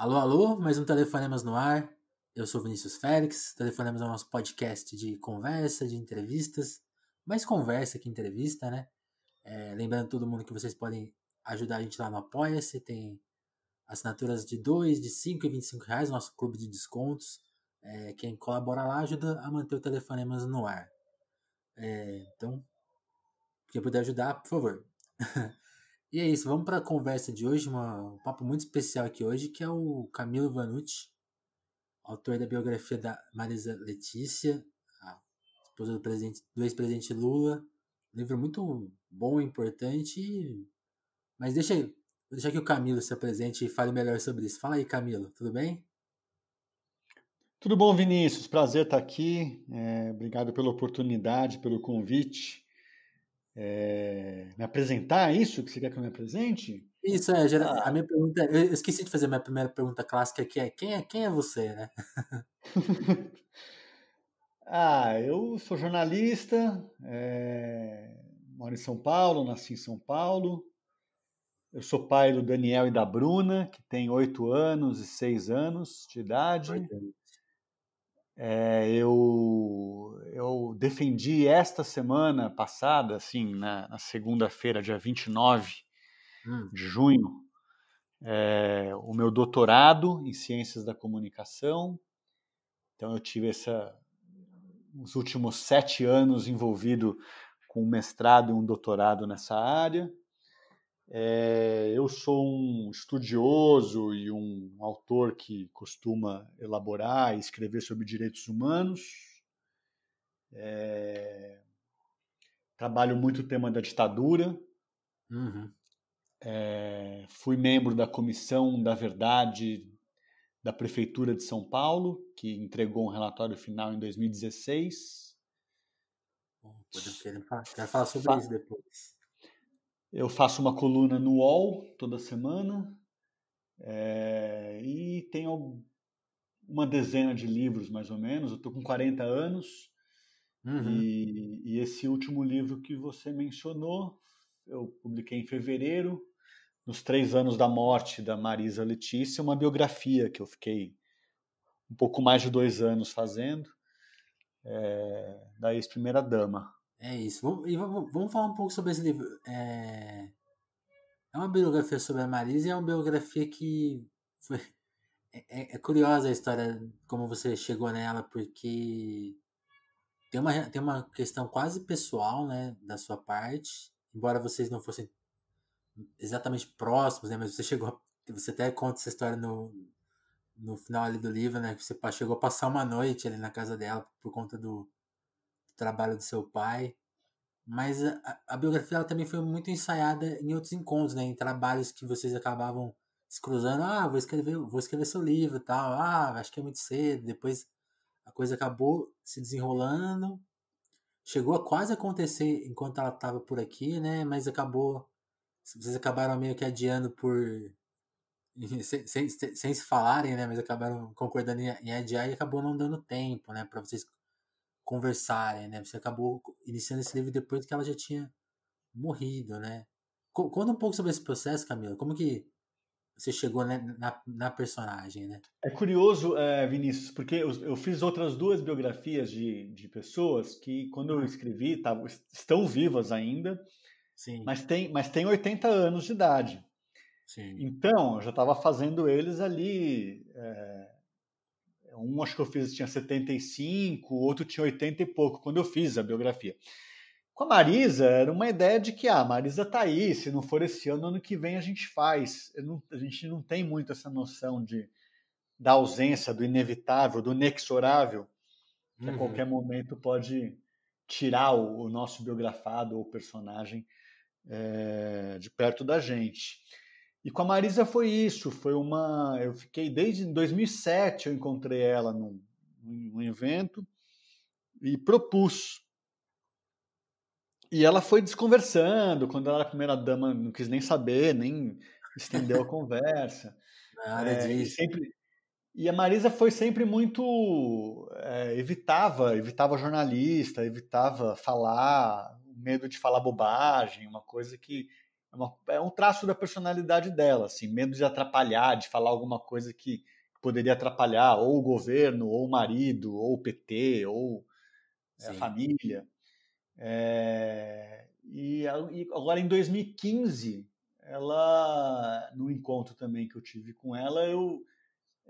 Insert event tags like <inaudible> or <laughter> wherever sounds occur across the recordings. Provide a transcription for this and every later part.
Alô, alô, mais um Telefonemas no ar. Eu sou Vinícius Félix. Telefonemas é o nosso podcast de conversa, de entrevistas. Mais conversa que entrevista, né? É, lembrando todo mundo que vocês podem ajudar a gente lá no Apoia-se. Tem assinaturas de 2, de 5 e 25 reais, nosso clube de descontos. É, quem colabora lá ajuda a manter o Telefonemas no ar. É, então, quem puder ajudar, por favor. <laughs> E é isso, vamos para a conversa de hoje, uma, um papo muito especial aqui hoje, que é o Camilo Vanucci, autor da biografia da Marisa Letícia, a esposa do, presidente, do ex-presidente Lula. Um livro muito bom e importante, mas deixa, vou deixar que o Camilo se apresente e fale melhor sobre isso. Fala aí, Camilo, tudo bem? Tudo bom, Vinícius? Prazer estar aqui. É, obrigado pela oportunidade, pelo convite é, me apresentar, é isso que você quer que eu me apresente? Isso, é. Ah. A minha pergunta. Eu esqueci de fazer a minha primeira pergunta clássica, que é quem é, quem é você, né? <laughs> ah, eu sou jornalista, é, moro em São Paulo, nasci em São Paulo. Eu sou pai do Daniel e da Bruna, que tem oito anos e seis anos de idade. É, eu, eu defendi esta semana passada, assim, na, na segunda-feira, dia 29 hum. de junho, é, o meu doutorado em Ciências da Comunicação. Então, eu tive essa, os últimos sete anos envolvido com um mestrado e um doutorado nessa área. É, eu sou um estudioso e um autor que costuma elaborar e escrever sobre direitos humanos. É, trabalho muito o tema da ditadura. Uhum. É, fui membro da Comissão da Verdade da Prefeitura de São Paulo, que entregou um relatório final em 2016. quero falar sobre isso depois. Eu faço uma coluna no UOL toda semana é, e tenho uma dezena de livros, mais ou menos. Eu estou com 40 anos uhum. e, e, esse último livro que você mencionou, eu publiquei em fevereiro, nos três anos da morte da Marisa Letícia, uma biografia que eu fiquei um pouco mais de dois anos fazendo, é, da ex-primeira-dama. É isso. Vamos, vamos falar um pouco sobre esse livro. É, é uma biografia sobre a Marisa e é uma biografia que foi. <laughs> É, é, é curiosa a história, como você chegou nela, porque tem uma, tem uma questão quase pessoal, né, da sua parte, embora vocês não fossem exatamente próximos, né, mas você chegou, você até conta essa história no, no final ali do livro, né, que você chegou a passar uma noite ali na casa dela por conta do, trabalho do seu pai. Mas a, a biografia ela também foi muito ensaiada em outros encontros, né? Em trabalhos que vocês acabavam se cruzando. Ah, vou escrever, vou escrever seu livro e tal. Ah, acho que é muito cedo. Depois a coisa acabou se desenrolando. Chegou a quase acontecer enquanto ela estava por aqui, né? Mas acabou. Vocês acabaram meio que adiando por. <laughs> Sem, sem, sem se falarem, né? Mas acabaram concordando em adiar e acabou não dando tempo, né? Para vocês conversarem, né? Você acabou iniciando esse livro depois que ela já tinha morrido, né? Conta um pouco sobre esse processo, Camila. Como que você chegou né, na, na, personagem, né? É curioso, é, Vinícius, porque eu, eu, fiz outras duas biografias de, de pessoas que, quando eu escrevi, tavam, estão vivas ainda, Sim. Mas, tem, mas tem 80 anos de idade. Sim. Então, eu já estava fazendo eles ali é, um acho que eu fiz tinha 75, o outro tinha 80 e pouco, quando eu fiz a biografia. Com a Marisa, era uma ideia de que ah, a Marisa tá aí, se não for esse ano, ano que vem a gente faz. Não, a gente não tem muito essa noção de, da ausência, do inevitável, do inexorável, que uhum. a qualquer momento pode tirar o, o nosso biografado ou personagem é, de perto da gente. E com a Marisa foi isso, foi uma, eu fiquei desde 2007 eu encontrei ela num, num evento e propus. E ela foi desconversando, quando ela era a primeira dama, não quis nem saber, nem estendeu a <laughs> conversa. Nada é, disso. E, sempre, e a Marisa foi sempre muito é, evitava, evitava jornalista, evitava falar, medo de falar bobagem, uma coisa que é, uma, é, um traço da personalidade dela, assim, medo de atrapalhar, de falar alguma coisa que poderia atrapalhar ou o governo, ou o marido, ou o PT, ou é, a família. É, e, e agora em 2015, ela, no encontro também que eu tive com ela, eu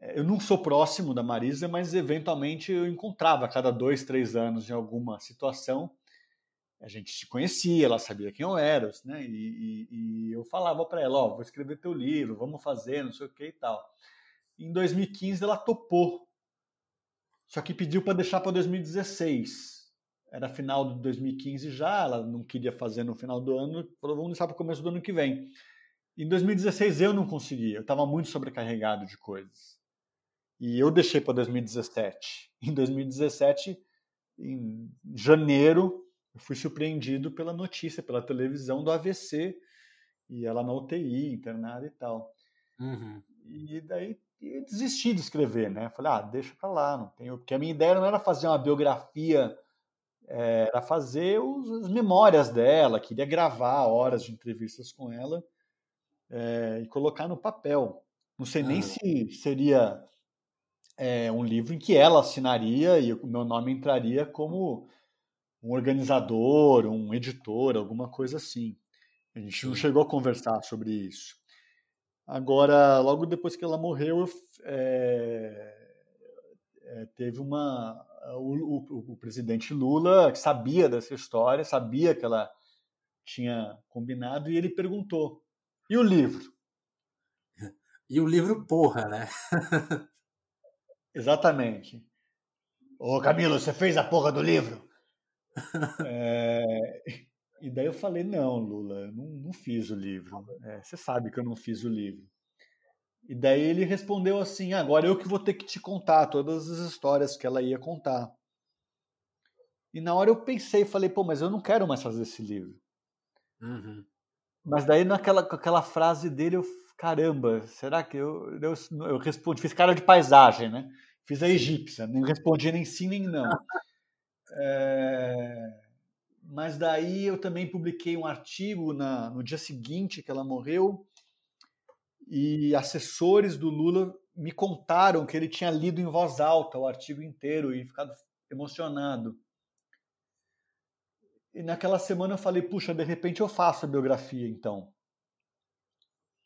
eu não sou próximo da Marisa, mas eventualmente eu encontrava a cada dois, três anos em alguma situação. A gente se conhecia, ela sabia quem eu era, né? E, e, e eu falava para ela: Ó, oh, vou escrever teu livro, vamos fazer, não sei o que e tal. Em 2015 ela topou, só que pediu para deixar para 2016. Era final de 2015 já, ela não queria fazer no final do ano, falou: vamos deixar para o começo do ano que vem. Em 2016 eu não consegui, eu estava muito sobrecarregado de coisas. E eu deixei para 2017. Em 2017, em janeiro, eu fui surpreendido pela notícia, pela televisão do AVC, e ela na UTI, internada e tal. Uhum. E daí eu desisti de escrever, né? Falei, ah, deixa para lá, não tenho. Porque a minha ideia não era fazer uma biografia, é, era fazer os, as memórias dela, queria gravar horas de entrevistas com ela é, e colocar no papel. Não sei nem se seria é, um livro em que ela assinaria e o meu nome entraria como um organizador, um editor, alguma coisa assim. A gente não chegou a conversar sobre isso. Agora, logo depois que ela morreu, é, é, teve uma. O, o, o, presidente Lula sabia dessa história, sabia que ela tinha combinado, e ele perguntou: e o livro? E o livro, porra, né? Exatamente. Ô Camilo, você fez a porra do livro? É... <laughs> E daí eu falei, não, Lula, eu não, não fiz o livro. É, você sabe que eu não fiz o livro. E daí ele respondeu assim, agora eu que vou ter que te contar todas as histórias que ela ia contar. E na hora eu pensei, falei, pô, mas eu não quero mais fazer esse livro. Uhum. Mas daí naquela aquela frase dele eu caramba, será que eu, eu, eu respondi, fiz cara de paisagem, né? Fiz a egípcia, não respondi nem sim nem não. <laughs> É, mas daí eu também publiquei um artigo na, no dia seguinte que ela morreu e assessores do Lula me contaram que ele tinha lido em voz alta o artigo inteiro e ficado emocionado. E naquela semana eu falei, puxa, de repente eu faço a biografia então.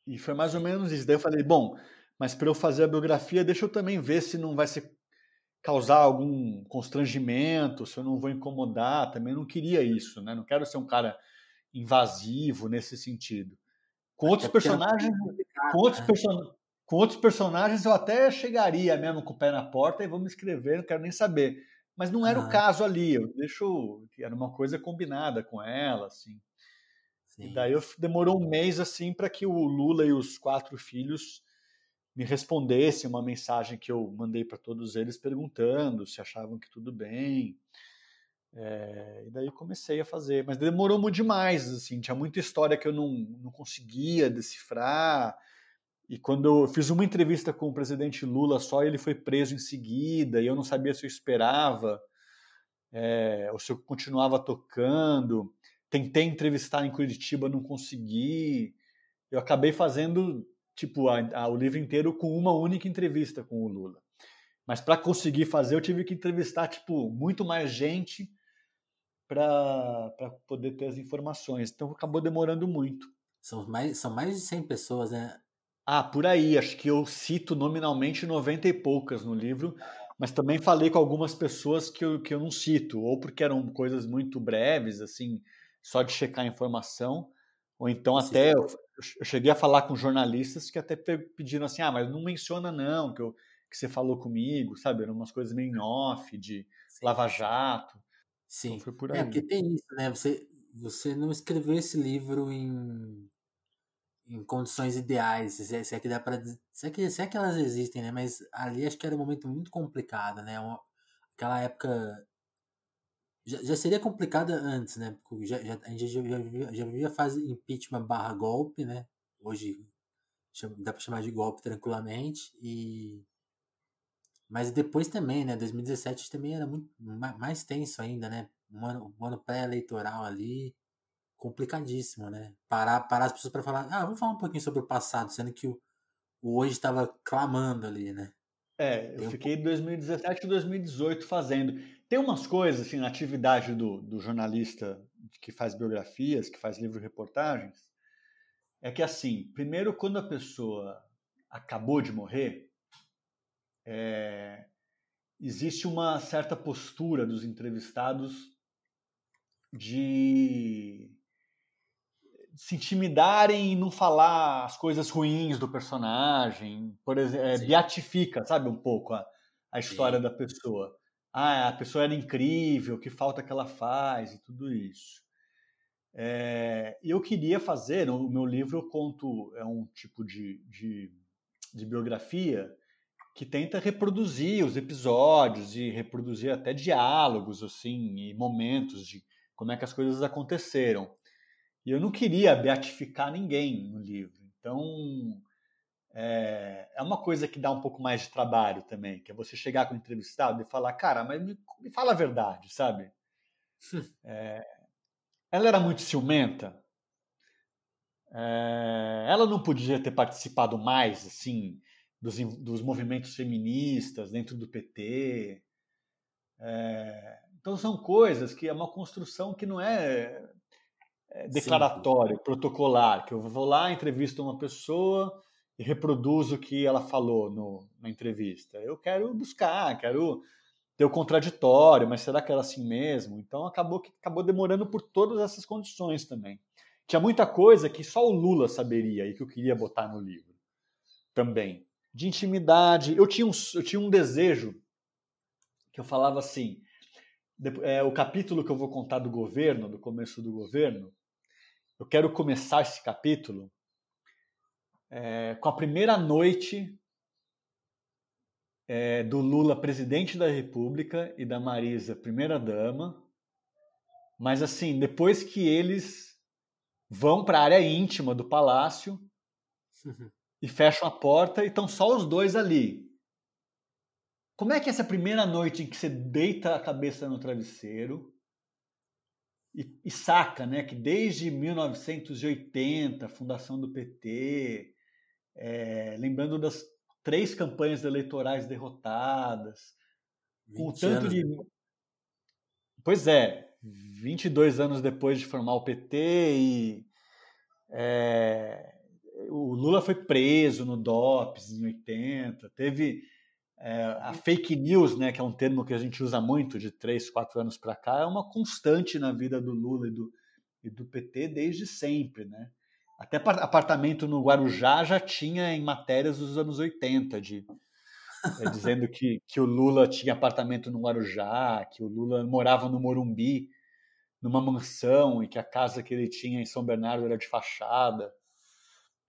E foi mais ou menos isso. Daí eu falei, bom, mas para eu fazer a biografia, deixa eu também ver se não vai ser causar algum constrangimento, se eu não vou incomodar. Também não queria isso, né? Não quero ser um cara invasivo nesse sentido. Com outros personagens, com outros, né? person... com outros personagens eu até chegaria mesmo com o pé na porta e vamos escrever, não quero nem saber. Mas não era ah. o caso ali. Eu deixo, era uma coisa combinada com ela, assim. Sim. E daí eu, demorou um mês assim para que o Lula e os quatro filhos me respondessem uma mensagem que eu mandei para todos eles perguntando se achavam que tudo bem. É, e daí comecei a fazer, mas demorou muito demais, assim, tinha muita história que eu não, não conseguia decifrar. E quando eu fiz uma entrevista com o presidente Lula só, ele foi preso em seguida, e eu não sabia se eu esperava é, ou se eu continuava tocando. Tentei entrevistar em Curitiba, não consegui. Eu acabei fazendo tipo a, a, o livro inteiro com uma única entrevista com o Lula. Mas para conseguir fazer, eu tive que entrevistar tipo muito mais gente para poder ter as informações. Então acabou demorando muito. São mais, são mais de 100 pessoas, né? Ah, por aí. Acho que eu cito nominalmente 90 e poucas no livro, mas também falei com algumas pessoas que eu, que eu não cito, ou porque eram coisas muito breves, assim, só de checar a informação, ou então Sim. até eu, eu, cheguei a falar com jornalistas que até pediram assim, ah, mas não menciona não que, eu, que você falou comigo, sabe? Eram umas coisas meio off, de lava-jato. Sim, então foi por é, aí. é porque tem isso, né? Você, você não escreveu esse livro em, em condições ideais, se é, se é que dá para se, é que, se é que elas existem, né? Mas ali acho que era um momento muito complicado, né? Uma, aquela época já, já seria complicada antes, né? Porque já, já, a gente já, já, vivia, já vivia a fase impeachment barra golpe, né? Hoje dá para chamar de golpe tranquilamente. E mas depois também, né? 2017 também era muito mais tenso ainda, né? Um ano, um ano pré-eleitoral ali, complicadíssimo, né? Parar, parar as pessoas para falar, ah, vamos falar um pouquinho sobre o passado, sendo que o, o hoje estava clamando ali, né? É, eu fiquei de 2017 e 2018 fazendo. Tem umas coisas, assim, na atividade do, do jornalista que faz biografias, que faz livro-reportagens, é que, assim, primeiro, quando a pessoa acabou de morrer, é, existe uma certa postura dos entrevistados de se intimidarem e não falar as coisas ruins do personagem, por exemplo, é, beatifica, sabe, um pouco a, a história Sim. da pessoa. Ah, a pessoa era incrível, que falta que ela faz e tudo isso. É, eu queria fazer, no meu livro eu conto, é um tipo de, de, de biografia que tenta reproduzir os episódios e reproduzir até diálogos, assim, e momentos de como é que as coisas aconteceram. E eu não queria beatificar ninguém no livro. Então, é, é, uma coisa que dá um pouco mais de trabalho também, que é você chegar com o entrevistado e falar, cara, mas me, me fala a verdade, sabe? <laughs> É, ela era muito ciumenta. É, ela não podia ter participado mais, assim, dos, dos movimentos feministas dentro do PT. É, então são coisas que é uma construção que não é é, declaratório, Sim. protocolar, que eu vou lá, entrevisto uma pessoa e reproduzo o que ela falou no, na entrevista. Eu quero buscar, quero ter o contraditório, mas será que era assim mesmo? Então acabou que acabou demorando por todas essas condições também. Tinha muita coisa que só o Lula saberia e que eu queria botar no livro também. De intimidade. Eu tinha um, eu tinha um desejo que eu falava assim: é, o capítulo que eu vou contar do governo, do começo do governo, eu quero começar esse capítulo é, com a primeira noite é, do Lula presidente da República e da Marisa primeira dama, mas assim depois que eles vão para a área íntima do palácio uhum. e fecham a porta e estão só os dois ali. Como é que é essa primeira noite em que você deita a cabeça no travesseiro e, e, saca né, que desde 1980, fundação do PT, é, lembrando das três campanhas eleitorais derrotadas, com tanto de. Pois é, 22 anos depois de formar o PT e. É, o Lula foi preso no DOPS em 80, teve é, a fake news, né, que é um termo que a gente usa muito de três, quatro anos para cá, é uma constante na vida do Lula e do, e do PT desde sempre. Né? Até apartamento no Guarujá já tinha em matérias dos anos 80, de, é, dizendo que, que o Lula tinha apartamento no Guarujá, que o Lula morava no Morumbi, numa mansão, e que a casa que ele tinha em São Bernardo era de fachada.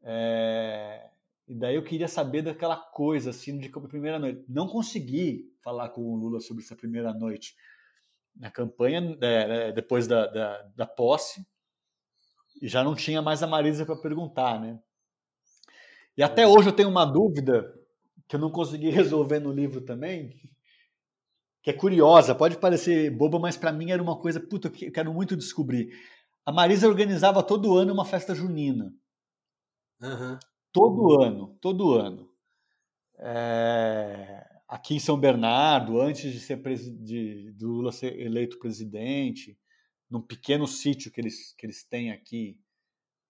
É, e daí eu queria saber daquela coisa, assim, de como primeira noite. Não consegui falar com o Lula sobre essa primeira noite na campanha, é, depois da, da, da, posse, e já não tinha mais a Marisa para perguntar, né? E até é. hoje eu tenho uma dúvida que eu não consegui resolver no livro também, que é curiosa, pode parecer boba, mas para mim era uma coisa, puta, que eu quero muito descobrir. A Marisa organizava todo ano uma festa junina. Uhum. Todo ano, todo ano. É, aqui em São Bernardo, antes de ser de, de Lula ser eleito presidente, num pequeno sítio que eles, que eles têm aqui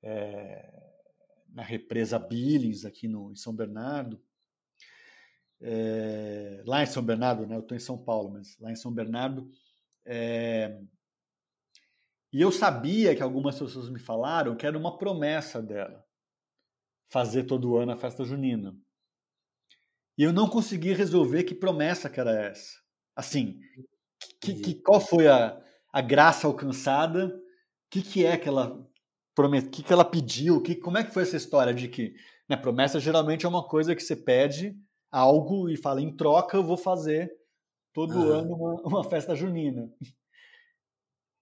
é, na represa Billings, aqui no, em São Bernardo. É, lá em São Bernardo, né? Eu estou em São Paulo, mas lá em São Bernardo. É, e eu sabia que algumas pessoas me falaram que era uma promessa dela fazer todo ano a festa junina. E eu não consegui resolver que promessa que era essa. Assim, que, que, qual foi a, a graça alcançada? O que, que é que ela promet... que, que ela pediu? Que, como é que foi essa história de que né, promessa geralmente é uma coisa que você pede algo e fala, em troca eu vou fazer todo uhum. ano uma, uma festa junina.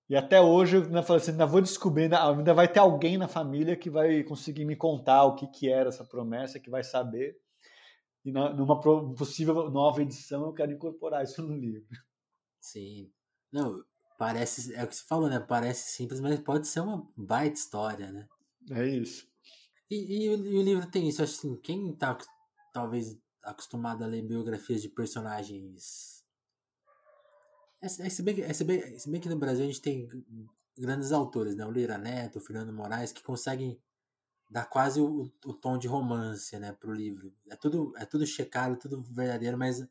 E até hoje eu falei assim, ainda vou descobrir, ainda vai ter alguém na família que vai conseguir me contar o que, que era essa promessa, que vai saber. E numa possível nova edição eu quero incorporar isso no livro. Sim. Não, Parece, é o que você falou, né? Parece simples, mas pode ser uma baita história, né? É isso. E, e, e o livro tem isso, acho assim, quem tá talvez acostumado a ler biografias de personagens. É, é, se, bem, é, se, bem, se bem que no Brasil a gente tem grandes autores, né? O Lira Neto, o Fernando Moraes, que conseguem dar quase o, o tom de romance, né, pro livro. É tudo, é tudo checado, tudo verdadeiro, mas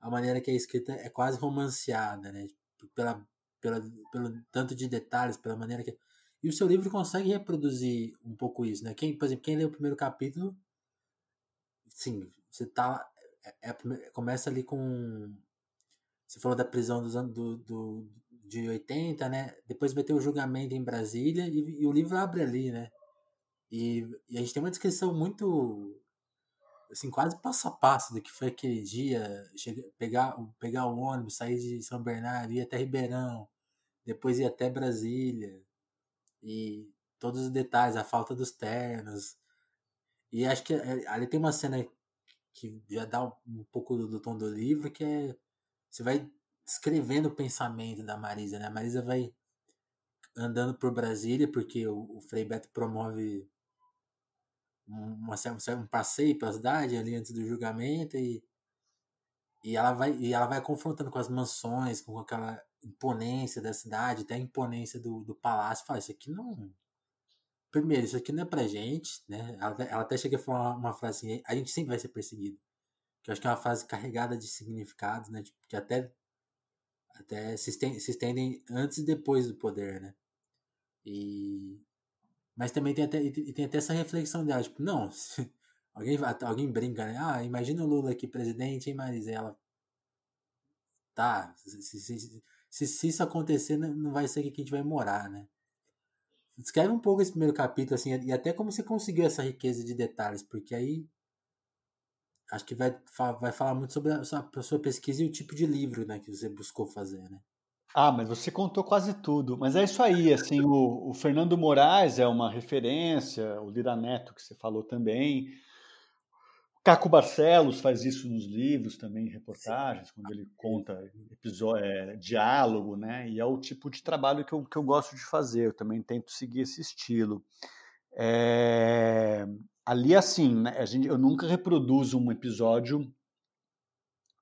a maneira que é escrita é quase romanceada, né? Pela, pela, pelo tanto de detalhes, pela maneira que. E o seu livro consegue reproduzir um pouco isso, né? Quem, por exemplo, quem lê o primeiro capítulo, sim, você tá. É, é, começa ali com. Você falou da prisão dos anos do, do, de 80, né? Depois vai ter o julgamento em Brasília e, e o livro abre ali, né? E, e, a gente tem uma descrição muito assim, quase passo a passo do que foi aquele dia, chegar, pegar, pegar o ônibus, sair de São Bernardo, ir até Ribeirão, depois ir até Brasília, e todos os detalhes, a falta dos ternos. E acho que é, ali tem uma cena que já dá um pouco do, do tom do livro, que é você vai escrevendo o pensamento da Marisa, né? A Marisa vai andando por Brasília, porque o, o Frei Beto promove uma, um passeio pela cidade ali antes do julgamento e, e, ela vai, e ela vai confrontando com as mansões, com aquela imponência da cidade, até a imponência do, do palácio. Fala, isso aqui não. Primeiro, isso aqui não é pra gente, né? Ela, ela até chega a falar uma, frase assim: a gente sempre vai ser perseguido. Que eu acho que é uma frase carregada de significados, né? Tipo, que até, até se, estendem, se estendem antes e depois do poder, né? E, mas também tem até, e tem até essa reflexão dela, tipo, não, <laughs> alguém, alguém brinca, né? Ah, imagina o Lula aqui presidente, hein, Marisela? Tá, se, se, se, se, isso acontecer, não vai ser aqui que a gente vai morar, né? Escreve um pouco esse primeiro capítulo, assim, e até como você conseguiu essa riqueza de detalhes, porque aí acho que vai, vai falar muito sobre a sua, a sua pesquisa e o tipo de livro né, que você buscou fazer, né? Ah, mas você contou quase tudo. Mas é isso aí, assim, o, o Fernando Moraes é uma referência, o Lira Neto, que você falou também. Caco Barcelos faz isso nos livros também, reportagens, quando ele conta episódio, é, diálogo, né? E é o tipo de trabalho que eu, que eu gosto de fazer, eu também tento seguir esse estilo. É... Ali, assim, né, a gente, eu nunca reproduzo um episódio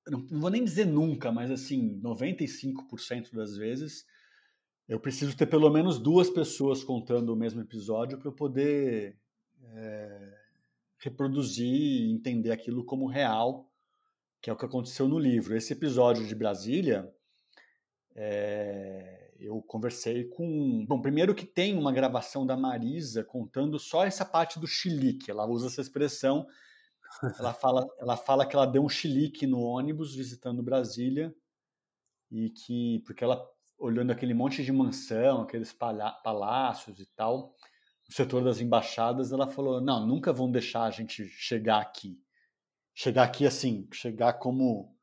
não vou nem dizer nunca, mas assim, 95% das vezes, eu preciso ter pelo menos duas pessoas contando o mesmo episódio para eu poder é, reproduzir e entender aquilo como real, que é o que aconteceu no livro. Esse episódio de Brasília, é, eu conversei com. Bom, primeiro que tem uma gravação da Marisa contando só essa parte do chilique, ela usa essa expressão <laughs> ela fala, ela fala que ela deu um chilique no ônibus visitando Brasília e que porque ela olhando aquele monte de mansão, aqueles palácios e tal, setor das embaixadas, ela falou: "Não, nunca vão deixar a gente chegar aqui. Chegar aqui assim, chegar como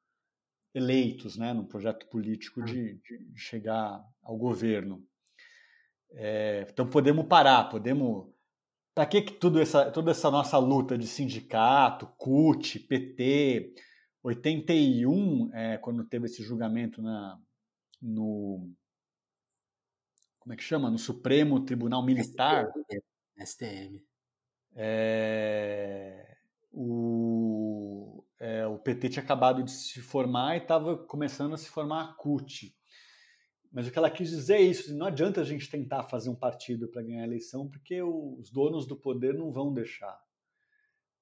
eleitos, né, num projeto político de, de chegar ao governo. É, então podemos parar, podemos para que, que tudo essa, toda essa nossa luta de sindicato, CUT, PT, 81, é, quando teve esse julgamento na, no. Como é que chama? No Supremo Tribunal Militar. STM. É, o, é, o PT tinha acabado de se formar e estava começando a se formar a CUT. Mas o que ela quis dizer é isso: não adianta a gente tentar fazer um partido para ganhar a eleição, porque os donos do poder não vão deixar.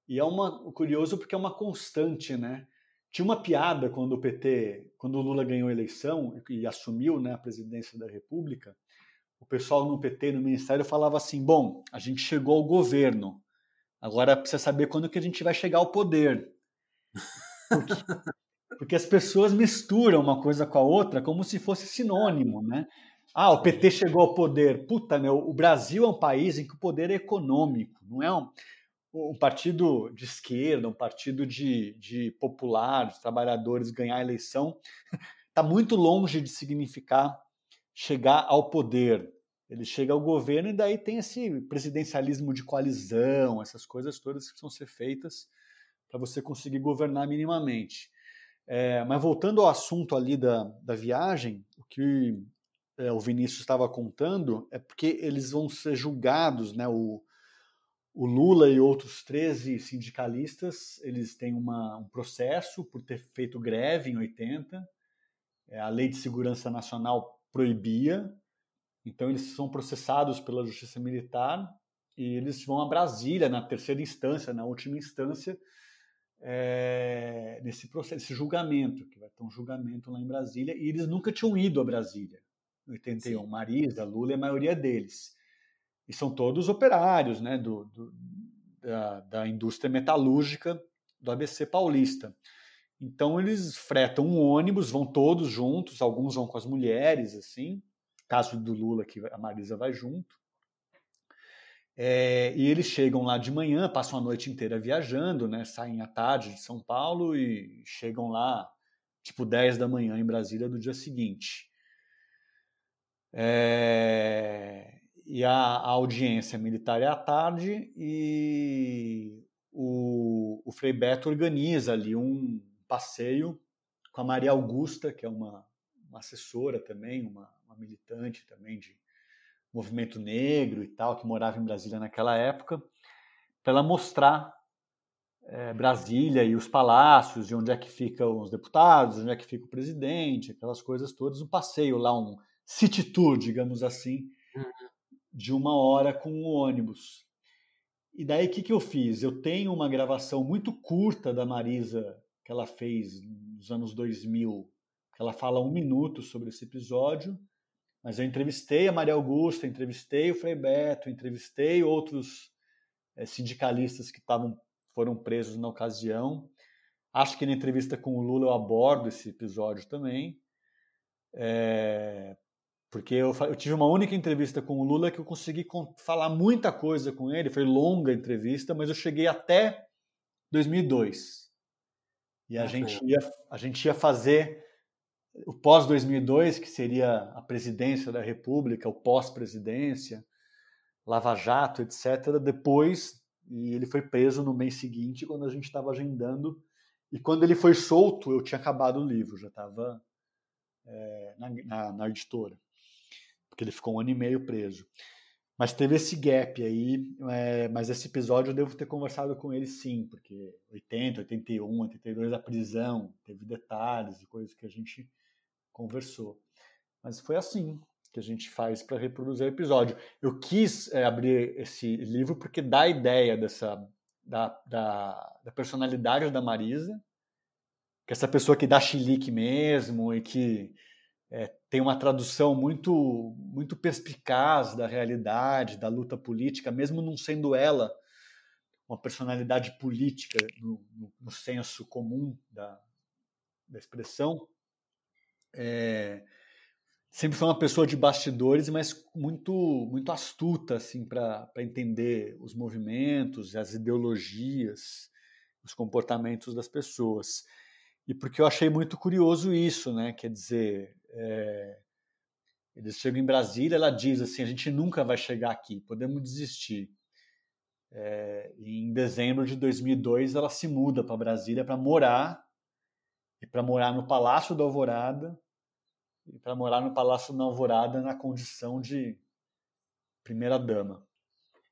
E é uma, curioso porque é uma constante, né? Tinha uma piada quando o PT, quando o Lula ganhou a eleição e assumiu né, a presidência da República, o pessoal no PT, no Ministério, falava assim: bom, a gente chegou ao governo, agora precisa saber quando que a gente vai chegar ao poder. Porque, porque as pessoas misturam uma coisa com a outra como se fosse sinônimo, né? Ah, o PT chegou ao poder. Puta, meu, o Brasil é um país em que o poder é econômico, não é um, um partido de esquerda, um partido de, de popular, de trabalhadores ganhar a eleição. Está <laughs> muito longe de significar chegar ao poder. Ele chega ao governo e daí tem esse presidencialismo de coalizão, essas coisas todas que precisam ser feitas para você conseguir governar minimamente. É, mas voltando ao assunto ali da, da viagem, o que é, o Vinícius estava contando é porque eles vão ser julgados, né? O, o Lula e outros 13 sindicalistas, eles têm uma, um processo por ter feito greve em 80. É, a Lei de Segurança Nacional proibia, então eles são processados pela Justiça Militar e eles vão a Brasília na terceira instância, na última instância, é, nesse processo, esse julgamento, que vai ter um julgamento lá em Brasília, e eles nunca tinham ido a Brasília. Em 81, Sim. Marisa, Lula e a maioria deles e são todos operários né, do, do da, da, indústria metalúrgica do ABC paulista. Então eles fretam um ônibus, vão todos juntos, alguns vão com as mulheres, assim, caso do Lula que a Marisa vai junto. É, e eles chegam lá de manhã, passam a noite inteira viajando, né, saem à tarde de São Paulo e chegam lá tipo 10 da manhã em Brasília do dia seguinte. É, e a, a, audiência militar é à tarde e o, o Frei Beto organiza ali um passeio com a Maria Augusta, que é uma, uma assessora também, uma, uma, militante também de movimento negro e tal, que morava em Brasília naquela época, para ela mostrar é, Brasília e os palácios, e onde é que ficam os deputados, onde é que fica o presidente, aquelas coisas todas, um passeio lá, um city tour, digamos assim, uhum de uma hora com o ônibus. E daí o que, que eu fiz? Eu tenho uma gravação muito curta da Marisa que ela fez nos anos 2000, que ela fala um minuto sobre esse episódio, mas eu entrevistei a Maria Augusta, entrevistei o Frei Beto, entrevistei outros é, sindicalistas que estavam foram presos na ocasião. Acho que na entrevista com o Lula eu abordo esse episódio também. É, porque eu, eu, tive uma única entrevista com o Lula que eu consegui falar muita coisa com ele, foi longa entrevista, mas eu cheguei até 2002. E a, gente, ia, a gente ia fazer o pós-2002, que seria a presidência da República, o pós-presidência, Lava Jato, etc., depois, e ele foi preso no mês seguinte, quando a gente estava agendando. E quando ele foi solto, eu tinha acabado o livro, já estava é, na, na, na editora porque ele ficou um ano e meio preso. Mas teve esse gap aí, é, mas esse episódio eu devo ter conversado com ele sim, porque 80, 81, 82 a prisão, teve detalhes e coisas que a gente conversou. Mas foi assim que a gente faz para reproduzir o episódio. Eu quis é, abrir esse livro porque dá a ideia dessa da, da, da personalidade da Marisa, que é essa pessoa que dá chilique mesmo e que é, tem uma tradução muito, muito perspicaz da realidade, da luta política, mesmo não sendo ela uma personalidade política no, no, no senso comum da, da expressão. É, sempre foi uma pessoa de bastidores, mas muito muito astuta assim para entender os movimentos, as ideologias, os comportamentos das pessoas. E porque eu achei muito curioso isso, né? Quer dizer, é, eles chegam em Brasília, ela diz assim: a gente nunca vai chegar aqui, podemos desistir. É, em dezembro de 2002, ela se muda para Brasília para morar e para morar no Palácio da Alvorada e para morar no Palácio da Alvorada na condição de primeira dama.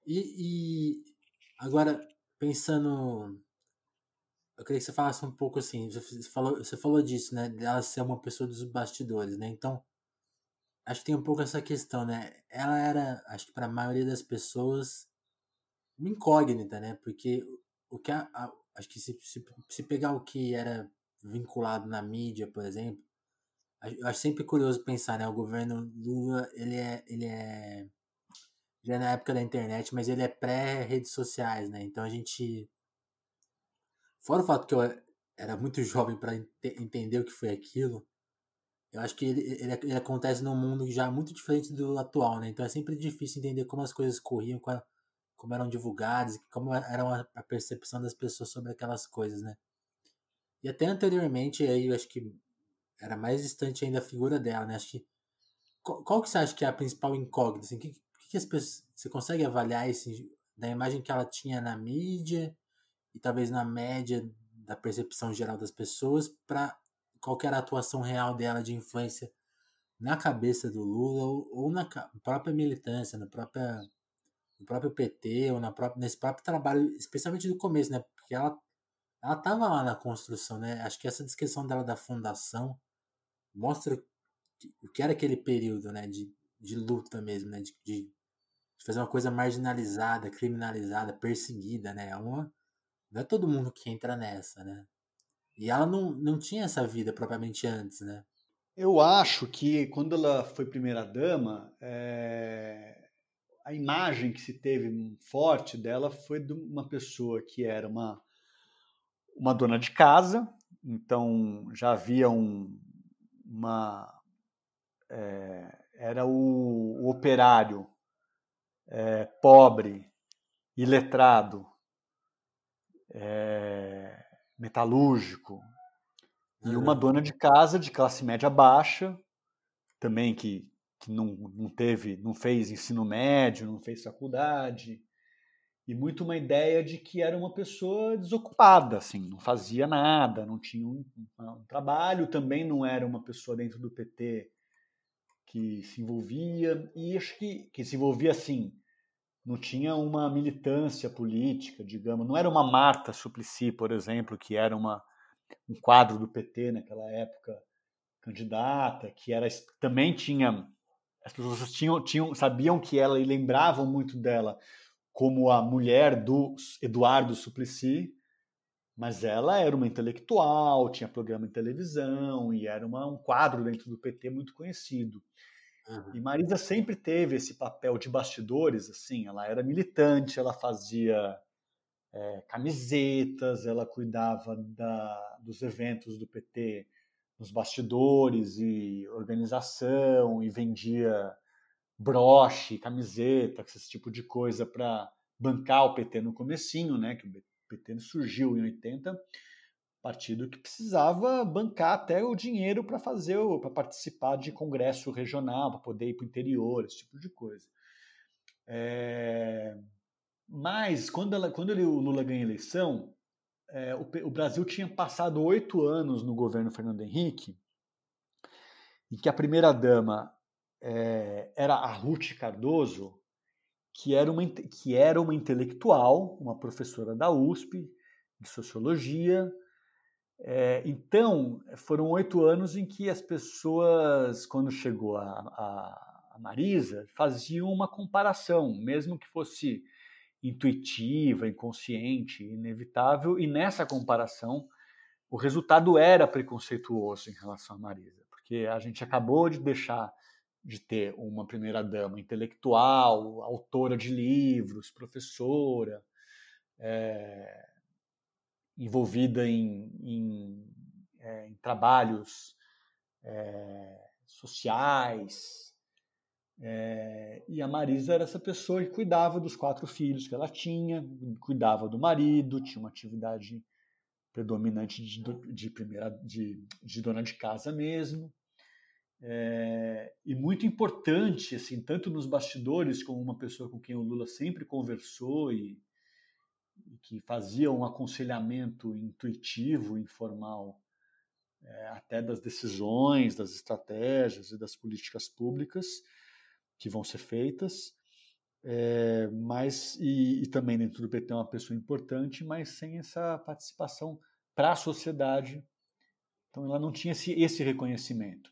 E, e agora pensando eu queria que você falasse um pouco assim, você falou, você falou disso, né? Dela ser uma pessoa dos bastidores, né? Então, acho que tem um pouco essa questão, né? Ela era, acho que para a maioria das pessoas, uma incógnita, né? Porque o que a, a, acho que se, se, se pegar o que era vinculado na mídia, por exemplo, eu acho sempre curioso pensar, né? O governo Lula, ele é, ele é já é na época da internet, mas ele é pré-redes sociais, né? Então a gente Fora o fato que eu era muito jovem para ent entender o que foi aquilo, eu acho que ele, ele, ele, acontece num mundo já muito diferente do atual, né? Então é sempre difícil entender como as coisas corriam, como eram divulgadas, como era a percepção das pessoas sobre aquelas coisas, né? E até anteriormente, aí eu acho que era mais distante ainda a figura dela, né? Acho que qual, qual que você acha que é a principal incógnita? Assim, que, que as pessoas, você consegue avaliar esse, da imagem que ela tinha na mídia e talvez na média da percepção geral das pessoas para qual era a atuação real dela de influência na cabeça do Lula ou, ou na própria militância, na própria no próprio PT ou na própria, nesse próprio trabalho, especialmente no começo, né? Porque ela ela estava lá na construção, né? Acho que essa descrição dela da fundação mostra o que era aquele período, né? De, de luta mesmo, né? De, de fazer uma coisa marginalizada, criminalizada, perseguida, né? É uma, não é todo mundo que entra nessa, né? E ela não, não tinha essa vida propriamente antes, né? Eu acho que quando ela foi primeira-dama, é... a imagem que se teve forte dela foi de uma pessoa que era uma uma dona de casa, então já havia um, uma. É, era o, o operário é, pobre, iletrado, é, metalúrgico, e uma dona de casa de classe média baixa, também que, que não, não teve, não fez ensino médio, não fez faculdade, e muito uma ideia de que era uma pessoa desocupada, assim, não fazia nada, não tinha um, um, trabalho, também não era uma pessoa dentro do PT que se envolvia, e acho que, que se envolvia assim, não tinha uma militância política, digamos, não era uma Marta Suplicy, por exemplo, que era uma, um quadro do PT naquela época, candidata, que era também tinha as pessoas tinham, tinham sabiam que ela e lembravam muito dela como a mulher do Eduardo Suplicy, mas ela era uma intelectual, tinha programa em televisão e era uma, um quadro dentro do PT muito conhecido. Uhum. E Marisa sempre teve esse papel de bastidores, assim, ela era militante, ela fazia é, camisetas, ela cuidava da, dos eventos do PT nos bastidores e organização e vendia broche, camiseta, esse tipo de coisa para bancar o PT no comecinho, né, que o PT surgiu em 80, partido que precisava bancar até o dinheiro para fazer, para participar de congresso regional, para poder ir para o interior, esse tipo de coisa. É... Mas quando, ela, quando ele, o Lula ganha a eleição, é, o, o, Brasil tinha passado oito anos no governo Fernando Henrique, em que a primeira dama é, era a Ruth Cardoso, que era, uma, que era uma intelectual, uma professora da USP, de sociologia. É, então, foram oito anos em que as pessoas, quando chegou a, a, a Marisa, faziam uma comparação, mesmo que fosse intuitiva, inconsciente, inevitável, e nessa comparação o resultado era preconceituoso em relação a Marisa, porque a gente acabou de deixar de ter uma primeira-dama intelectual, autora de livros, professora, é, envolvida em, em, é, em trabalhos é, sociais. É, e a Marisa era essa pessoa que cuidava dos quatro filhos que ela tinha, cuidava do marido, tinha uma atividade predominante de, de primeira de, de dona de casa mesmo. É, e muito importante, assim, tanto nos bastidores como uma pessoa com quem o Lula sempre conversou e, que fazia um aconselhamento intuitivo, informal, é, até das decisões, das estratégias e das políticas públicas que vão ser feitas. É, mas e, e, também dentro do PT é uma pessoa importante, mas sem essa participação para a sociedade. Então ela não tinha esse, esse reconhecimento.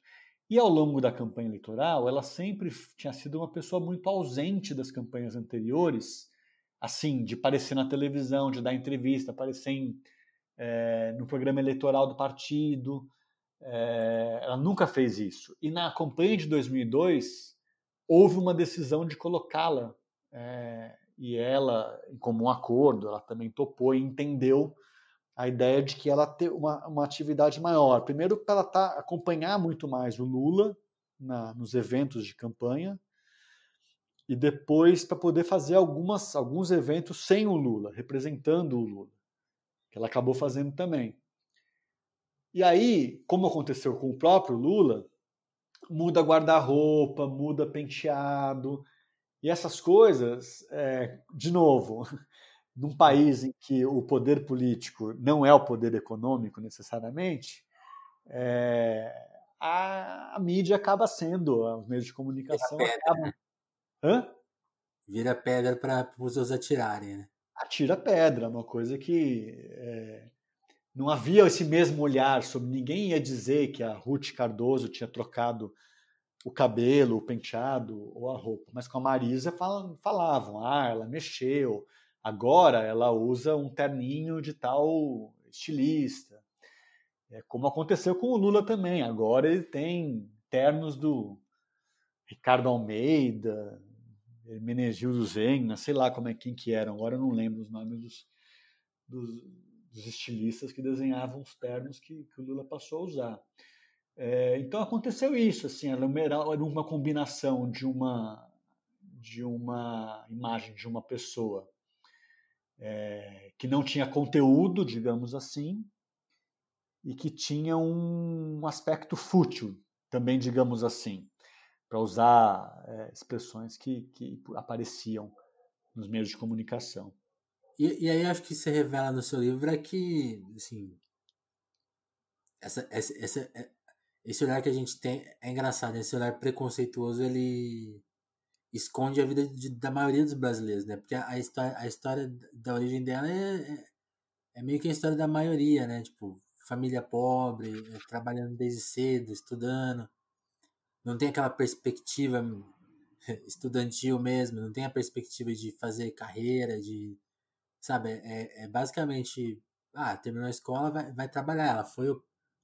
E ao longo da campanha eleitoral, ela sempre tinha sido uma pessoa muito ausente das campanhas anteriores, assim, de aparecer na televisão, de dar entrevista, aparecer em, é, no programa eleitoral do partido. É, ela nunca fez isso. E na campanha de 2002, houve uma decisão de colocá-la. É, e ela, em comum acordo, ela também topou e entendeu a ideia de que ela ter uma, uma atividade maior. Primeiro, para ela tá, acompanhar muito mais o Lula na, nos eventos de campanha, e depois para poder fazer algumas, alguns eventos sem o Lula, representando o Lula, que ela acabou fazendo também. E aí, como aconteceu com o próprio Lula, muda guarda-roupa, muda penteado, e essas coisas, é, de novo, <laughs> num país em que o poder político não é o poder econômico necessariamente, é, a, a mídia acaba sendo, os meios de comunicação acabam. Hã? Vira pedra para os outros atirarem, né? Atira pedra, uma coisa que é, não havia esse mesmo olhar sobre. Ninguém ia dizer que a Ruth Cardoso tinha trocado o cabelo, o penteado ou a roupa. Mas com a Marisa falavam, ah, ela mexeu, agora ela usa um terninho de tal estilista. É, como aconteceu com o Lula também. Agora ele tem ternos do Ricardo Almeida, Menegildo Zena, sei lá como é quem que eram. Agora eu não lembro os nomes dos, dos, dos estilistas que desenhavam os ternos que, que o Lula passou a usar. É, então aconteceu isso, assim, era uma combinação de uma de uma imagem de uma pessoa é, que não tinha conteúdo, digamos assim, e que tinha um aspecto fútil, também, digamos assim, para usar é, expressões que, que apareciam nos meios de comunicação. E, e, aí acho que se revela no seu livro é que, assim, essa, essa, essa, é, esse olhar que a gente tem é engraçado, esse olhar preconceituoso ele esconde a vida de, da maioria dos brasileiros, né? Porque a, história, a história da origem dela é, é, é, meio que a história da maioria, né? Tipo, família pobre, é, trabalhando desde cedo, estudando, não tem aquela perspectiva <laughs> estudantil mesmo, não tem a perspectiva de fazer carreira, de, sabe? É, é basicamente, ah, terminou a escola, vai, vai trabalhar. Ela foi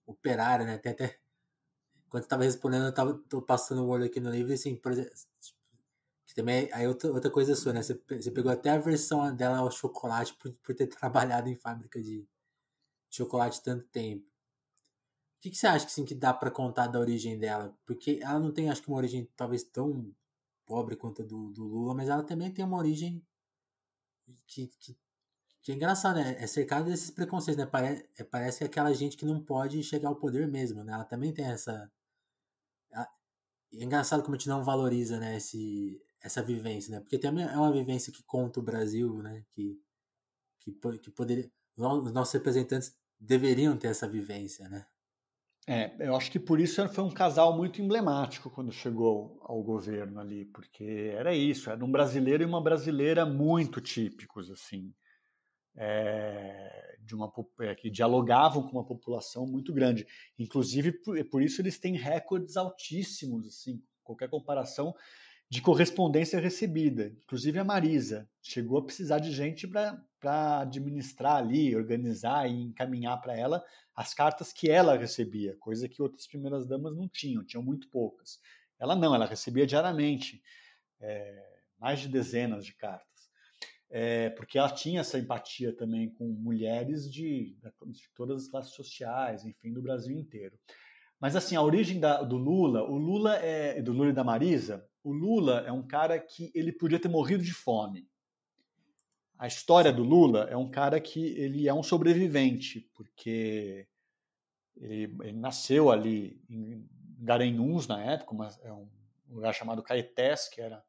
operária, né? Tem até quando eu tava respondendo, eu tava tô passando o olho aqui no livro, assim, por exemplo, que também aí outra, outra coisa sua, né? Você, você pegou até a versão dela ao chocolate por, por ter <laughs> trabalhado em fábrica de chocolate tanto tempo. O que, que você acha que, assim, que dá para contar da origem dela? Porque ela não tem, acho que, uma origem talvez tão pobre quanto a do, do Lula, mas ela também tem uma origem que, que, que é engraçada, né? É cercada desses preconceitos, né? Parece, é, parece que é aquela gente que não pode chegar ao poder mesmo, né? Ela também tem essa é engraçado como a gente não valoriza, né, esse, essa vivência, né? Porque também é uma vivência que conta o Brasil, né? Que, que, que poderia... Os nossos representantes deveriam ter essa vivência, né? É, eu acho que por isso foi um casal muito emblemático quando chegou ao governo ali, porque era isso, era um brasileiro e uma brasileira muito típicos, assim, é, de uma é, que dialogavam com uma população muito grande. Inclusive, por, por isso eles têm recordes altíssimos, assim, qualquer comparação de correspondência recebida. Inclusive a Marisa chegou a precisar de gente para administrar ali, organizar e encaminhar para ela as cartas que ela recebia, coisa que outras primeiras damas não tinham, tinham muito poucas. Ela não, ela recebia diariamente é, mais de dezenas de cartas é, porque ela tinha essa empatia também com mulheres de, de, todas as classes sociais, enfim, do Brasil inteiro. Mas assim, a origem da, do Lula, o Lula é do Lula e da Marisa, o Lula é um cara que ele podia ter morrido de fome. A história do Lula é um cara que ele é um sobrevivente, porque ele, ele nasceu ali em Garanhuns na época, mas é um lugar chamado Caetés, que era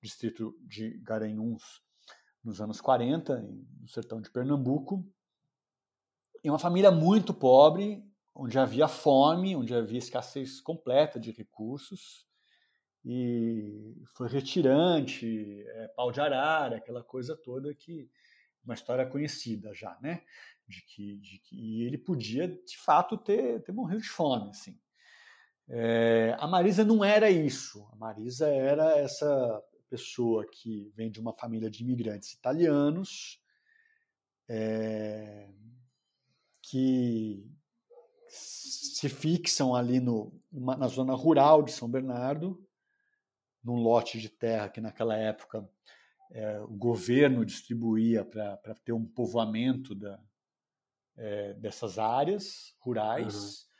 distrito de Garanhuns nos anos 40, no sertão de Pernambuco, em uma família muito pobre, onde havia fome, onde havia escassez completa de recursos, e foi retirante, é, pau de arara, aquela coisa toda que uma história conhecida já, né? De que, de que e ele podia de fato ter, ter morrido de fome, assim. É, a Marisa não era isso. A Marisa era essa pessoa que vem de uma família de imigrantes italianos, é, que se fixam ali no, na zona rural de São Bernardo, num lote de terra que naquela época é, o governo distribuía para ter um povoamento da, é, dessas áreas rurais. Uhum.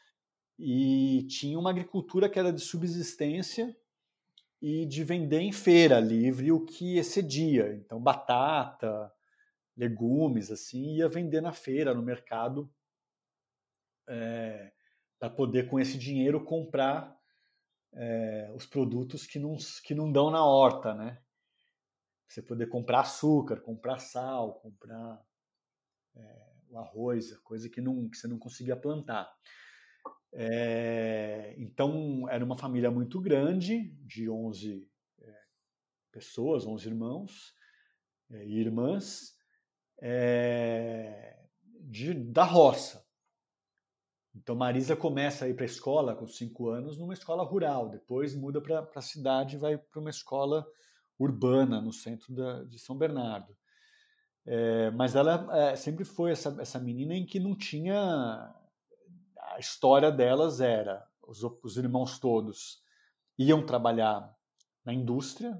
E tinha uma agricultura que era de subsistência e de vender em feira livre o que excedia. Então, batata, legumes, assim, ia vender na feira, no mercado, é, para poder, com esse dinheiro, comprar é, os produtos que não, que não dão na horta, né? Você poder comprar açúcar, comprar sal, comprar é, o arroz, coisa que, não, que você não conseguia plantar. É, então, era uma família muito grande, de 11 é, pessoas, 11 irmãos e irmãs, de, da roça. Então, Marisa começa a ir para a escola com 5 anos, numa escola rural, depois muda para a cidade e vai para uma escola urbana, no centro da, de São Bernardo. É, mas ela é, sempre foi essa, essa menina em que não tinha a história delas era os, os irmãos todos iam trabalhar na indústria.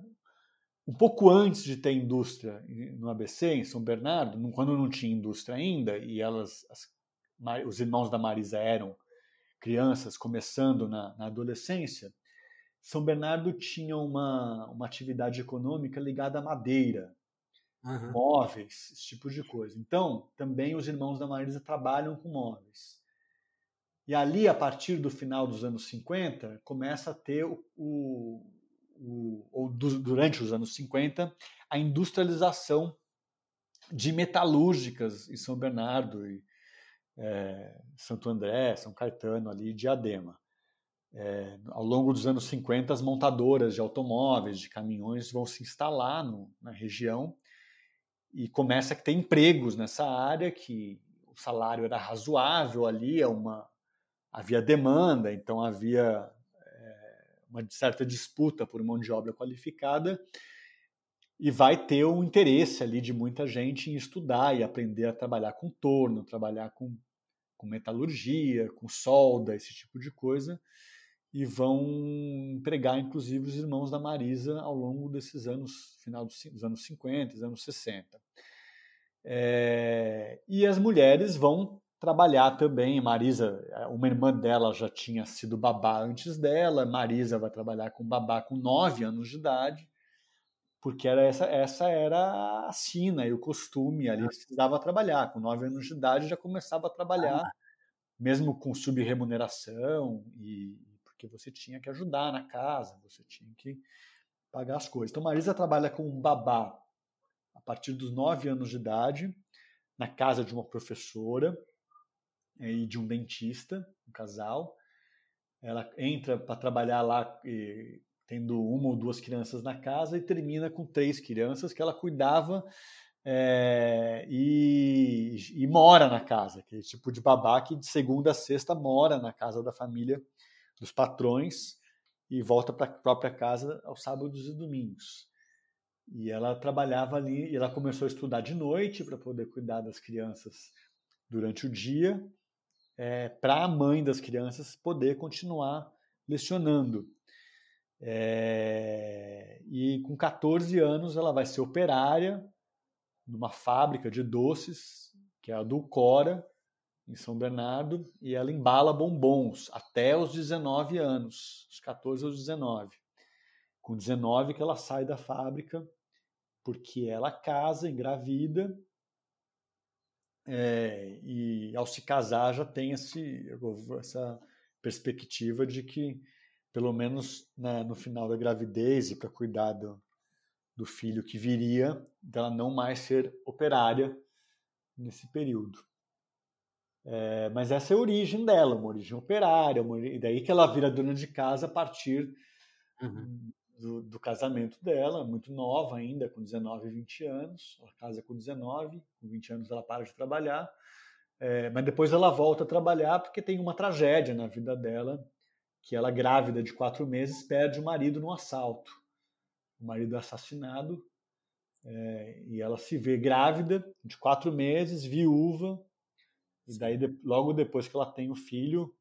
Um pouco antes de ter indústria no ABC, em São Bernardo, quando não tinha indústria ainda, e elas, as, os irmãos da Marisa eram crianças começando na, na adolescência, São Bernardo tinha uma, uma atividade econômica ligada à madeira, uhum. móveis, esse tipo de coisa. Então, também os irmãos da Marisa trabalham com móveis. E ali, a partir do final dos anos 50, começa a ter o, o, o ou do, durante os anos 50, a industrialização de metalúrgicas em São Bernardo e é, Santo André, São Caetano ali, Diadema. É, ao longo dos anos 50, as montadoras de automóveis, de caminhões vão se instalar no, na região e começa a ter empregos nessa área que o salário era razoável ali, é uma havia demanda, então havia é, uma certa disputa por mão de obra qualificada e vai ter um interesse ali de muita gente em estudar e aprender a trabalhar com torno, trabalhar com, com metalurgia, com solda, esse tipo de coisa, e vão empregar inclusive os irmãos da Marisa ao longo desses anos, final dos anos 50, dos anos 60. É, e as mulheres vão trabalhar também. Marisa, é, uma irmã dela já tinha sido babá antes dela. Marisa vai trabalhar com babá com 9 anos de idade, porque era essa, essa era a sina e o costume ali. Precisava trabalhar. Com 9 anos de idade já começava a trabalhar, ah. mesmo com subremuneração, e porque você tinha que ajudar na casa, você tinha que pagar as coisas. Então, Marisa trabalha com um babá a partir dos 9 anos de idade, na casa de uma professora e de um dentista, um casal. Ela entra para trabalhar lá tendo uma ou duas crianças na casa e termina com três crianças que ela cuidava é, e, e, mora na casa, aquele tipo de babá que de segunda a sexta mora na casa da família dos patrões e volta para a própria casa aos sábados e domingos. E ela trabalhava ali, e ela começou a estudar de noite para poder cuidar das crianças durante o dia é, para a mãe das crianças poder continuar lecionando. É, e com 14 anos ela vai ser operária numa fábrica de doces, que é a do Cora, em São Bernardo, e ela embala bombons até os 19 anos, os 14 aos 19. Com 19 que ela sai da fábrica, porque ela casa, engravida, é, e ao se casar já tem esse, essa perspectiva de que, pelo menos né, no final da gravidez e para cuidar do, do filho que viria, dela não mais ser operária nesse período. É, mas essa é a origem dela, uma origem operária, uma, e daí que ela vira dona de casa a partir uhum do, do, casamento dela, muito nova ainda, com 19, 20 anos. Ela casa com 19, com 20 anos ela para de trabalhar. É, mas depois ela volta a trabalhar porque tem uma tragédia na vida dela, que ela, grávida de quatro meses, perde o marido num assalto. O marido é assassinado é, e ela se vê grávida de quatro meses, viúva, e daí logo depois que ela tem o filho,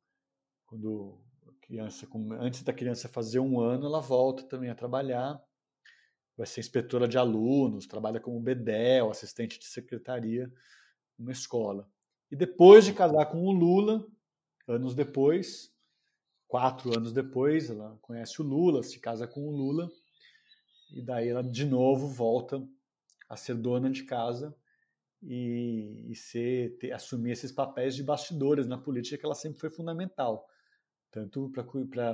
quando criança, antes da criança fazer um ano, ela volta também a trabalhar. Vai ser inspetora de alunos, trabalha como bedel, assistente de secretaria numa escola. E depois de casar com o Lula, anos depois, quatro anos depois, ela conhece o Lula, se casa com o Lula, e daí ela de novo volta a ser dona de casa e, e ser, ter, assumir esses papéis de bastidores na política que ela sempre foi fundamental. Tanto para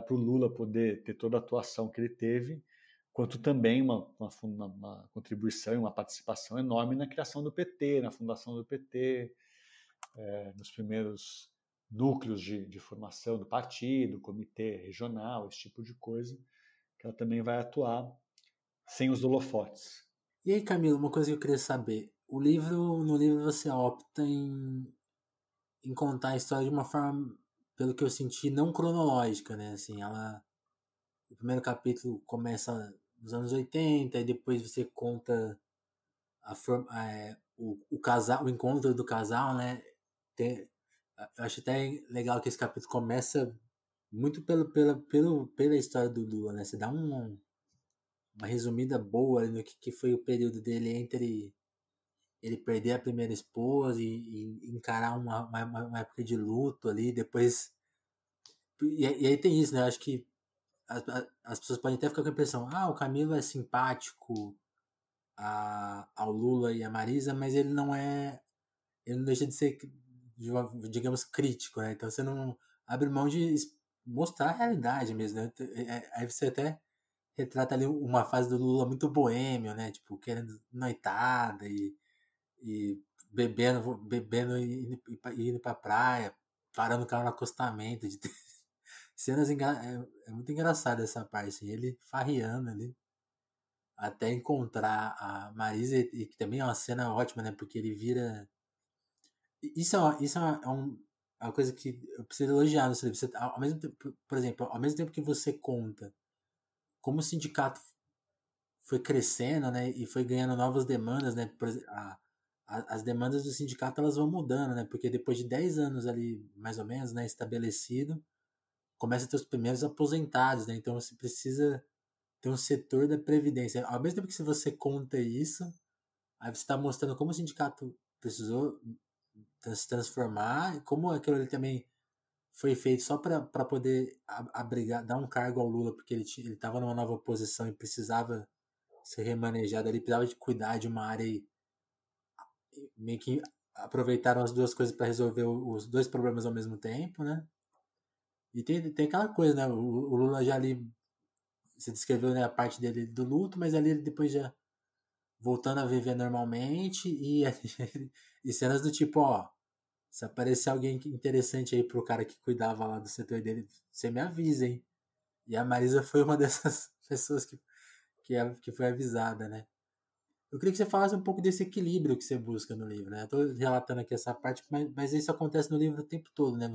o Lula poder ter toda a atuação que ele teve, quanto também uma, uma, uma contribuição e uma participação enorme na criação do PT, na fundação do PT, é, nos primeiros núcleos de, de formação do partido, comitê regional, esse tipo de coisa, que ela também vai atuar sem os holofotes. E aí, Camilo, uma coisa que eu queria saber. O livro, no livro você opta em, em contar a história de uma forma, pelo que eu senti, não cronológica, né? Assim, ela o primeiro capítulo começa nos anos 80 e depois você conta a forma, é, o, o casal, o encontro do casal, né? Eu acho até legal que esse capítulo começa muito pelo, pela, pelo, pela história do Lula, né? Você dá um, uma resumida boa no que, que foi o período dele entre ele perder a primeira esposa e, e encarar uma, uma, uma, época de luto ali, depois. E, e, aí tem isso, né? Eu acho que as, as pessoas podem até ficar com a impressão: ah, o Camilo é simpático a, ao Lula e a Marisa, mas ele não é. Ele não deixa de ser, digamos, crítico, né? Então você não abre mão de mostrar a realidade mesmo, né? É, é, aí você até retrata ali uma fase do Lula muito boêmio, né? Tipo, querendo noitada e, e bebendo, bebendo e, e indo pra praia, parando o carro no acostamento. De. <laughs> Cenas é, é, muito engraçado essa parte, assim, ele farriando ali até encontrar a Marisa, e que também é uma cena ótima, né? Porque ele vira. Isso é uma, isso é uma, é é uma coisa que eu preciso elogiar no livro. Você, ao mesmo tempo, por exemplo, ao mesmo tempo que você conta como o sindicato foi crescendo, né, e foi ganhando novas demandas, né, a, a, as demandas do sindicato elas vão mudando, né, porque depois de 10 anos ali, mais ou menos, né, estabelecido, começa a ter os primeiros aposentados, né, então você precisa ter um setor da previdência. Ao mesmo tempo que se você conta isso, aí você está mostrando como o sindicato precisou se transformar, como aquilo ali também foi feito só para poder abrigar, dar um cargo ao Lula, porque ele ele estava numa nova posição e precisava ser remanejado, ele precisava de cuidar de uma área e meio que aproveitaram as duas coisas para resolver os dois problemas ao mesmo tempo, né? E tem, tem aquela coisa, né? O, o Lula já ali você descreveu né, a parte dele do luto, mas ali ele depois já voltando a viver normalmente e, <laughs> e cenas do tipo, ó, se aparecer alguém interessante aí pro cara que cuidava lá do setor dele, você me avisa, hein? E a Marisa foi uma <laughs> dessas pessoas que, que, que foi avisada, né? Eu queria que você falasse um pouco desse equilíbrio que você busca no livro, né? Eu tô relatando aqui essa parte, mas, mas isso acontece no livro o tempo todo, né?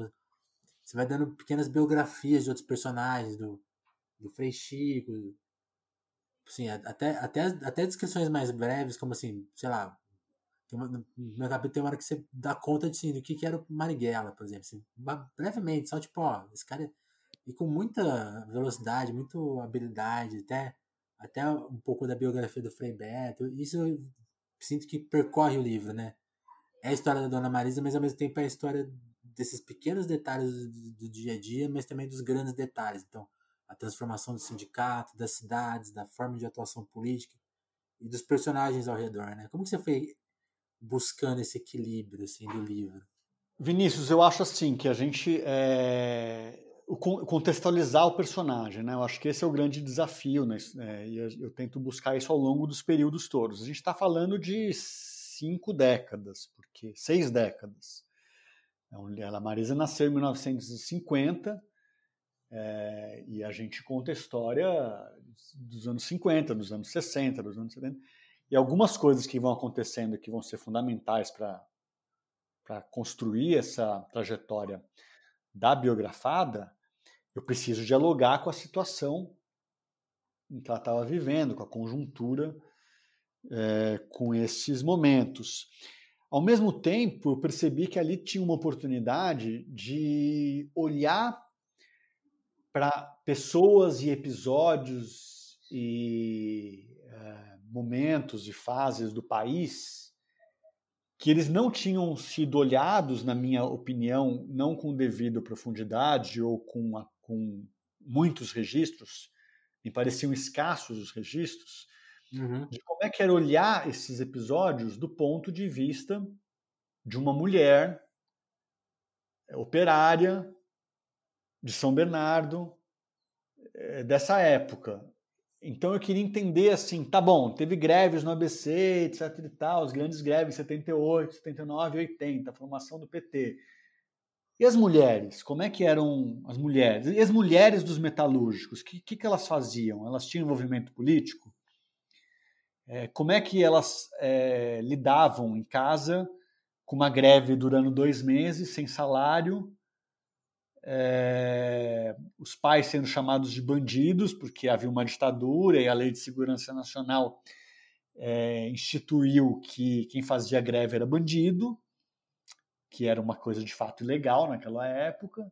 Você vai dando pequenas biografias de outros personagens, do, do Frei Chico, assim, até, até, até descrições mais breves, como assim, sei lá, tem uma, meu capítulo tem uma hora que você dá conta de, assim, do que, que era o Marighella, por exemplo. Assim, brevemente, só tipo, ó, esse cara. E com muita velocidade, muita habilidade, até, até um pouco da biografia do Frei Beto. Isso eu sinto que percorre o livro, né? É a história da Dona Marisa, mas ao mesmo tempo é a história desses pequenos detalhes do, do dia a dia, mas também dos grandes detalhes. Então, a transformação do sindicato, das cidades, da forma de atuação política e dos personagens ao redor, né? Como que você foi buscando esse equilíbrio assim do livro? Vinícius, eu acho assim que a gente é, contextualizar o personagem, né? Eu acho que esse é o grande desafio, né? É, e eu, tento buscar isso ao longo dos períodos todos. A gente está falando de cinco décadas, porque seis décadas. É a Marisa nasceu em 1950 é, e a gente conta a história dos anos 50, dos anos 60, dos anos 70. E algumas coisas que vão acontecendo que vão ser fundamentais para construir essa trajetória da biografada, eu preciso dialogar com a situação em que ela estava vivendo, com a conjuntura, é, com esses momentos. Ao mesmo tempo, eu percebi que ali tinha uma oportunidade de olhar para pessoas e episódios e momentos e fases do país que eles não tinham sido olhados, na minha opinião, não com devido profundidade ou com, a, com muitos registros, me pareciam escassos os registros, uhum. de como é que era olhar esses episódios do ponto de vista de uma mulher operária de São Bernardo, é, dessa época. Então eu queria entender assim, tá bom, teve greves no ABC, etc e tal, as grandes greves 78, 79 e 80, a formação do PT. E as mulheres? Como é que eram as mulheres? E as mulheres dos metalúrgicos? O que, que, que, elas faziam? Elas tinham envolvimento político? É, como é que elas é, lidavam em casa com uma greve durando dois meses, sem salário, é, os pais sendo chamados de bandidos, porque havia uma ditadura e a Lei de Segurança Nacional é, instituiu que quem fazia greve era bandido, que era uma coisa de fato ilegal naquela época.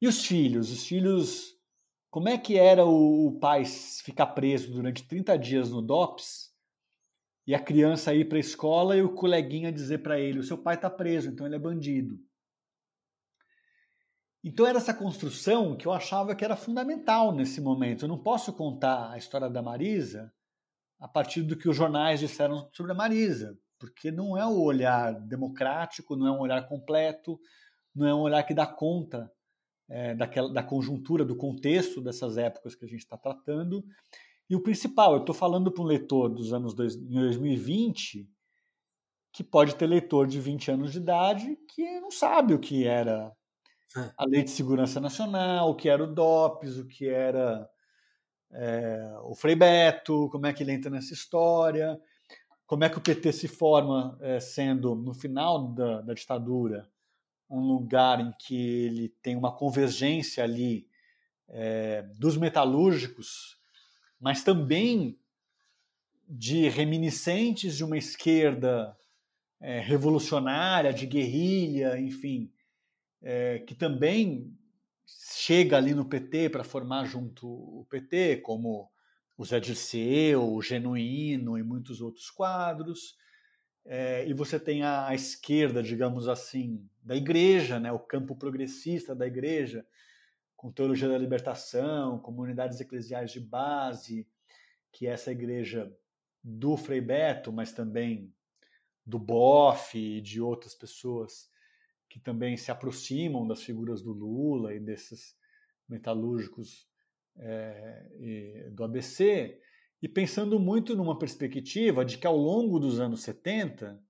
E os filhos? Os filhos. Como é que era o, o pai ficar preso durante 30 dias no DOPS e a criança ir para a escola e o coleguinha dizer para ele: o seu pai está preso, então ele é bandido? Então era essa construção que eu achava que era fundamental nesse momento. Eu não posso contar a história da Marisa a partir do que os jornais disseram sobre a Marisa, porque não é o olhar democrático, não é um olhar completo, não é um olhar que dá conta é, daquela, da conjuntura, do contexto dessas épocas que a gente está tratando. E o principal, eu estou falando para um leitor dos anos dois, 2020 que pode ter leitor de 20 anos de idade que não sabe o que era é. a Lei de Segurança Nacional, o que era o DOPS, o que era é, o Frei Beto, como é que ele entra nessa história, como é que o PT se forma é, sendo, no final da, da, ditadura, um lugar em que ele tem uma convergência ali é, dos metalúrgicos, mas também de reminiscentes de uma esquerda é, revolucionária, de guerrilha, enfim, é, que também chega ali no PT para formar junto o PT, como o Zé Dirceu, o Genuíno e muitos outros quadros. É, e você tem a, a, esquerda, digamos assim, da igreja, né, o campo progressista da igreja, com teologia da libertação, comunidades eclesiais de base, que é essa igreja do Frei Beto, mas também do Boff e de outras pessoas que também se aproximam das figuras do Lula e desses metalúrgicos é, do ABC, e pensando muito numa perspectiva de que ao longo dos anos 70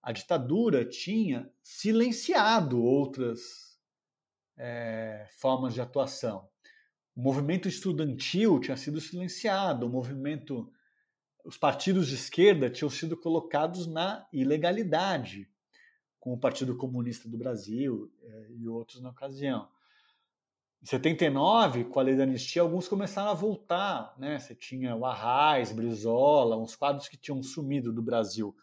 a ditadura tinha silenciado outras é, formas de atuação. O movimento estudantil tinha sido silenciado, o movimento, os partidos de esquerda tinham sido colocados na ilegalidade com o Partido Comunista do Brasil é, e outros na ocasião. Em 79, com a lei da anistia, alguns começaram a voltar. Né? Você tinha o Arraes, Brizola, uns quadros que tinham sumido do Brasil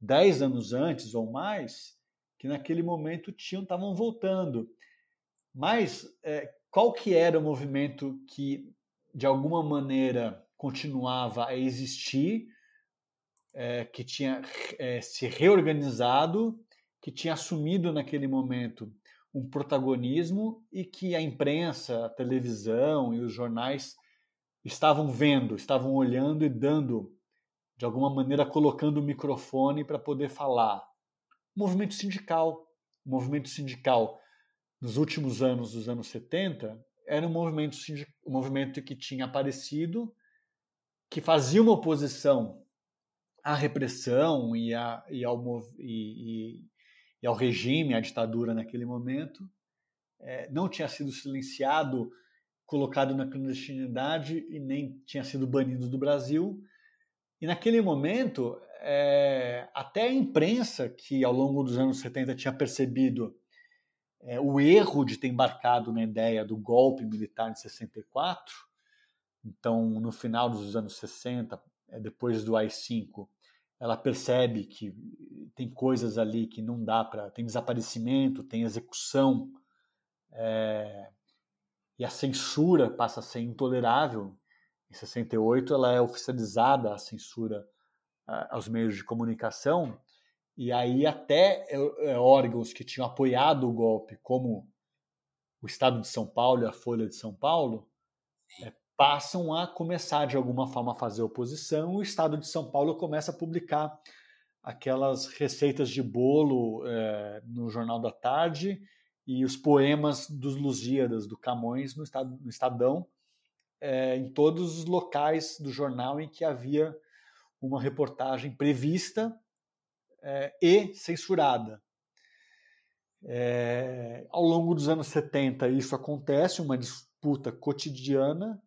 dez anos antes ou mais, que naquele momento tinham estavam voltando. Mas é, qual que era o movimento que, de alguma maneira, continuava a existir, é, que tinha é, se reorganizado que tinha assumido naquele momento um protagonismo e que a imprensa, a televisão e os jornais estavam vendo, estavam olhando e dando, de alguma maneira, colocando o microfone para poder falar. O movimento sindical. O movimento sindical, nos últimos anos dos anos 70, era um movimento, um movimento que tinha aparecido, que fazia uma oposição à repressão e, a, e, ao, e, e ao regime, à ditadura naquele momento, é, não tinha sido silenciado, colocado na clandestinidade e nem tinha sido banido do Brasil. E naquele momento, é, até a imprensa, que ao longo dos anos 70 tinha percebido é, o erro de ter embarcado na ideia do golpe militar em 64, então no final dos anos 60, é, depois do AI-5, ela percebe que tem coisas ali que não dá para. tem desaparecimento, tem execução, é, e a censura passa a ser intolerável. Em 68, ela é oficializada a censura aos meios de comunicação, e aí até é, é, órgãos que tinham apoiado o golpe, como o Estado de São Paulo e a Folha de São Paulo, é, passam a começar de alguma forma a fazer oposição. O Estado de São Paulo começa a publicar aquelas receitas de bolo é, no Jornal da Tarde e os poemas dos Lusíadas, do Camões, no, estado, no Estadão, é, em todos os locais do jornal em que havia uma reportagem prevista é, e censurada. É, ao longo dos anos 70, isso acontece, uma disputa cotidiana,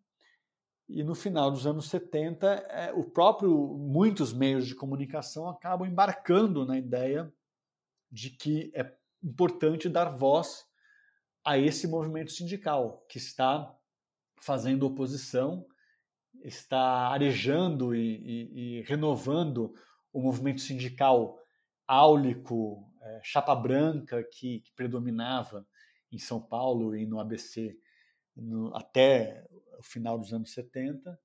e no final dos anos 70, é, o próprio muitos meios de comunicação acabam embarcando na ideia de que é importante dar voz a esse movimento sindical que está fazendo oposição, está arejando e, e, e renovando o movimento sindical áulico, é, chapa branca que, que, predominava em São Paulo e no ABC no, até o final dos anos 70,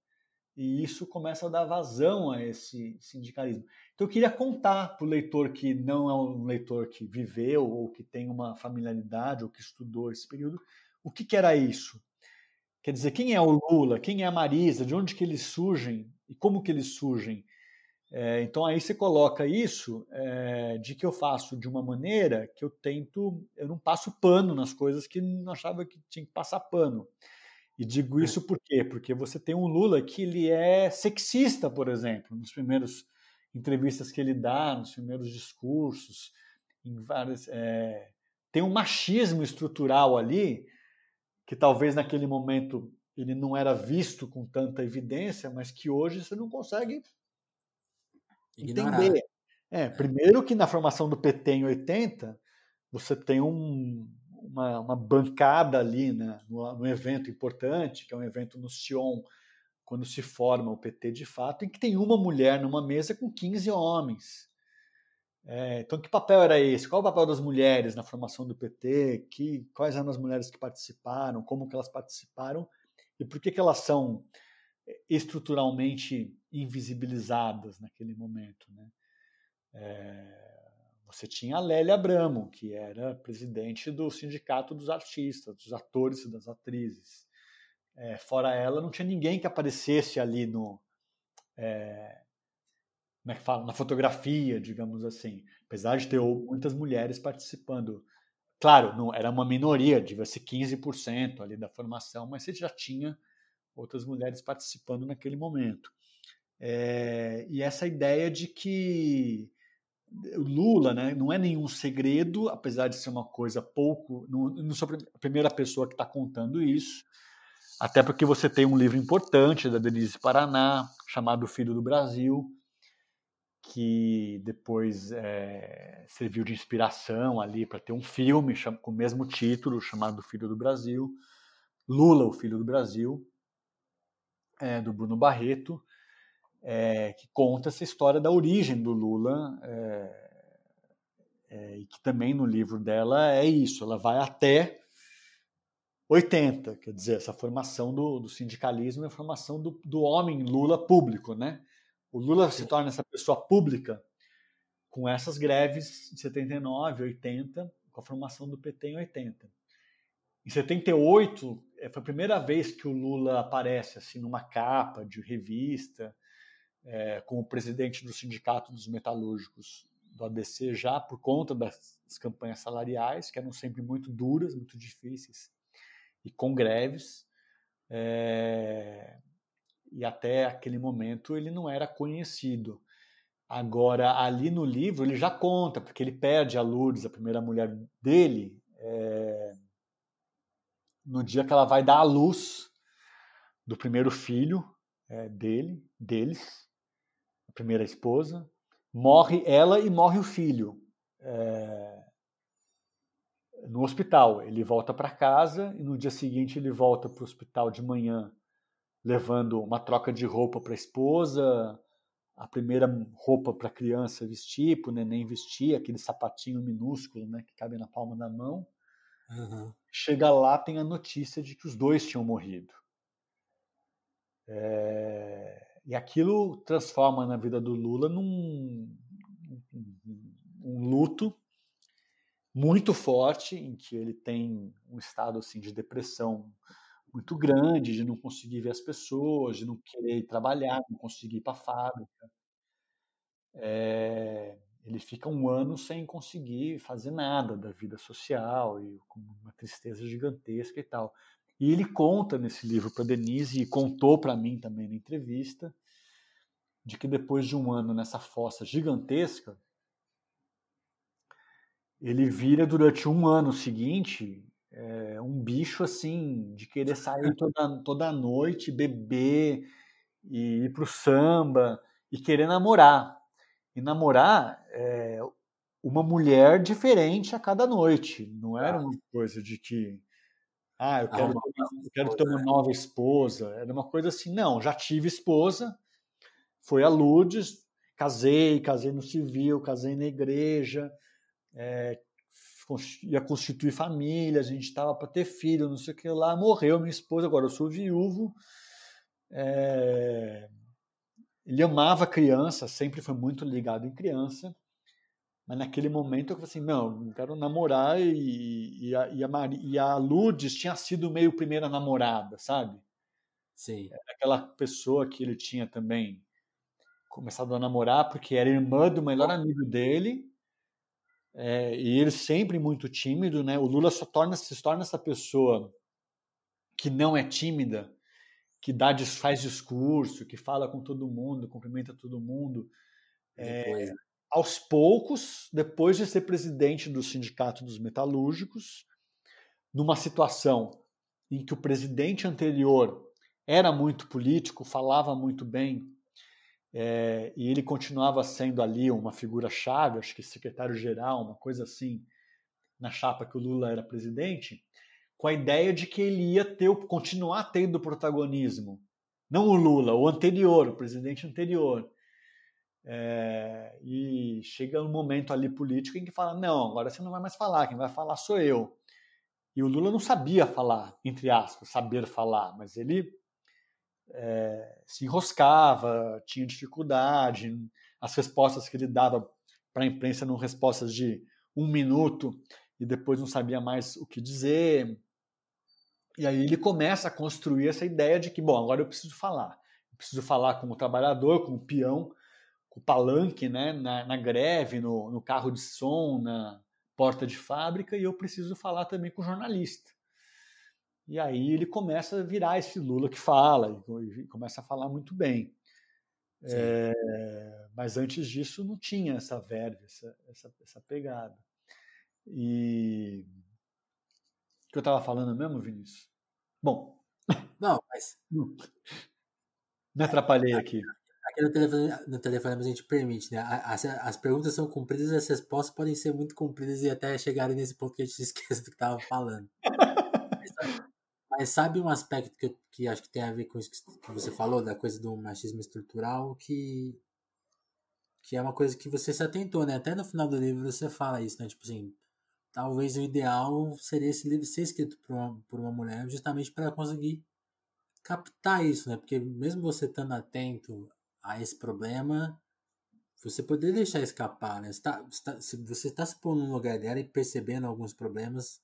e isso começa a dar vazão a esse sindicalismo. Então eu queria contar para o leitor que não é um leitor que viveu ou que tem uma familiaridade ou que estudou esse período, o que, que era isso? Quer dizer, quem é o Lula, quem é a Marisa, de onde que eles surgem e como que eles surgem? É, então aí você coloca isso é, de que eu faço de uma maneira que eu tento, eu não passo pano nas coisas que não achava que tinha que passar pano. E digo é. isso por quê? Porque você tem um Lula que ele é sexista, por exemplo, nos primeiros entrevistas que ele dá, nos primeiros discursos, em várias, é, tem um machismo estrutural ali que talvez naquele momento ele não era visto com tanta evidência, mas que hoje você não consegue Ignorar. entender. É, primeiro que na formação do PT em 80, você tem um, uma, uma, bancada ali né, no, no, evento importante, que é um evento no Sion, quando se forma o PT de fato, em que tem uma mulher numa mesa com 15 homens. É, então, que papel era esse? Qual o papel das mulheres na formação do PT? Que, quais eram as mulheres que participaram? Como que elas participaram? E por que, que elas são estruturalmente invisibilizadas naquele momento. Né? É, você tinha a Lélia Abramo, que era presidente do Sindicato dos Artistas, dos atores e das atrizes. É, fora ela, não tinha ninguém que aparecesse ali no. É, como é que fala? Na fotografia, digamos assim. Apesar de ter muitas mulheres participando. Claro, não, era uma minoria, devia ser 15% ali da formação, mas você já tinha outras mulheres participando naquele momento. É, e essa ideia de que Lula né, não é nenhum segredo, apesar de ser uma coisa pouco. Não, não sou a primeira pessoa que está contando isso, até porque você tem um livro importante da Denise Paraná, chamado Filho do Brasil, que depois é, serviu de inspiração ali para ter um filme com o mesmo título, chamado Filho do Brasil. Lula, o Filho do Brasil, é, do Bruno Barreto é, que conta essa história da origem do Lula, é, é, e que também no livro dela é isso, ela vai até 80, quer dizer, essa formação do, do sindicalismo e a formação do, do homem Lula público, né? O Lula se torna essa pessoa pública com essas greves de 79, 80, com a formação do PT em 80. Em 78, é, foi a primeira vez que o Lula aparece assim numa capa de revista, é, como presidente do Sindicato dos Metalúrgicos do ABC, já por conta das, campanhas salariais, que eram sempre muito duras, muito difíceis, e com greves. É, e até aquele momento ele não era conhecido. Agora, ali no livro, ele já conta, porque ele perde a Lourdes, a primeira mulher dele, é, no dia que ela vai dar à luz do primeiro filho é, dele, deles, a primeira esposa, morre ela e morre o filho é, no hospital. Ele volta para casa e no dia seguinte ele volta para o hospital de manhã, levando uma troca de roupa para a esposa, a primeira roupa para a criança vestir, para o neném vestir, aquele sapatinho minúsculo né, que cabe na palma da mão. Uhum. Chega lá, tem a notícia de que os dois tinham morrido. É... E aquilo transforma na vida do Lula num um luto muito forte, em que ele tem um estado assim de depressão muito grande, de não conseguir ver as pessoas, de não querer trabalhar, não conseguir ir para a fábrica. É, ele fica um ano sem conseguir fazer nada da vida social e com uma tristeza gigantesca e tal. E ele conta nesse livro para Denise e contou para mim também na entrevista de que depois de um ano nessa fossa gigantesca, ele vira durante um ano seguinte é, um bicho assim de querer sair <laughs> toda, toda noite, beber e ir pro samba e querer namorar. E namorar é, uma mulher diferente a cada noite. Não era uma coisa de que ah, eu quero, eu quero ter uma né? nova esposa. Era uma coisa assim, não, já tive esposa, foi a Lourdes, casei, casei no civil, casei na igreja, é, ia constituir família, a gente estava para ter filho, não sei o que lá, morreu minha esposa, agora eu sou viúvo. É, ele amava criança, sempre foi muito ligado em criança, mas naquele momento eu falei assim, não, eu quero namorar e, e, a, e, a, e a Lourdes tinha sido meio primeira namorada, sabe? Sim. Era aquela pessoa que ele tinha também começado a namorar porque era irmã do melhor amigo dele é, e ele sempre muito tímido, né? O Lula só torna, se torna essa pessoa que não é tímida, que dá, faz discurso, que fala com todo mundo, cumprimenta todo mundo. É, aos poucos, depois de ser presidente do Sindicato dos Metalúrgicos, numa situação em que o presidente anterior era muito político, falava muito bem é, e ele continuava sendo ali uma figura-chave, acho que secretário-geral, uma coisa assim, na chapa que o Lula era presidente, com a ideia de que ele ia ter, continuar tendo protagonismo. Não o Lula, o anterior, o presidente anterior. É, e chega um momento ali político em que fala: não, agora você não vai mais falar, quem vai falar sou eu. E o Lula não sabia falar, entre aspas, saber falar, mas ele é, se enroscava, tinha dificuldade, as respostas que ele dava para a imprensa eram respostas de um minuto e depois não sabia mais o que dizer. E aí ele começa a construir essa ideia de que, bom, agora eu preciso falar. Eu preciso falar como trabalhador, como peão, com o palanque, né, na, na greve, no, no carro de som, na porta de fábrica, e eu preciso falar também com o jornalista. E aí ele começa a virar esse Lula que fala, e começa a falar muito bem. É, mas antes disso não tinha essa verve, essa, essa, essa pegada. E o que eu estava falando mesmo, Vinícius? Bom. Não, mas. <laughs> Me atrapalhei aqui. Aqui no telefone, no telefone a gente permite, né? As, as perguntas são cumpridas e as respostas podem ser muito cumpridas e até chegarem nesse ponto que a gente <laughs> esquece do que estava falando. Mas sabe um aspecto que, que acho que tem a ver com isso que você falou, da coisa do machismo estrutural, que, que é uma coisa que você se atentou, né? Até no final do livro você fala isso, né? Tipo assim, talvez o ideal seria esse livro ser escrito por uma, por uma mulher justamente para conseguir captar isso, né? Porque mesmo você estando atento a esse problema, você poderia deixar escapar, né? Você tá, você tá, você está se pondo no lugar dela e percebendo alguns problemas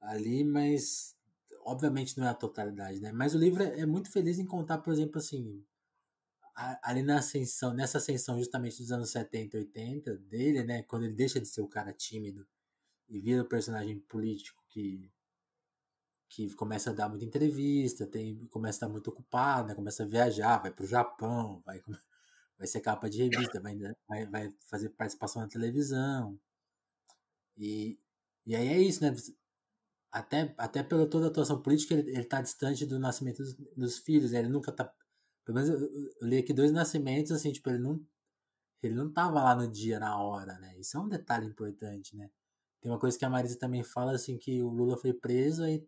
ali, mas obviamente não é a totalidade, né? Mas o livro é, é muito feliz em contar, por exemplo, assim, ali na ascensão, nessa ascensão justamente dos anos 70 e 80 dele, né? Quando ele deixa de ser o cara tímido e vira o personagem político que que começa a dar muita entrevista, tem, começa a estar muito ocupado, né? começa a viajar, vai para o Japão, vai, <laughs> vai ser capa de revista, vai, vai, vai fazer participação na televisão. E, e aí é isso, né? até, até pela toda a atuação política, ele, ele tá distante do nascimento dos, dos filhos, né? Ele nunca tá. Pelo menos eu, eu, li aqui dois nascimentos, assim, tipo, ele não. Ele não tava lá no dia, na hora, né? Isso é um detalhe importante, né? Tem uma coisa que a Marisa também fala, assim, que o Lula foi preso, aí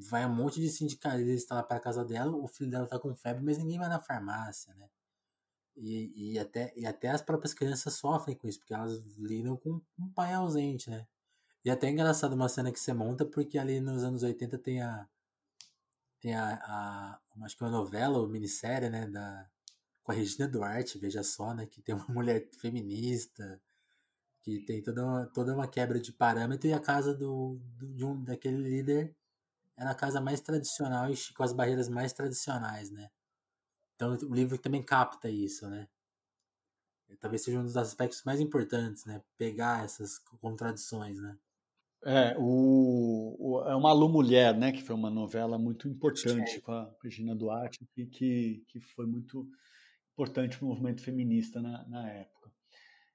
vai um monte de sindicalistas lá para casa dela, o filho dela tá com febre, mas ninguém vai na farmácia, né? E, e, até, e até as próprias crianças sofrem com isso, porque elas lidam com um pai ausente, né? E até é engraçado uma cena que você monta, porque ali nos anos 80 tem a. Tem a. a acho que é uma novela ou minissérie, né? Da, com a Regina Duarte, veja só, né? Que tem uma <laughs> mulher feminista, que tem toda uma, toda uma quebra de parâmetro, e a casa do, do de um, daquele líder era a casa mais tradicional e com as barreiras mais tradicionais, né? Então o livro também capta isso, né? Talvez seja um dos aspectos mais importantes, né? Pegar essas contradições, né? É, o, o, é uma Alô Mulher, né, que foi uma novela muito importante com a Regina Duarte, que, que, que foi muito importante para o movimento feminista na, na época.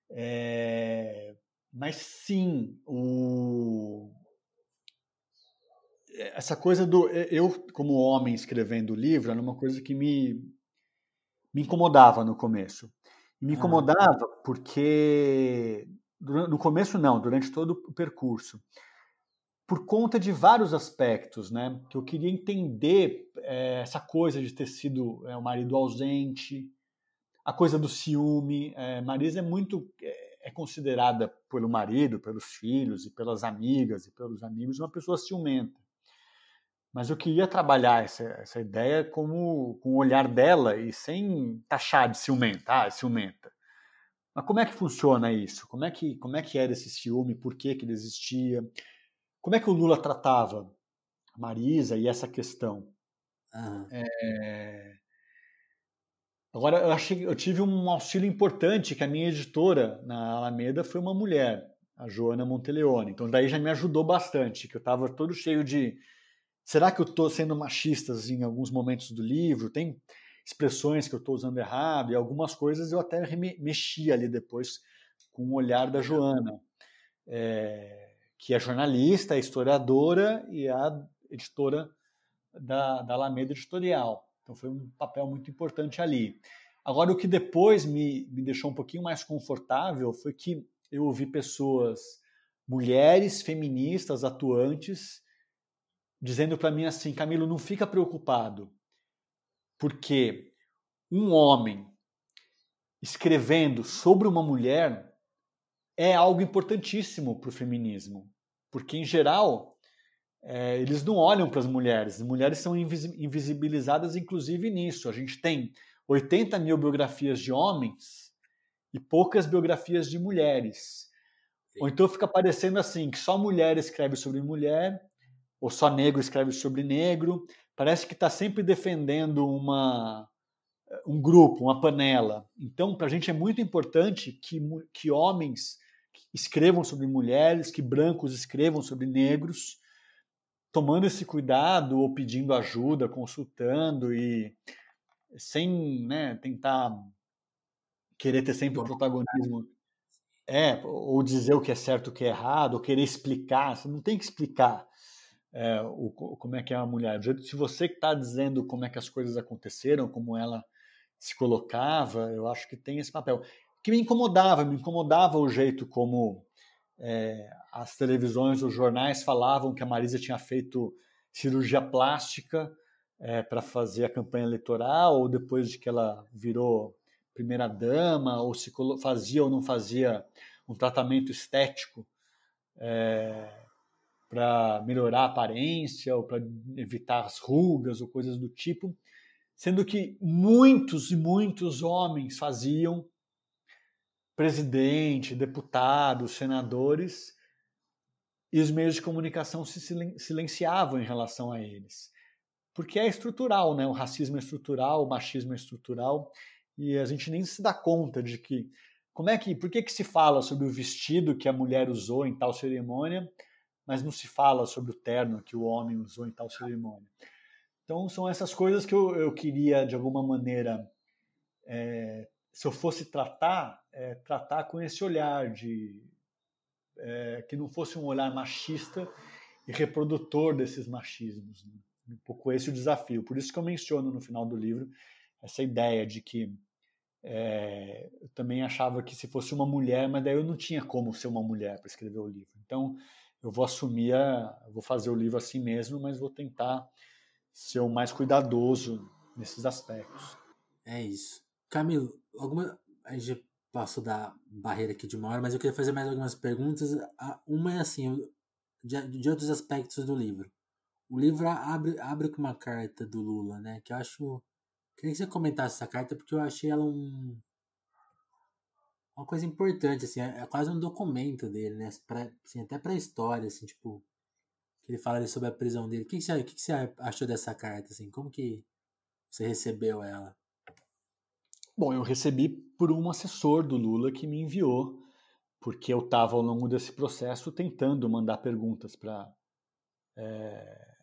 É, mas sim, o... essa coisa do. Eu, como homem escrevendo o livro, era uma coisa que me, me incomodava no começo. Me incomodava porque. No começo, não, durante todo o percurso. Por conta de vários aspectos, né? Que eu queria entender é, essa coisa de ter sido é, o marido ausente, a coisa do ciúme. É, Marisa é muito é considerada pelo marido, pelos filhos e pelas amigas e pelos amigos uma pessoa ciumenta. Mas eu queria trabalhar essa, essa ideia como com o olhar dela e sem taxar de ciumenta, ah, é ciumenta. Mas como é que funciona isso? Como é que, como é que era esse ciúme? Por que, que ele existia? Como é que o Lula tratava a Marisa e essa questão? Uhum. É... Agora, eu, achei, eu tive um auxílio importante que a minha editora na Alameda foi uma mulher, a Joana Monteleone. Então, daí já me ajudou bastante, que eu estava todo cheio de... Será que eu estou sendo machista em alguns momentos do livro? Tem expressões que eu estou usando errado e algumas coisas eu até mexi ali depois com o olhar da Joana, é, que é jornalista, é historiadora e é a editora da, da Alameda Editorial. Então foi um papel muito importante ali. Agora, o que depois me, me deixou um pouquinho mais confortável foi que eu ouvi pessoas, mulheres feministas atuantes, dizendo para mim assim: Camilo, não fica preocupado, porque um homem escrevendo sobre uma mulher é algo importantíssimo para o feminismo, porque em geral é, eles não olham para as mulheres. As mulheres são invisibilizadas, inclusive nisso. A gente tem 80 mil biografias de homens e poucas biografias de mulheres. Sim. Ou então fica parecendo assim, que só mulher escreve sobre mulher, ou só negro escreve sobre negro. Parece que está sempre defendendo uma, um grupo, uma panela. Então, para a gente é muito importante que, que homens escrevam sobre mulheres, que brancos escrevam sobre negros, tomando esse cuidado ou pedindo ajuda, consultando e sem né, tentar querer ter sempre o protagonismo. É, ou dizer o que é certo, o que é errado, ou querer explicar. Você não tem que explicar é, o, como é que é uma mulher. Se você está dizendo como é que as coisas aconteceram, como ela se colocava, eu acho que tem esse papel. Que me incomodava, me incomodava o jeito como é, as televisões, os jornais falavam que a Marisa tinha feito cirurgia plástica é, para fazer a campanha eleitoral, ou depois de que ela virou primeira dama, ou se fazia ou não fazia um tratamento estético é, para melhorar a aparência, ou para evitar as rugas, ou coisas do tipo, sendo que muitos e muitos homens faziam presidente, deputados, senadores, e os meios de comunicação se silenciavam em relação a eles. Porque é estrutural, né? O racismo é estrutural, o machismo é estrutural, e a gente nem se dá conta de que como é que, por que que se fala sobre o vestido que a mulher usou em tal cerimônia, mas não se fala sobre o terno que o homem usou em tal cerimônia? Então são essas coisas que eu, eu queria de alguma maneira é, se eu fosse tratar, é, tratar com esse olhar de é, que não fosse um olhar machista e reprodutor desses machismos. Né? Um pouco esse o desafio. Por isso que eu menciono no final do livro essa ideia de que é, eu também achava que se fosse uma mulher, mas daí eu não tinha como ser uma mulher para escrever o livro. Então eu vou assumir, a, vou fazer o livro assim mesmo, mas vou tentar ser o mais cuidadoso nesses aspectos. É isso. Camilo, alguma. A gente passou da barreira aqui de uma hora, mas eu queria fazer mais algumas perguntas. Uma é assim, de, de outros aspectos do livro. O livro abre, abre com uma carta do Lula, né? Que eu acho. Queria que você comentasse essa carta, porque eu achei ela um. Uma coisa importante, assim, é, é quase um documento dele, né? Pra, assim, até pra história, assim, tipo. Que ele fala sobre a prisão dele. O que, que, você, que, que você achou dessa carta, assim? Como que você recebeu ela? Bom, eu recebi por um assessor do Lula que me enviou, porque eu estava ao longo desse processo tentando mandar perguntas para é,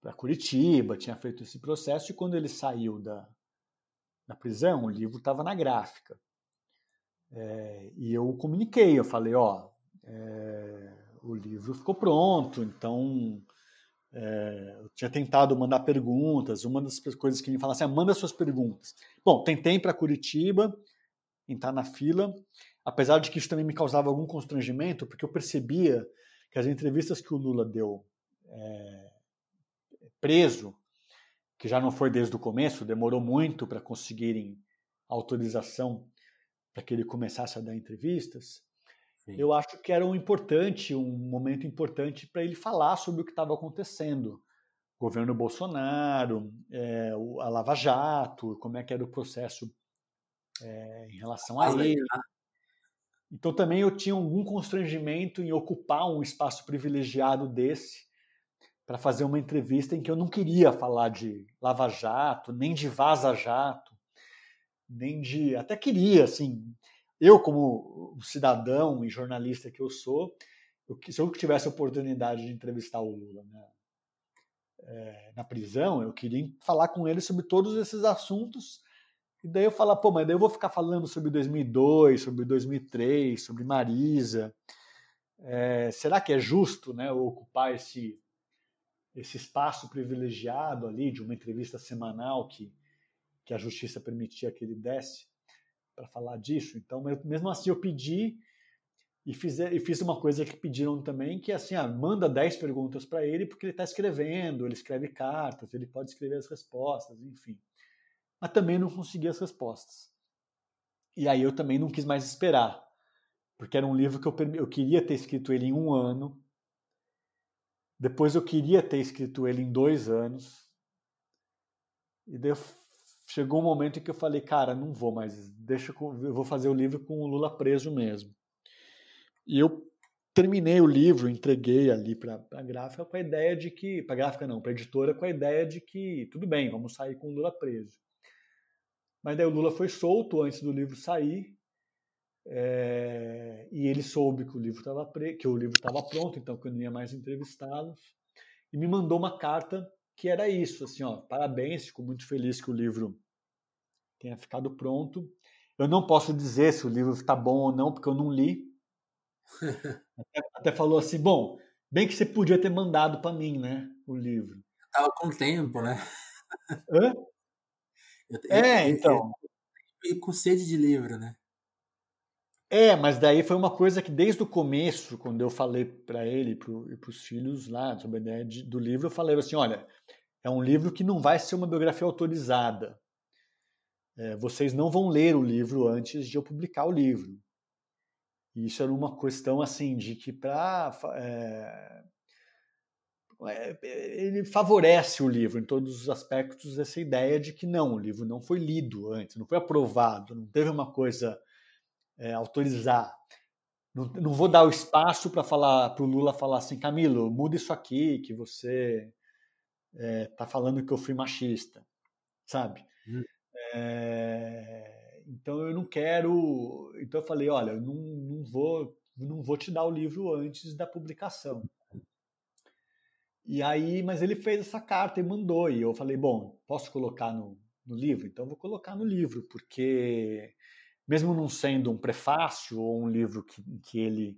para Curitiba, tinha feito esse processo e quando ele saiu da, da prisão, o livro estava na gráfica. É, e eu comuniquei, eu falei, ó, é, o livro ficou pronto, então é, eu tinha tentado mandar perguntas. Uma das coisas que me falaram assim: ah, manda suas perguntas. Bom, tentei para Curitiba, entrar na fila, apesar de que isso também me causava algum constrangimento, porque eu percebia que as entrevistas que o Lula deu é, preso, que já não foi desde o começo, demorou muito para conseguirem autorização para que ele começasse a dar entrevistas. Sim. Eu acho que era um importante, um momento importante para ele falar sobre o que estava acontecendo. O governo Bolsonaro, é, a Lava Jato, como é que era o processo é, em relação a ele. Né? Então também eu tinha algum constrangimento em ocupar um espaço privilegiado desse para fazer uma entrevista em que eu não queria falar de Lava Jato, nem de Vaza Jato, nem de. Até queria, assim. Eu, como cidadão e jornalista que eu sou, eu, se eu tivesse a oportunidade de entrevistar o Lula né, é, na prisão, eu queria falar com ele sobre todos esses assuntos. E daí eu falar, pô, mas daí eu vou ficar falando sobre 2002, sobre 2003, sobre Marisa. É, será que é justo né, ocupar esse esse espaço privilegiado ali de uma entrevista semanal que, que a justiça permitia que ele desse para falar disso. Então, mesmo assim, eu pedi e fiz, e fiz uma coisa que pediram também, que é assim, ah, manda 10 perguntas para ele, porque ele está escrevendo, ele escreve cartas, ele pode escrever as respostas, enfim. Mas também não consegui as respostas. E aí eu também não quis mais esperar, porque era um livro que eu, eu queria ter escrito ele em um ano, depois eu queria ter escrito ele em dois anos. E daí chegou um momento em que eu falei, cara, não vou mais, deixa eu vou fazer o livro com o Lula preso mesmo. E eu terminei o livro, entreguei ali para a gráfica com a ideia de que, para gráfica não, para editora com a ideia de que tudo bem, vamos sair com o Lula preso. Mas daí o Lula foi solto antes do livro sair é, e ele soube que o livro estava que o livro estava pronto, então que eu não ia mais entrevistá-los, e me mandou uma carta que era isso, assim, ó, parabéns, fico muito feliz que o livro tenha ficado pronto. Eu não posso dizer se o livro está bom ou não, porque eu não li. <laughs> até, até, falou assim, bom, bem que você podia ter mandado para mim, né, o livro. Tava com tempo, né? Hã? Eu, é, eu, então. E com sede de livro, né? É, mas daí foi uma coisa que desde o começo, quando eu falei para ele e para os filhos lá sobre a ideia de, do livro, eu falei assim: olha, é um livro que não vai ser uma biografia autorizada. É, vocês não vão ler o livro antes de eu publicar o livro. E isso era uma questão assim de que para é, é, ele favorece o livro em todos os aspectos essa ideia de que não, o livro não foi lido antes, não foi aprovado, não teve uma coisa é, autorizar. Não, não, vou dar o espaço para falar para o Lula falar assim, Camilo, muda isso aqui, que você está é, tá falando que eu fui machista, sabe? Hum. É, então eu não quero. Então eu falei, olha, eu não, não vou não vou te dar o livro antes da publicação. E aí, mas ele fez essa carta e mandou. E eu falei, bom, posso colocar no, no livro? Então eu vou colocar no livro, porque mesmo não sendo um prefácio ou um livro que, que ele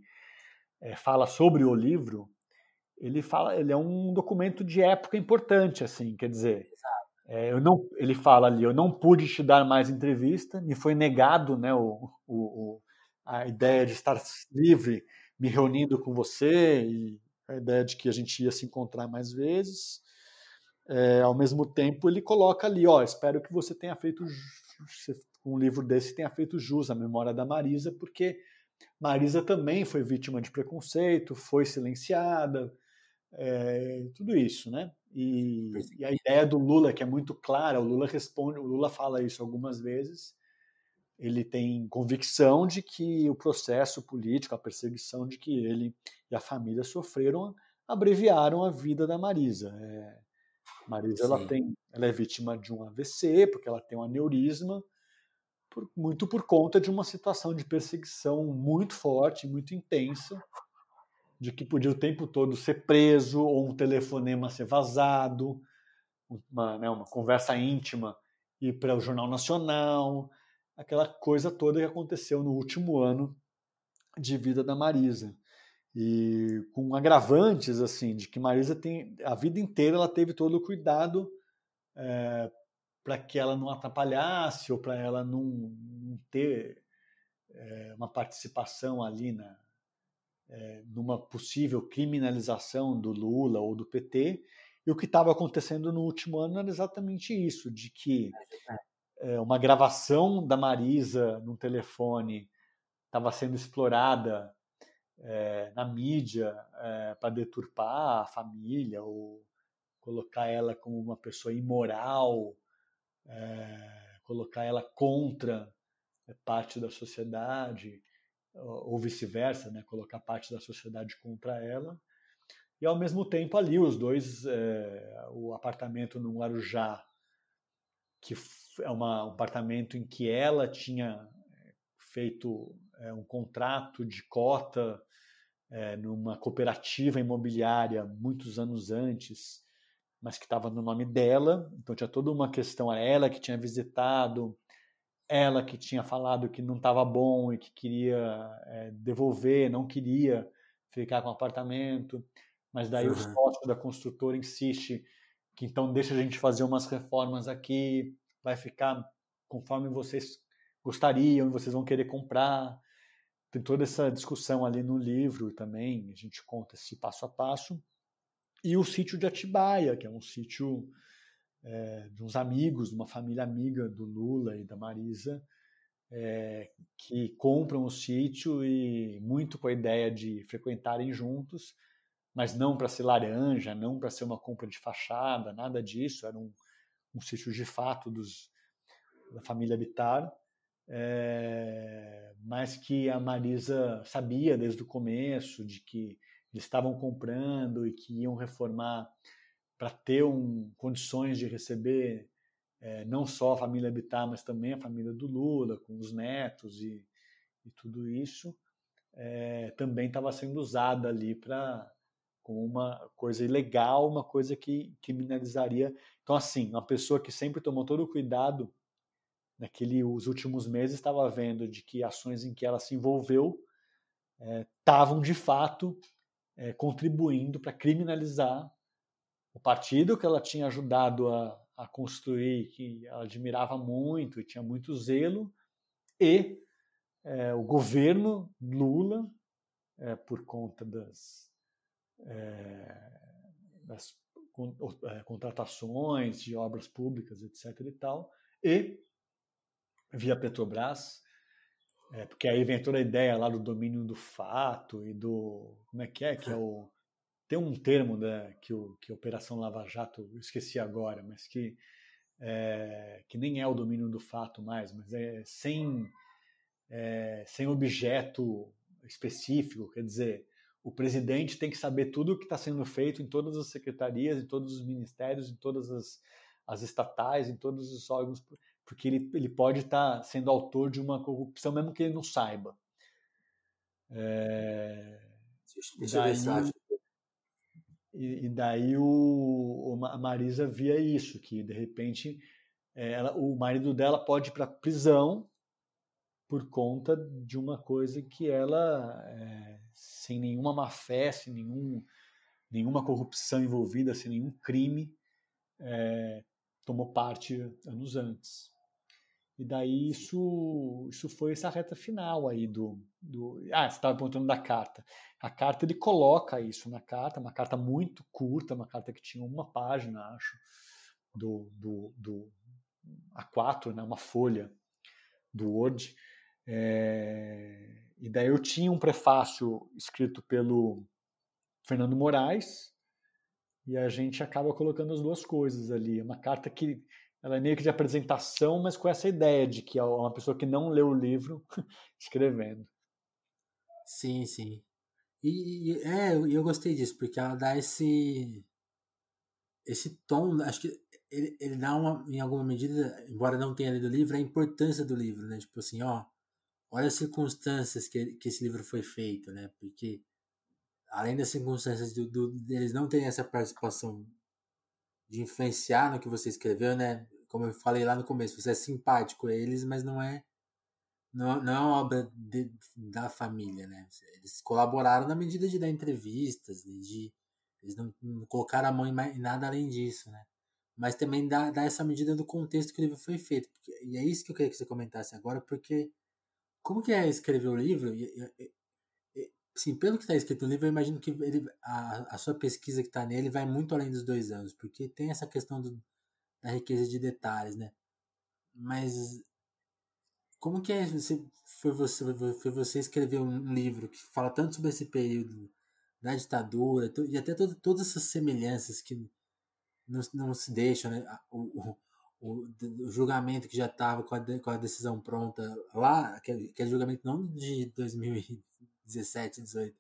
é, fala sobre o livro, ele fala, ele é um documento de época importante, assim, quer dizer, é, eu não, ele fala ali, eu não pude te dar mais entrevista, me foi negado, né, o, o, a ideia de estar livre, me reunindo com você e a ideia de que a gente ia se encontrar mais vezes. É, ao mesmo tempo, ele coloca ali, ó, espero que você tenha feito, um livro desse tenha feito jus à memória da Marisa, porque Marisa também foi vítima de preconceito, foi silenciada, é, tudo isso, né? E, e, a ideia do Lula, que é muito clara, o Lula responde, o Lula fala isso algumas vezes, ele tem convicção de que o processo político, a perseguição de que ele e a família sofreram, abreviaram a vida da Marisa. É, Marisa ela tem, ela é vítima de um AVC porque ela tem um aneurisma por, muito por conta de uma situação de perseguição muito forte, muito intensa, de que podia o tempo todo ser preso ou um telefonema ser vazado, uma, né, uma conversa íntima ir para o Jornal Nacional, aquela coisa toda que aconteceu no último ano de vida da Marisa. e com agravantes assim de que Marisa tem a vida inteira ela teve todo o cuidado é, para que ela não atrapalhasse ou para ela não, não ter é, uma participação ali na é, numa possível criminalização do Lula ou do PT e o que estava acontecendo no último ano era exatamente isso de que é, uma gravação da Marisa no telefone estava sendo explorada é, na mídia é, para deturpar a família ou colocar ela como uma pessoa imoral, é, colocar ela contra é, parte da sociedade ou vice-versa, né? colocar parte da sociedade contra ela. E ao mesmo tempo ali os dois, é, o apartamento no Guarujá, que é uma, um apartamento em que ela tinha feito é, um contrato de cota é, numa cooperativa imobiliária muitos anos antes, mas que estava no nome dela, então tinha toda uma questão, era ela que tinha visitado, ela que tinha falado que não estava bom e que queria é, devolver, não queria ficar com o apartamento, mas daí uhum. o sócio da construtora insiste que então deixa a gente fazer umas reformas aqui, vai ficar conforme vocês gostariam vocês vão querer comprar tem toda essa discussão ali no livro também, a gente conta esse passo a passo. E o sítio de Atibaia, que é um sítio é, de uns amigos, de uma família amiga do Lula e da Marisa, é, que compram o sítio e muito com a ideia de frequentarem juntos, mas não para ser laranja, não para ser uma compra de fachada, nada disso. Era um, um sítio de fato dos, da família Bitar é, mas que a Marisa sabia desde o começo de que eles estavam comprando e que iam reformar para ter um, condições de receber é, não só a família Habitat, mas também a família do Lula, com os netos e, e tudo isso, é, também estava sendo usada ali para como uma coisa ilegal, uma coisa que criminalizaria. Então, assim, uma pessoa que sempre tomou todo o cuidado naquele os últimos meses estava vendo de que ações em que ela se envolveu estavam é, de fato é, contribuindo para criminalizar o partido que ela tinha ajudado a, a, construir, que ela admirava muito e tinha muito zelo, e é, o governo Lula, é, por conta das, é, das é, contratações de obras públicas, etc. e tal, e via Petrobras, é, porque aí vem toda a ideia lá do domínio do fato e do. Como é que é? Que é o. Tem um termo né, que, o, que a Operação Lava Jato, eu esqueci agora, mas que, é, que nem é o domínio do fato mais, mas é sem, é, sem objeto específico, quer dizer, o presidente tem que saber tudo o que está sendo feito em todas as secretarias, em todos os ministérios, em todas as, as estatais, em todos os órgãos porque ele, ele pode estar tá sendo autor de uma corrupção mesmo que ele não saiba. É, daí, e, e, daí o, a Marisa via isso, que de repente é, ela, o marido dela pode ir para prisão por conta de uma coisa que ela, é, sem nenhuma má fé, sem nenhum, nenhuma corrupção envolvida, sem nenhum crime, é, tomou parte anos antes. E daí isso, isso foi essa reta final aí do. do ah, você estava perguntando da carta. A carta ele coloca isso na carta, uma carta muito curta, uma carta que tinha uma página, acho, do, do, do A4, né, uma folha do Word. É, e daí eu tinha um prefácio escrito pelo Fernando Moraes, e a gente acaba colocando as duas coisas ali. É uma carta que ela é meio que de apresentação, mas com essa ideia de que é uma pessoa que não leu o livro <laughs> escrevendo. Sim, sim. E, e é, eu, gostei disso, porque ela dá esse esse tom, acho que ele, ele dá uma, em alguma medida, embora não tenha lido o livro, a importância do livro, né? Tipo assim, ó, olha as circunstâncias que, que esse livro foi feito, né? Porque além das circunstâncias do, do, deles não terem essa participação de influenciar no que você escreveu, né? Como eu falei lá no começo, você é simpático a eles, mas não é não, não é uma obra de, da família, né? Eles colaboraram na medida de dar entrevistas, de, eles não, não colocaram a mão em, mais, em, nada além disso, né? Mas também dá, dá essa medida do contexto que o livro foi feito. Porque, e é isso que eu queria que você comentasse agora, porque como que é escrever o livro? Sim, pelo que está escrito no livro, eu imagino que ele, a, a sua pesquisa que está nele vai muito além dos dois anos, porque tem essa questão do, da riqueza de detalhes, né? Mas como que é, você, foi, você, foi você escrever um livro que fala tanto sobre esse período da ditadura e até todo, todas essas semelhanças que não, não se deixam, né? O, o, o julgamento que já estava com, com, a decisão pronta lá, aquele, aquele julgamento não de 2017, 18,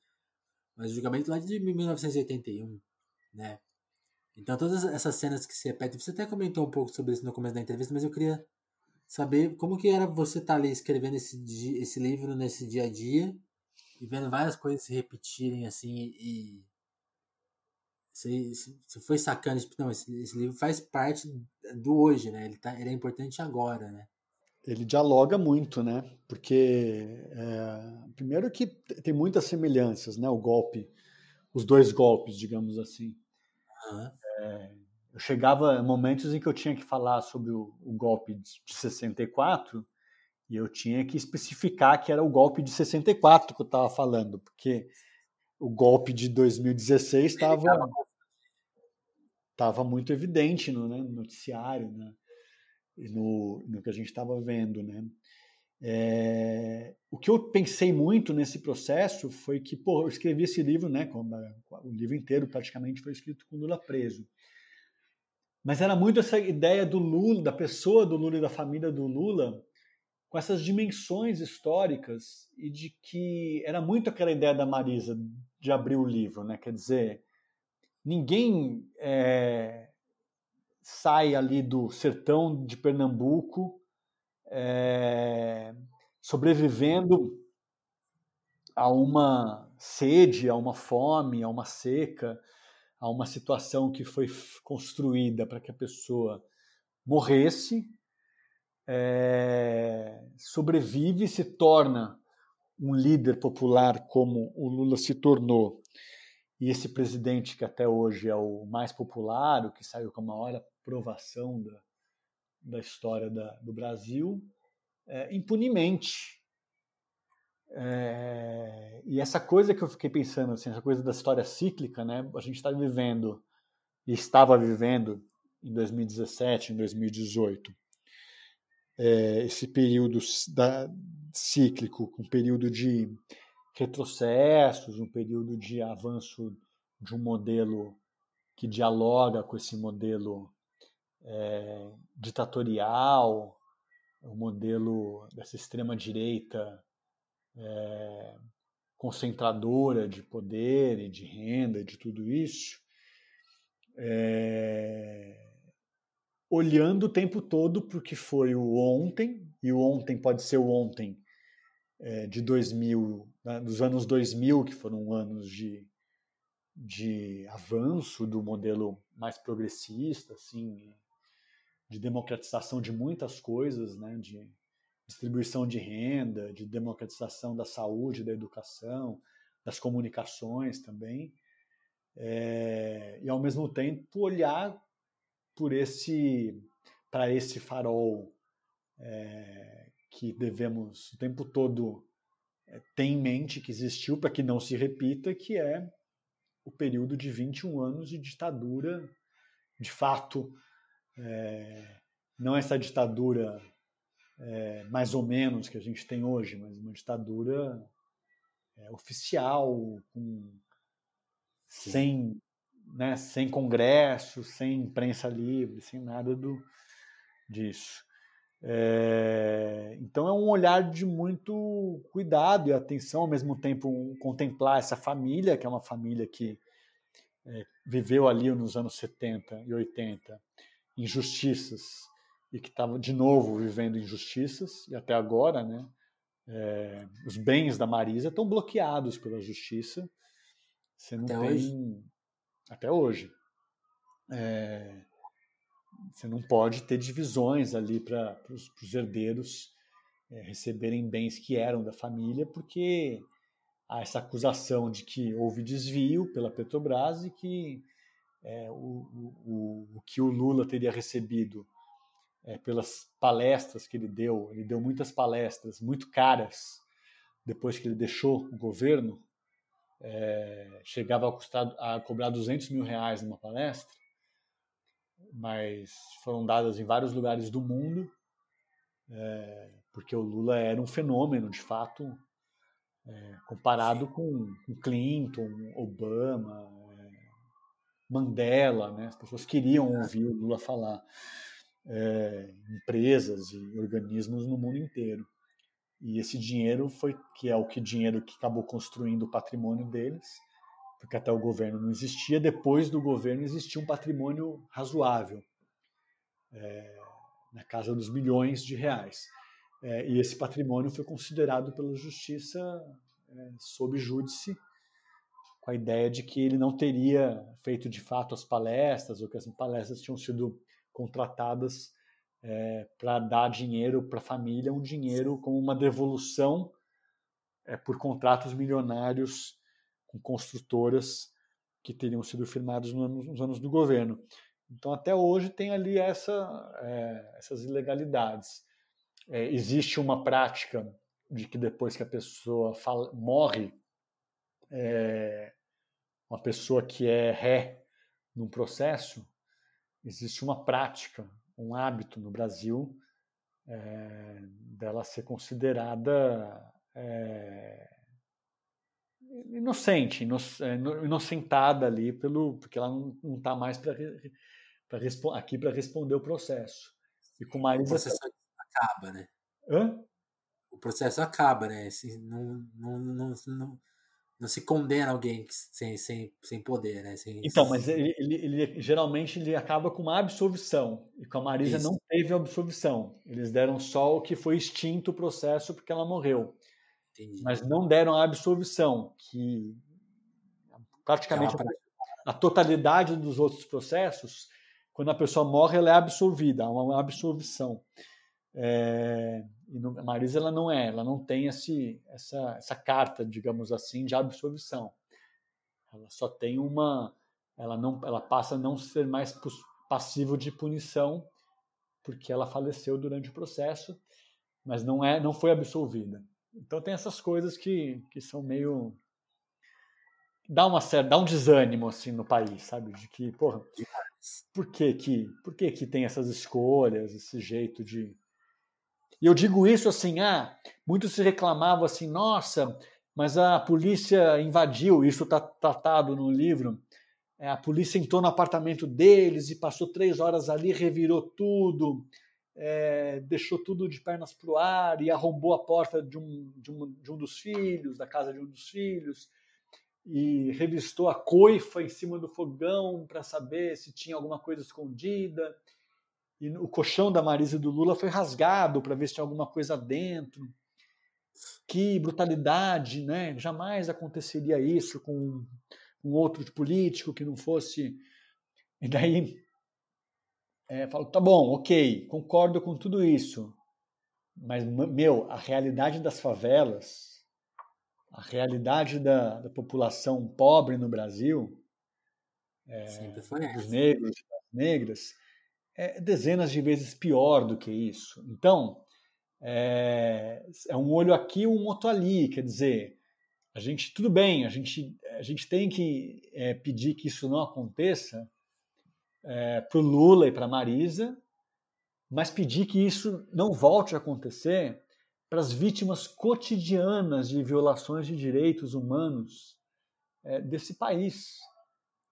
mas o julgamento lá de 1981, né? Então todas essas cenas que se repetem, você até comentou um pouco sobre isso no começo da entrevista, mas eu queria saber como que era você estar tá ali escrevendo esse, esse livro nesse dia a dia e vendo várias coisas se repetirem assim e você foi sacando tipo, não esse, esse, livro faz parte do hoje né? Ele tá ele é importante agora né ele dialoga muito né? Porque é, primeiro que tem muitas semelhanças né? O golpe os dois golpes digamos assim. Uhum. é, eu chegava momentos em que eu tinha que falar sobre o, o, golpe de 64 e eu tinha que especificar que era o golpe de 64 que eu estava falando, porque o golpe de 2016 estava estava muito evidente no, né, no noticiário, né, no, no que a gente estava vendo, né. É, o que eu pensei muito nesse processo foi que, pô, eu escrevi esse livro, né, o livro inteiro praticamente foi escrito com Lula preso. Mas era muito essa ideia do Lula, da pessoa do Lula e da família do Lula, com essas dimensões históricas e de que era muito aquela ideia da Marisa de abrir o livro, né? Quer dizer, ninguém é, sai ali do sertão de Pernambuco é, sobrevivendo a uma sede, a uma fome, a uma seca a uma situação que foi construída para que a pessoa morresse, é, sobrevive e se torna um líder popular como o Lula se tornou, e esse presidente que até hoje é o mais popular, o que saiu com a maior aprovação da, da história da, do Brasil, é, impunemente é, e essa coisa que eu fiquei pensando, assim, essa coisa da história cíclica, né? A gente está vivendo e estava vivendo em 2017, em 2018, é, esse período da, cíclico, um período de retrocessos, um período de avanço de um modelo que dialoga com esse modelo é, ditatorial, o modelo dessa extrema direita é, concentradora de poder e de renda, de tudo isso, é, olhando o tempo todo para o que foi o ontem, e o ontem pode ser o ontem é, de 2000, né, dos anos 2000, que foram anos de, de avanço do modelo mais progressista, assim, de democratização de muitas coisas, né, de distribuição de renda, de democratização da saúde, da educação, das comunicações também, é, e ao mesmo tempo olhar por esse para esse farol é, que devemos o tempo todo é, ter em mente que existiu para que não se repita, que é o período de 21 anos de ditadura, de fato, é, não essa ditadura é, mais ou menos que a gente tem hoje, mas uma ditadura é, oficial, com, sem, né, sem congresso, sem imprensa livre, sem nada do, disso. É, então é um olhar de muito cuidado e atenção, ao mesmo tempo um, contemplar essa família, que é uma família que é, viveu ali nos anos 70 e 80 injustiças e que estava de novo vivendo injustiças e até agora, né? É, os bens da Marisa estão bloqueados pela justiça. Você não até tem hoje. até hoje. É, você não pode ter divisões ali para os herdeiros é, receberem bens que eram da família, porque há essa acusação de que houve desvio pela Petrobras e que é, o, o, o, que o Lula teria recebido é, pelas palestras que ele deu, ele deu muitas palestras muito caras depois que ele deixou o governo, é, chegava a, custar, a cobrar 200 mil reais numa palestra, mas foram dadas em vários lugares do mundo, é, porque o Lula era um fenômeno, de fato, é, comparado com, com, Clinton, Obama, Mandela, né? as pessoas queriam ouvir o Lula falar, é, empresas e organismos no mundo inteiro. E esse dinheiro foi que é o que dinheiro que acabou construindo o patrimônio deles, porque até o governo não existia. Depois do governo existia um patrimônio razoável, é, na casa dos milhões de reais. É, e esse patrimônio foi considerado pela justiça é, sob júdice, com a ideia de que ele não teria feito de fato as palestras, ou que as palestras tinham sido contratadas é, para dar dinheiro para a família, um dinheiro como uma devolução é, por contratos milionários com construtoras que teriam sido firmados nos anos do governo. Então, até hoje, tem ali essa, é, essas ilegalidades. É, existe uma prática de que depois que a pessoa fala, morre, é, uma pessoa que é ré num processo, existe uma prática um hábito no Brasil é, dela ser considerada é, inocente, é, inocentada ali pelo porque ela não está mais para aqui para responder o processo. E com Marisa o processo acaba, né? Hã? O processo acaba, né? Assim, não, não, não, não, não se condena alguém sem, sem, sem poder, né? Sem, então, mas ele, ele, ele, geralmente ele acaba com uma absolvição. E com a Marisa Isso. não teve absolvição. Eles deram só o que foi extinto o processo porque ela morreu. Entendi. Mas não deram a absolvição, que praticamente é a, a totalidade dos outros processos, quando a pessoa morre, ela é absolvida, há uma absolvição. É, e no, a Marisa ela não é, ela não tem esse, essa, essa carta, digamos assim, de absolvição. Ela só tem uma, ela não, ela passa a não ser mais passivo de punição porque ela faleceu durante o processo, mas não é, não foi absolvida. Então tem essas coisas que, que são meio dá uma certa, dá um desânimo assim no país, sabe? De que, porra, por que que, por que que tem essas escolhas, esse jeito de e eu digo isso assim, ah, muitos se reclamavam assim, nossa, mas a polícia invadiu, isso está tratado no livro, é, a polícia entrou no apartamento deles e passou três horas ali, revirou tudo, é, deixou tudo de pernas para o ar e arrombou a porta de um, de, um, de um dos filhos, da casa de um dos filhos, e revistou a coifa em cima do fogão para saber se tinha alguma coisa escondida e o colchão da Marisa e do Lula foi rasgado para ver se tinha alguma coisa dentro. Que brutalidade, né? Jamais aconteceria isso com um outro político que não fosse. E daí é, falo, tá bom, ok, concordo com tudo isso, mas meu, a realidade das favelas, a realidade da, da população pobre no Brasil, é, dos negros, das negras, é dezenas de vezes pior do que isso. Então, é, é um olho aqui, um outro ali. Quer dizer, a gente, tudo bem, a gente, a gente tem que é, pedir que isso não aconteça é, para o Lula e para a Marisa, mas pedir que isso não volte a acontecer para as vítimas cotidianas de violações de direitos humanos é, desse país.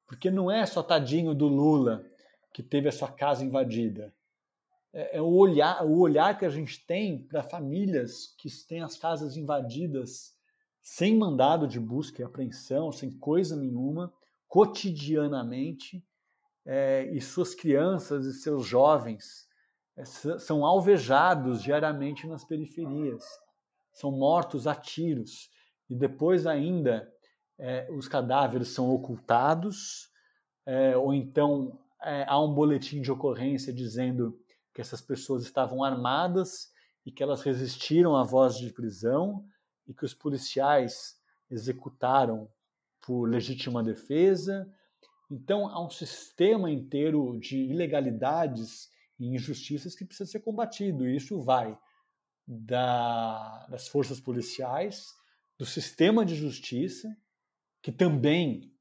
Porque não é só tadinho do Lula que teve a sua casa invadida. É, é o, olhar, o olhar que a gente tem para famílias que têm as casas invadidas sem mandado de busca e apreensão, sem coisa nenhuma, cotidianamente, é, e suas crianças e seus jovens é, são alvejados diariamente nas periferias, são mortos a tiros, e depois ainda é, os cadáveres são ocultados, é, ou então é, há um boletim de ocorrência dizendo que essas pessoas estavam armadas e que elas resistiram à voz de prisão e que os policiais executaram por legítima defesa. Então, há um sistema inteiro de ilegalidades e injustiças que precisa ser combatido. E isso vai da, das forças policiais, do sistema de justiça, que também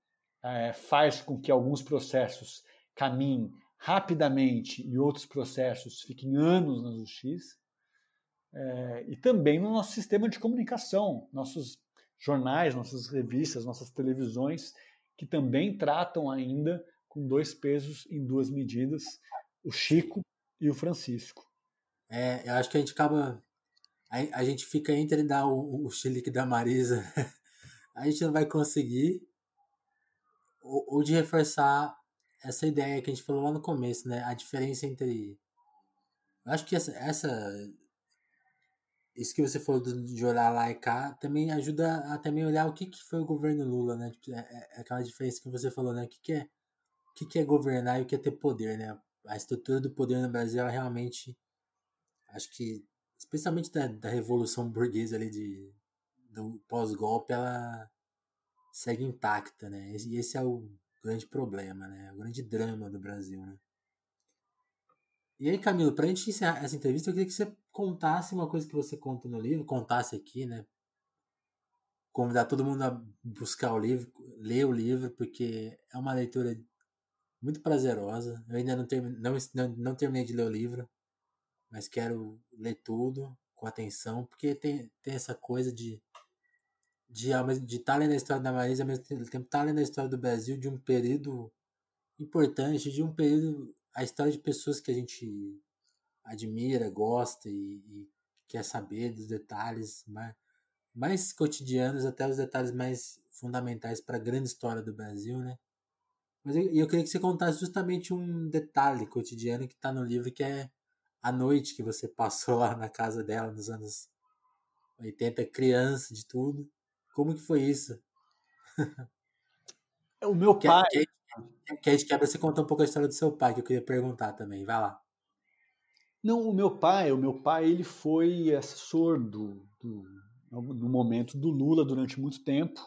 é, faz com que alguns processos caminhem rapidamente e outros processos fiquem anos na justiça, é, e também no nosso sistema de comunicação, nossos jornais, nossas revistas, nossas televisões, que também tratam ainda com dois pesos em duas medidas, o Chico e o Francisco. É, eu acho que a gente acaba. A, a gente fica entre dar o, o chilique da Marisa, <laughs> a gente não vai conseguir, ou, ou de reforçar essa ideia que a gente falou lá no começo, né? A diferença entre. Eu acho que essa, essa isso que você falou de olhar lá e cá também ajuda a também olhar o que, que foi o governo Lula, né? Tipo, é, é, aquela diferença que você falou, né? O que, que é o que, que é governar e o que é ter poder, né? A estrutura do poder no Brasil é realmente acho que especialmente da, da revolução burguesa ali de do pós-golpe ela segue intacta, né? E esse é o grande problema, né? O grande drama do Brasil, né? E aí, Camilo, para a gente encerrar essa entrevista, eu queria que você contasse uma coisa que você conta no livro, contasse aqui, né? Convidar todo mundo a buscar o livro, ler o livro, porque é uma leitura muito prazerosa. Eu ainda não, termi não, não, não terminei de ler o livro, mas quero ler tudo com atenção, porque tem, tem essa coisa de de estar tá lendo a história da Marisa, ao mesmo tempo estar tá lendo a história do Brasil de um período importante, de um período a história de pessoas que a gente admira, gosta e, e quer saber dos detalhes mais, mais cotidianos até os detalhes mais fundamentais para a grande história do Brasil, né? Mas eu, eu queria que você contasse justamente um detalhe cotidiano que está no livro, que é a noite que você passou <laughs> lá na casa dela nos anos 80, criança de tudo. Como que foi isso? <laughs> O meu pai. Que, que a gente quebra, você conta um pouco a história do seu pai, que eu queria perguntar também. Vai lá. Não, o meu pai, o meu pai, ele foi assessor do, do no momento do Lula durante muito tempo,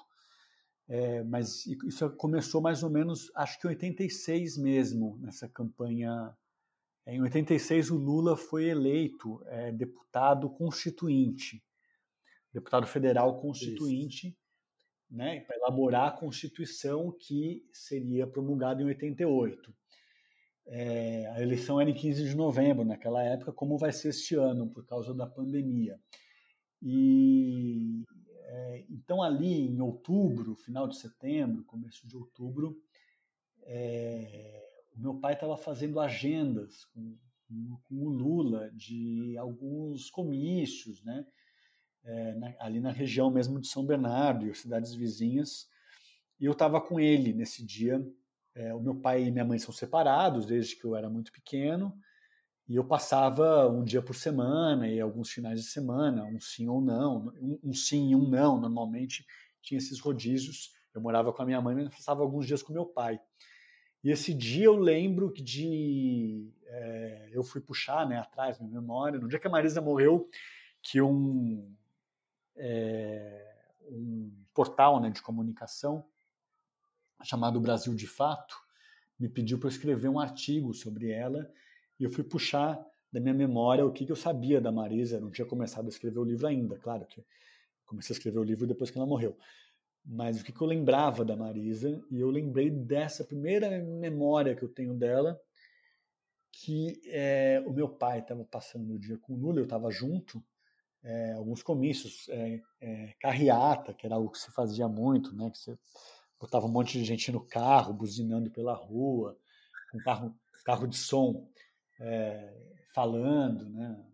é, mas isso começou mais ou menos, acho que em 86 mesmo, nessa campanha. Em 86 o Lula foi eleito é, deputado constituinte, deputado federal constituinte. Isso né, para elaborar a Constituição que seria promulgada em 88. É, a eleição era em 15 de novembro, naquela época, como vai ser este ano, por causa da pandemia. E é, então, ali em outubro, final de setembro, começo de outubro, é, o meu pai estava fazendo agendas com, com, o Lula de alguns comícios, né? É, na, ali na região mesmo de São Bernardo e as cidades vizinhas. E eu estava com ele nesse dia. É, o meu pai e minha mãe são separados desde que eu era muito pequeno. E eu passava um dia por semana e alguns finais de semana, um sim ou não, um, um sim e um não. Normalmente tinha esses rodízios. Eu morava com a minha mãe, mas passava alguns dias com meu pai. E esse dia eu lembro de. É, eu fui puxar né, atrás minha memória. No dia que a Marisa morreu, que um, é, um portal né, de comunicação chamado Brasil de Fato me pediu para escrever um artigo sobre ela e eu fui puxar da minha memória o que, que eu sabia da Marisa. Eu não tinha começado a escrever o livro ainda, claro que comecei a escrever o livro depois que ela morreu. Mas o que, que eu lembrava da Marisa e eu lembrei dessa primeira memória que eu tenho dela, que é, o meu pai estava passando o dia com o Lula, eu estava junto, é, alguns comícios, é, é, carreata, que era algo que se fazia muito, né? Que você botava um monte de gente no carro, buzinando pela rua, com carro, carro de som, é, falando, né?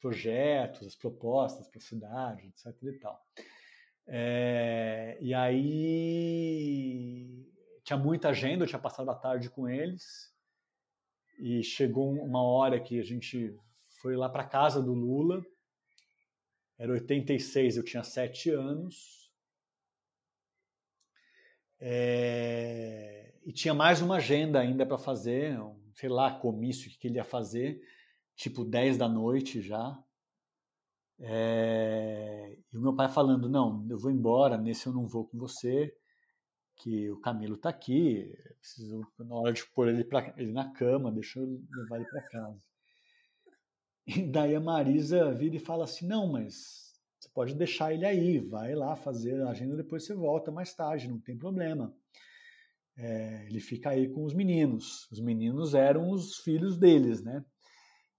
Projetos, as propostas para a cidade, etc. E tal. É, e aí tinha muita agenda, eu tinha passado a tarde com eles e chegou uma hora que a gente foi lá para casa do Lula era 86, eu tinha sete anos. É, e tinha mais uma agenda ainda para fazer, um, sei lá, comício que ele ia fazer, tipo 10 da noite já. É, e o meu pai falando, não, eu vou embora, nesse eu não vou com você, que o Camilo está aqui, preciso, na hora de pôr ele, pra, ele na cama, deixa eu levar ele para casa. E daí a Marisa vira e fala assim, não, mas você pode deixar ele aí, vai lá fazer a agenda, depois você volta mais tarde, não tem problema. É, ele fica aí com os meninos. Os meninos eram os filhos deles, né?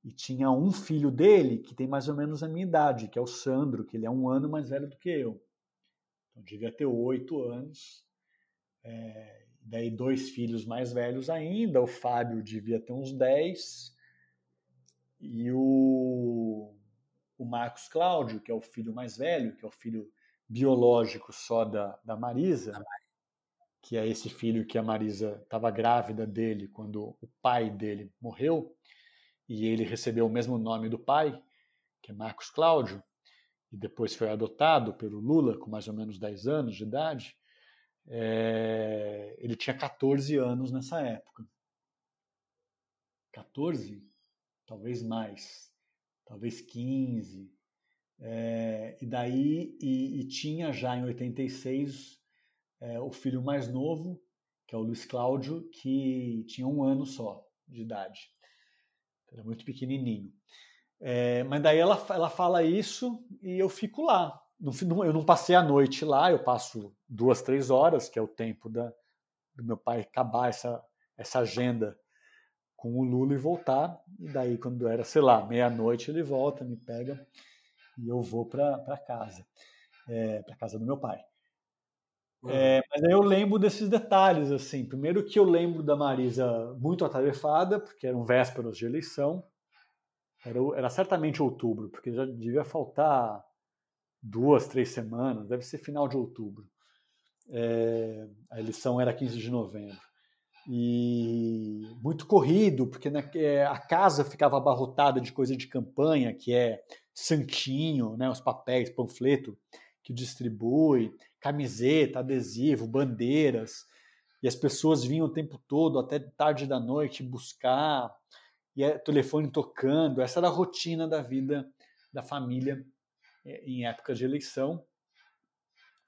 E tinha um filho dele que tem mais ou menos a minha idade, que é o Sandro, que ele é um ano mais velho do que eu. Então devia ter oito anos. É, daí dois filhos mais velhos ainda, o Fábio devia ter uns dez. E o, o Marcos Cláudio, que é o filho mais velho, que é o filho biológico só da, da Marisa, que é esse filho que a Marisa estava grávida dele quando o pai dele morreu e ele recebeu o mesmo nome do pai, que é Marcos Cláudio, e depois foi adotado pelo Lula com mais ou menos 10 anos de idade, é, ele tinha 14 anos nessa época. 14? Talvez mais. Talvez 15. É, e daí, e, e, tinha já em 86 é, o filho mais novo, que é o Luiz Cláudio, que tinha um ano só de idade. Era muito pequenininho. É, mas daí ela, ela fala isso e eu fico lá. Eu não passei a noite lá, eu passo duas, três horas, que é o tempo da, do meu pai acabar essa, essa agenda com o Lula e voltar. E daí, quando era, sei lá, meia-noite, ele volta, me pega e eu vou para casa, é, para casa do meu pai. É, mas aí eu lembro desses detalhes, assim. Primeiro que eu lembro da Marisa muito atarefada, porque eram vésperas de eleição. Era, era certamente outubro, porque já devia faltar duas, três semanas, deve ser final de outubro. É, a eleição era 15 de novembro. E muito corrido, porque na, é, a casa ficava abarrotada de coisa de campanha, que é santinho, né, os papéis, panfleto que distribui, camiseta, adesivo, bandeiras, e as pessoas vinham o tempo todo, até tarde da noite, buscar, e é telefone tocando. Essa era a rotina da vida da família é, em época de eleição,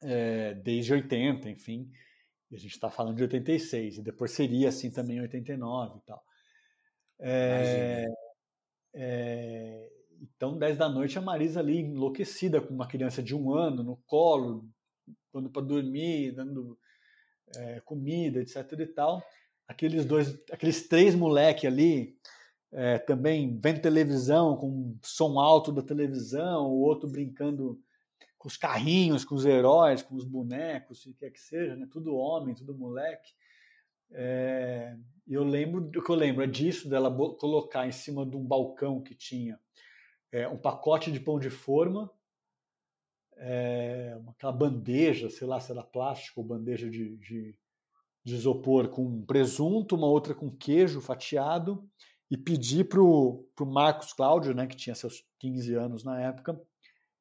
é, desde 80, enfim. E a gente está falando de 86, e depois seria assim também em 89 e tal. É, é, então, 10 da noite, a Marisa ali enlouquecida com uma criança de um ano no colo, dando para dormir, dando é, comida, etc e tal. Aqueles dois, aqueles três moleques ali, é, também vendo televisão, com som alto da televisão, o outro brincando com os carrinhos, com os heróis, com os bonecos, o que quer que seja, né? tudo homem, tudo moleque. É, eu lembro, o que eu lembro é disso, dela colocar em cima de um balcão que tinha é, um pacote de pão de forma, é, aquela bandeja, sei lá se era plástico ou bandeja de, de, de isopor com presunto, uma outra com queijo fatiado, e pedir para o Marcos Cláudio, né, que tinha seus 15 anos na época,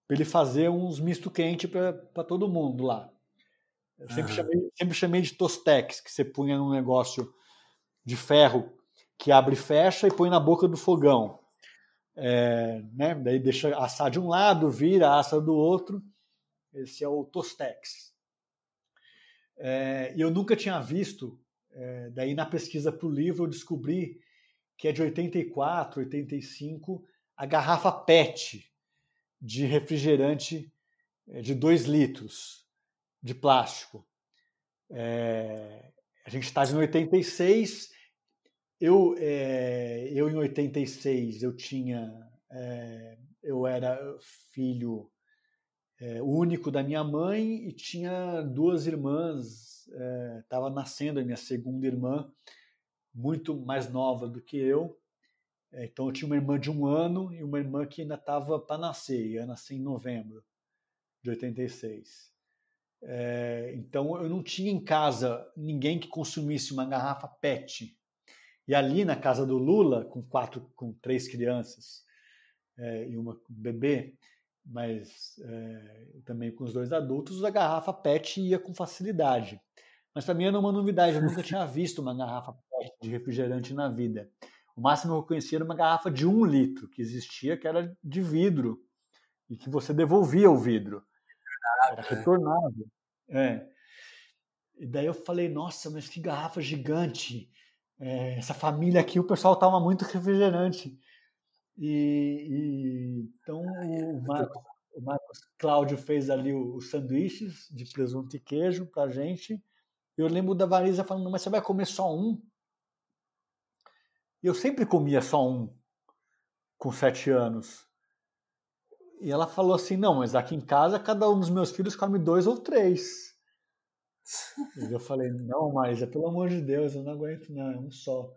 para ele fazer uns misto quente para todo mundo lá. Eu sempre, ah. chamei, sempre chamei de tostex, que você punha num negócio de ferro que abre e fecha e põe na boca do fogão. É, né? Daí deixa assar de um lado, vira, assa do outro. Esse é o Tostex. É, e eu nunca tinha visto, é, daí na pesquisa para o livro eu descobri que é de 84, 85, a garrafa PET de refrigerante é, de 2 litros de plástico. É, a gente está em 86, eu, é, eu em 86 eu tinha, é, eu era filho único da minha mãe e tinha duas irmãs, estava nascendo a minha segunda irmã, muito mais nova do que eu. Então eu tinha uma irmã de um ano e uma irmã que ainda estava para nascer, ia nascer em novembro de 86. então eu não tinha em casa ninguém que consumisse uma garrafa PET e ali na casa do Lula, com quatro, com três crianças é, e uma bebê, mas é, também com os dois adultos, a garrafa PET ia com facilidade. Mas para mim era uma novidade, eu nunca tinha visto uma garrafa PET de refrigerante na vida. O máximo que eu conhecia era uma garrafa de um litro que existia, que era de vidro, e que você devolvia o vidro. Era retornado. É. E daí eu falei, nossa, mas que garrafa gigante. É, essa família aqui, o pessoal toma muito refrigerante. E, e então o Marcos, o Marcos Cláudio fez ali os sanduíches de presunto e queijo pra gente. Eu lembro da Marisa falando, mas você vai comer só um? Eu sempre comia só um com sete anos. E ela falou assim: não, mas aqui em casa cada um dos meus filhos come dois ou três. e eu falei: não, Marisa, pelo amor de Deus, eu não aguento, não, é um só.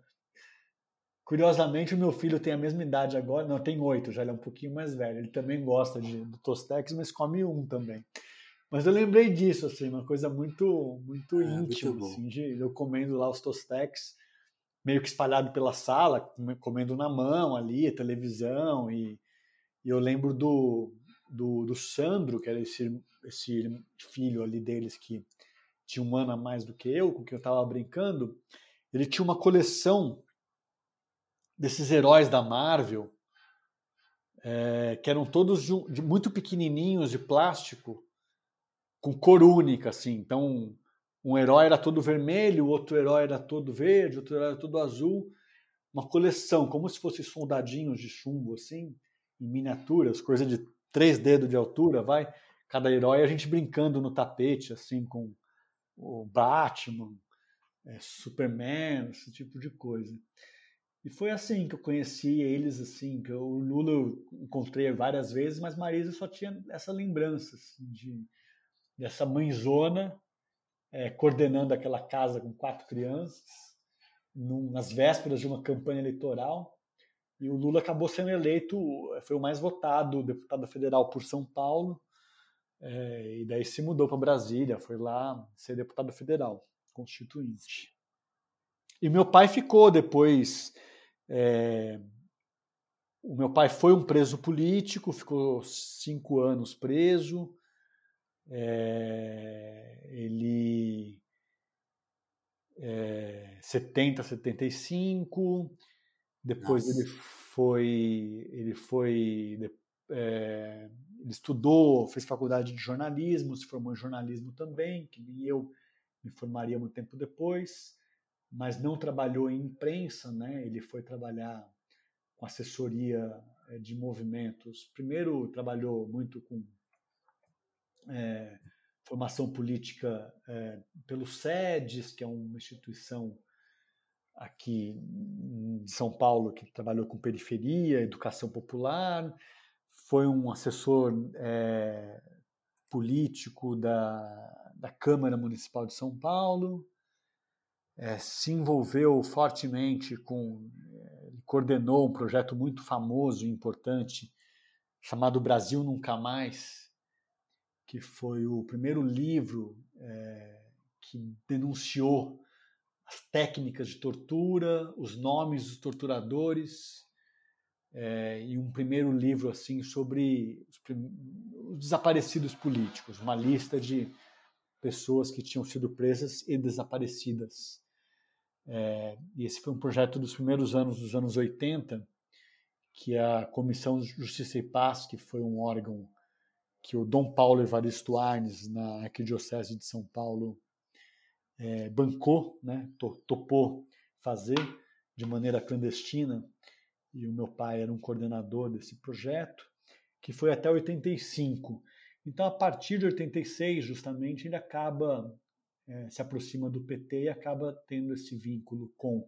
Curiosamente, o meu filho tem a mesma idade agora, não, tem oito, já ele é um pouquinho mais velho. Ele também gosta de, do Tostex, mas come um também. Mas eu lembrei disso, assim, uma coisa muito muito é, íntima, muito assim, de eu comendo lá os Tostex, meio que espalhado pela sala, comendo na mão ali, televisão, e, e eu lembro do, do, do, Sandro, que era esse, esse filho ali deles que tinha um ano a mais do que eu, com quem eu estava brincando, ele tinha uma coleção desses heróis da Marvel, é, que eram todos de, de, muito pequenininhos de plástico, com cor única, assim. Então, um herói era todo vermelho, outro herói era todo verde, outro herói era todo azul. Uma coleção, como se fossem soldadinhos de chumbo, assim, em miniaturas, coisa de três dedos de altura, vai. Cada herói a gente brincando no tapete, assim, com o Batman, é, Superman, esse tipo de coisa. E foi assim que eu conheci eles, assim, que eu, o Lula eu encontrei várias vezes, mas Marisa só tinha essa lembrança assim, de, dessa mãezona é, coordenando aquela casa com quatro crianças, num, nas vésperas de uma campanha eleitoral. E o Lula acabou sendo eleito, foi o mais votado deputado federal por São Paulo, é, e daí se mudou para Brasília, foi lá ser deputado federal, constituinte. E meu pai ficou depois é, o meu pai foi um preso político, ficou cinco anos preso. É, ele é, 70, 75. Depois Nossa. ele foi, ele foi, é, ele estudou, fez faculdade de jornalismo, se formou em jornalismo também, que nem eu me formaria muito tempo depois mas não trabalhou em imprensa, né? Ele foi trabalhar com assessoria eh, de movimentos. Primeiro trabalhou muito com é, formação política é, pelo SEDES, que é uma instituição aqui de São Paulo que trabalhou com periferia, educação popular. Foi um assessor é, político da, da Câmara Municipal de São Paulo é, se envolveu fortemente com, é, coordenou um projeto muito famoso e importante chamado Brasil Nunca Mais, que foi o primeiro livro é, que denunciou as técnicas de tortura, os nomes dos torturadores, é, e um primeiro livro assim sobre os, os desaparecidos políticos, uma lista de pessoas que tinham sido presas e desaparecidas. É, e esse foi um projeto dos primeiros anos dos anos 80, que a Comissão de Justiça e Paz, que foi um órgão que o Dom Paulo Evaristo Arnes, na Arquidiocese de São Paulo, é, bancou, né, topou fazer de maneira clandestina, e o meu pai era um coordenador desse projeto, que foi até 85. Então, a partir de 86, justamente, ele acaba é, se aproxima do PT e acaba tendo esse vínculo com,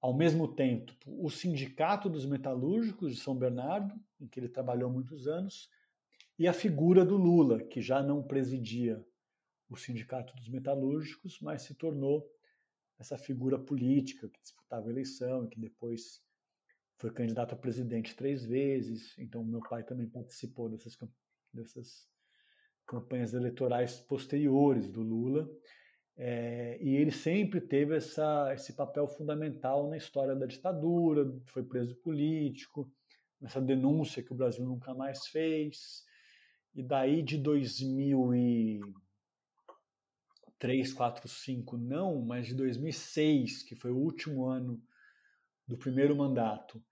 ao mesmo tempo, o Sindicato dos Metalúrgicos de São Bernardo, em que ele trabalhou muitos anos, e a figura do Lula, que já não presidia o Sindicato dos Metalúrgicos, mas se tornou essa figura política que disputava a eleição e que depois foi candidato a presidente três vezes. Então, meu pai também participou dessas, dessas campanhas eleitorais posteriores do Lula. É, e ele sempre teve essa, esse papel fundamental na história da ditadura, foi preso político, nessa denúncia que o Brasil nunca mais fez. E daí de 2003, 4, 5 não, mas de 2006, que foi o último ano do primeiro mandato,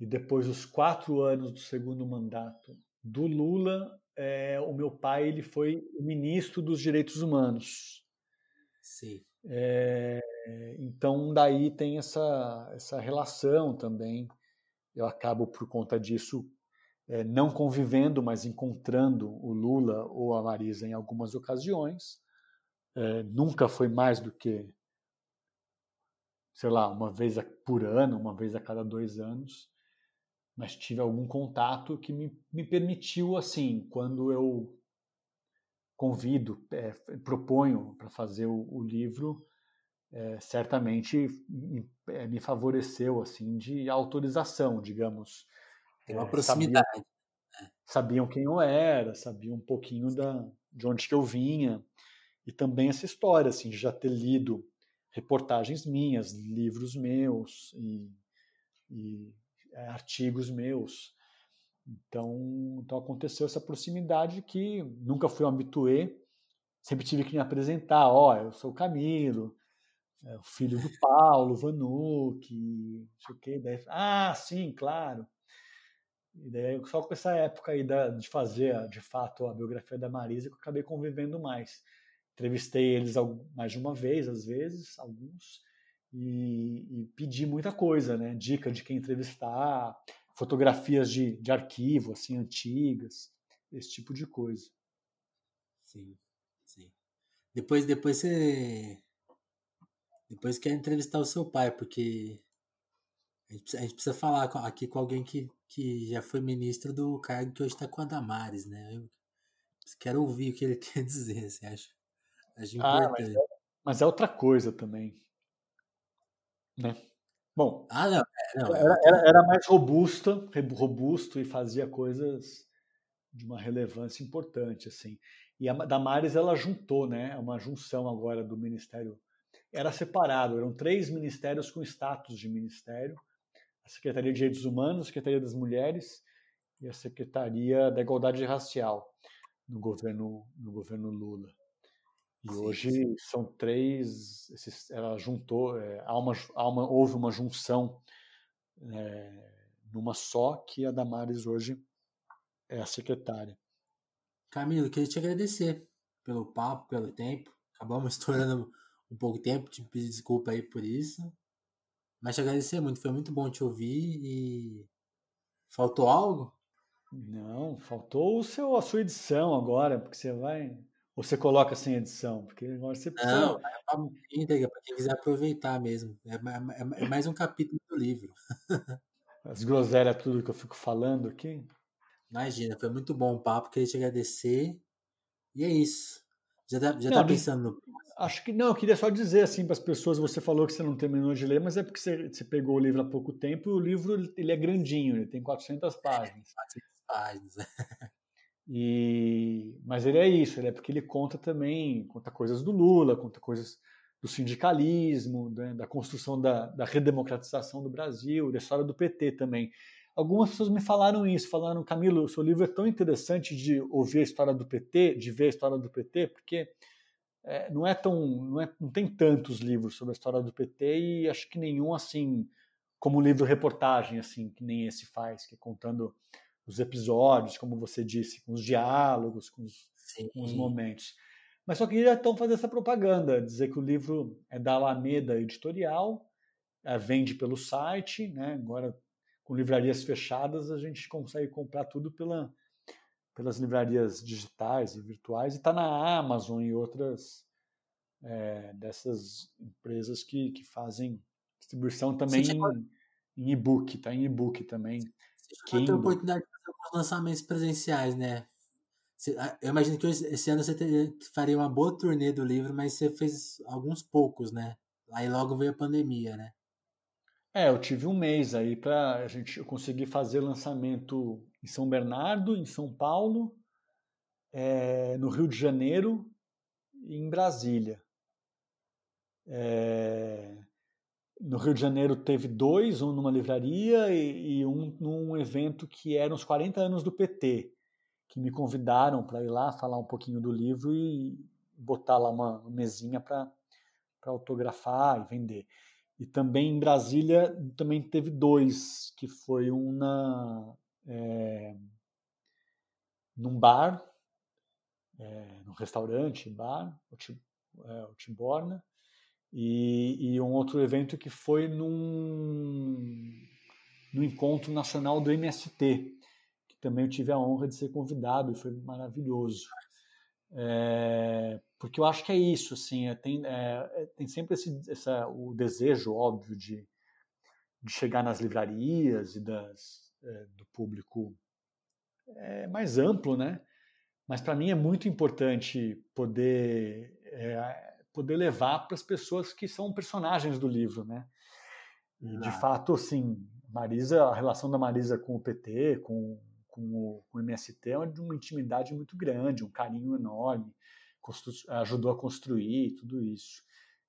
e depois os quatro anos do segundo mandato do Lula, é, o meu pai ele foi o ministro dos Direitos Humanos. Sim. É, então daí tem essa essa relação também. Eu acabo por conta disso é, não convivendo, mas encontrando o Lula ou a Marisa em algumas ocasiões. É, nunca foi mais do que, sei lá, uma vez por ano, uma vez a cada dois anos, mas tive algum contato que me, me permitiu, assim, quando eu convido, é, proponho para fazer o, o livro, é, certamente me, é, me, favoreceu, assim, de autorização, digamos, tem uma é, proximidade. Sabiam, sabiam, quem eu era, sabiam um pouquinho da, de onde que eu vinha. E também essa história, assim, de já ter lido reportagens minhas, livros meus e, e é, artigos meus. Então, então aconteceu essa proximidade que nunca fui um habitué, sempre tive que me apresentar, ó, oh, eu sou o Camilo, é, o filho do Paulo, Vanuc, não sei o quê. Daí, ah, sim, claro. E daí, só com essa época aí da, de fazer, de fato, a biografia da Marisa, que eu acabei convivendo mais. Entrevistei eles mais de uma vez, às vezes, alguns, e, e pedi muita coisa, né? Dica de quem entrevistar, fotografias de, de arquivo, assim, antigas, esse tipo de coisa. Sim, sim. Depois, depois você... Depois quer entrevistar o seu pai, porque a gente, a gente precisa falar aqui com alguém que, que já foi ministro do cargo que hoje está com a Damares, né? Eu quero ouvir o que ele <laughs> quer dizer, você acha? Acho ah, mas é, mas é, outra coisa também. Né? Bom, ah, não, é, não, é era, era, era, mais robusta, robusto e fazia coisas de uma relevância importante, assim. E a Damares, ela juntou, né? É uma junção agora do Ministério. Era separado, eram três ministérios com status de ministério, a Secretaria de Direitos Humanos, a Secretaria das Mulheres e a Secretaria da Igualdade Racial no governo, no governo Lula. E sim, hoje sim. são três, esses, ela juntou, é, há uma, há uma, houve uma junção é, numa só, que a Damares hoje é a secretária. Camilo, queria te agradecer pelo papo, pelo tempo. Acabamos <laughs> estourando um pouco de tempo, te pedir desculpa aí por isso. Mas te agradecer muito, foi muito bom te ouvir e. Faltou algo? Não, faltou o seu, a sua edição agora, porque você vai. Ou você coloca sem edição? Porque agora você precisa. Não, é íntegra, para quem quiser aproveitar mesmo. É, é, é, mais um capítulo do livro. <laughs> As groselhas, tudo que eu fico falando aqui. Imagina, foi muito bom o papo, queria te agradecer. E é isso. Já tá, já tá não, tá pensando no Acho que não, eu queria só dizer assim para as pessoas, você falou que você não terminou de ler, mas é porque você, você, pegou o livro há pouco tempo e o livro ele é grandinho, ele tem 400 páginas. 400 páginas. <laughs> e, mas ele é isso, ele é porque ele conta também, conta coisas do Lula, conta coisas do sindicalismo, né, da construção da, da redemocratização do Brasil, da história do PT também. Algumas pessoas me falaram isso, falaram, Camilo, o seu livro é tão interessante de ouvir a história do PT, de ver a história do PT, porque é, não é tão, não, é, não tem tantos livros sobre a história do PT e acho que nenhum assim como livro reportagem assim que nem esse faz, que é contando os episódios, como você disse, com os diálogos, com os, com os momentos. Mas só queria então fazer essa propaganda, dizer que o livro é da Alameda Editorial, é, vende pelo site, né? Agora com livrarias fechadas a gente consegue comprar tudo pela pelas livrarias digitais e virtuais e está na Amazon e outras é, dessas empresas que, que fazem distribuição também em, em e-book, tá em e-book também. Você tem a oportunidade de fazer alguns lançamentos presenciais, né? Eu imagino que esse ano você teria, faria uma boa turnê do livro, mas você fez alguns poucos, né? Aí logo veio a pandemia, né? É, eu tive um mês aí para a gente conseguir fazer lançamento em São Bernardo, em São Paulo, é, no Rio de Janeiro e em Brasília. É, no Rio de Janeiro teve dois, um numa livraria e, e, um num evento que era os 40 anos do PT, que me convidaram para ir lá falar um pouquinho do livro e botar lá uma mesinha para autografar e vender. E também em Brasília também teve dois, que foi um na, é, num bar, é, num restaurante, bar, o, é, Tiborna, e, e, um outro evento que foi num, no encontro nacional do MST, que também eu tive a honra de ser convidado e foi maravilhoso. É, porque eu acho que é isso, assim, é, tem, é, é, tem sempre esse, essa, o desejo óbvio de, de chegar nas livrarias e das, é, do público é, mais amplo, né? Mas para mim é muito importante poder é, poder levar para as pessoas que são personagens do livro, né? E de fato, assim, Marisa, a relação da Marisa com o PT, com, com, o, com o MST é de uma intimidade muito grande, um carinho enorme, ajudou a construir tudo isso.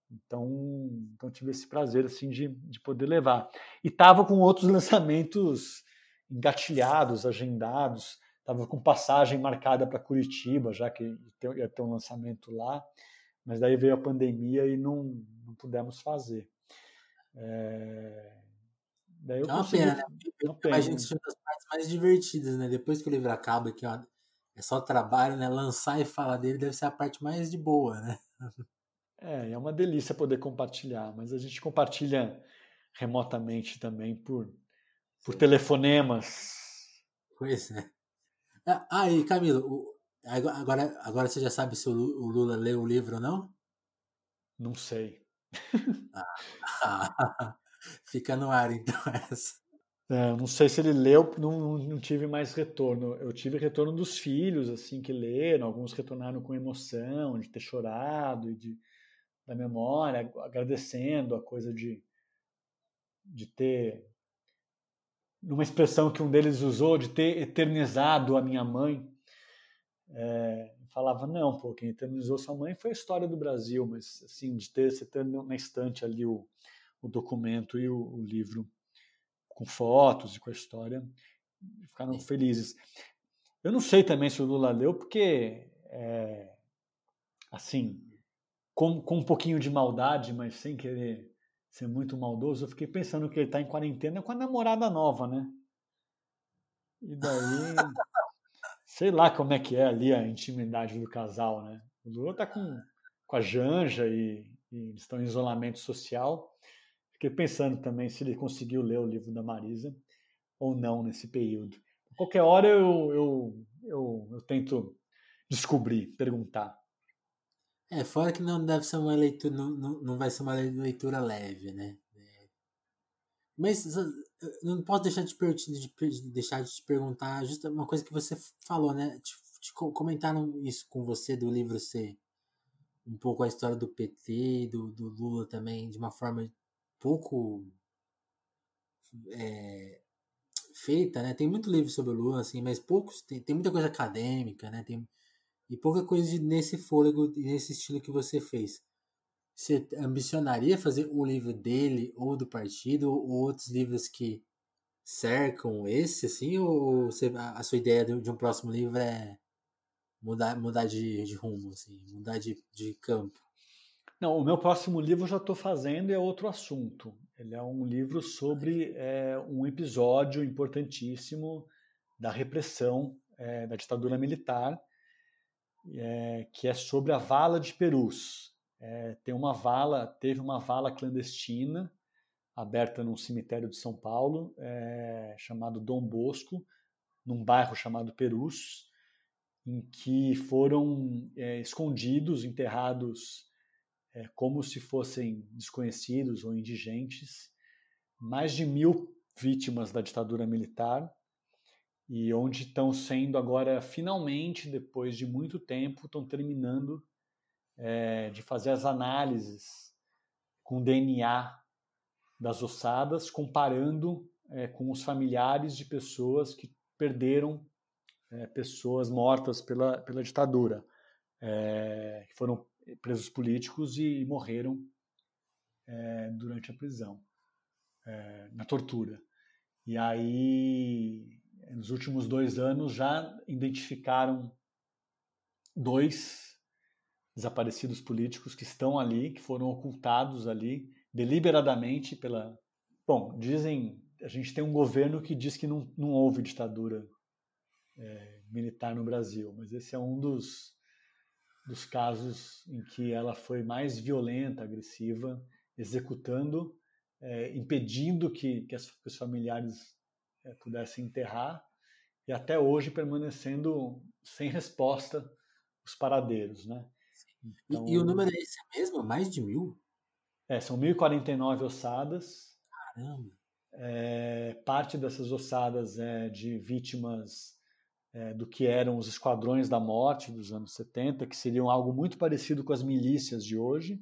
Então, então tive esse prazer assim de, de poder levar. E estava com outros <laughs> lançamentos engatilhados, agendados. Estava com passagem marcada para Curitiba, já que ia ter um lançamento lá. Mas daí veio a pandemia e não, não pudemos fazer. É... Daí eu é uma consegui... pena, né? Pena, imagino que seja das partes mais divertidas, né? Depois que o livro acaba, que é, é só trabalho, né? Lançar e falar dele deve ser a parte mais de boa, né? É, é uma delícia poder compartilhar, mas a gente compartilha remotamente também por, por telefonemas. Pois é. Ah, e Camilo, agora, agora você já sabe se o Lula leu o livro ou não? Não sei. Ah, <laughs> fica no ar então <laughs> essa. É, não sei se ele leu, não, não tive mais retorno. Eu tive retorno dos filhos, assim, que leram, alguns retornaram com emoção, de ter chorado de da memória, agradecendo a coisa de, de ter, numa expressão que um deles usou, de ter eternizado a minha mãe. É, falava, não, pô, quem eternizou sua mãe foi a história do Brasil, mas assim, de ter, ter na estante ali o, o documento e o, o livro com fotos e com a história, ficaram felizes. Eu não sei também se o Lula leu, porque, é, assim, com, com um pouquinho de maldade, mas sem querer ser muito maldoso, eu fiquei pensando que ele está em quarentena com a namorada nova, né? E daí, <laughs> sei lá como é que é ali a intimidade do casal, né? O Lula tá com, com a Janja e, e estão em isolamento social. Fiquei pensando também se ele conseguiu ler o livro da Marisa ou não nesse período. Qualquer hora eu, eu, eu, eu tento descobrir, perguntar. É, fora que não deve ser uma leitura, não, não, não vai ser uma leitura leve, né? É. Mas não posso deixar de, de, deixar de te perguntar justo uma coisa que você falou, né? Te, te comentaram isso com você do livro ser um pouco a história do PT, do, do Lula também, de uma forma pouco é, feita, né? Tem muito livro sobre o Lula, assim, mas poucos, tem, tem muita coisa acadêmica, né? Tem, e pouca coisa de, nesse fôlego e nesse estilo que você fez. Você ambicionaria fazer um livro dele ou do partido ou outros livros que cercam esse, assim? Ou você, a, sua ideia de, de, um próximo livro é mudar, mudar de, de rumo, assim, mudar de, de campo? Não, o meu próximo livro eu já estou fazendo e é outro assunto. Ele é um livro sobre é, um episódio importantíssimo da repressão é, da ditadura militar é, que é sobre a vala de Perus. É, tem uma vala, teve uma vala clandestina aberta num cemitério de São Paulo, é, chamado Dom Bosco, num bairro chamado Perus, em que foram é, escondidos, enterrados é, como se fossem desconhecidos ou indigentes, mais de mil vítimas da ditadura militar e onde estão sendo agora, finalmente, depois de muito tempo, estão terminando é, de fazer as análises com DNA das ossadas, comparando é, com os familiares de pessoas que perderam é, pessoas mortas pela, pela ditadura, que foram presos políticos e morreram durante a prisão, na tortura. E aí nos últimos dois anos já identificaram dois desaparecidos políticos que estão ali, que foram ocultados ali deliberadamente pela. Bom, dizem. A gente tem um governo que diz que não, não houve ditadura é, militar no Brasil, mas esse é um dos, dos casos em que ela foi mais violenta, agressiva, executando, é, impedindo que, que, as, que, os familiares é, pudessem enterrar e até hoje permanecendo sem resposta os paradeiros, né? Então, e, e, o número é esse mesmo? Mais de mil? É, são 1.049 ossadas. Caramba! É, parte dessas ossadas é de vítimas é, do que eram os esquadrões da morte dos anos 70, que seriam algo muito parecido com as milícias de hoje.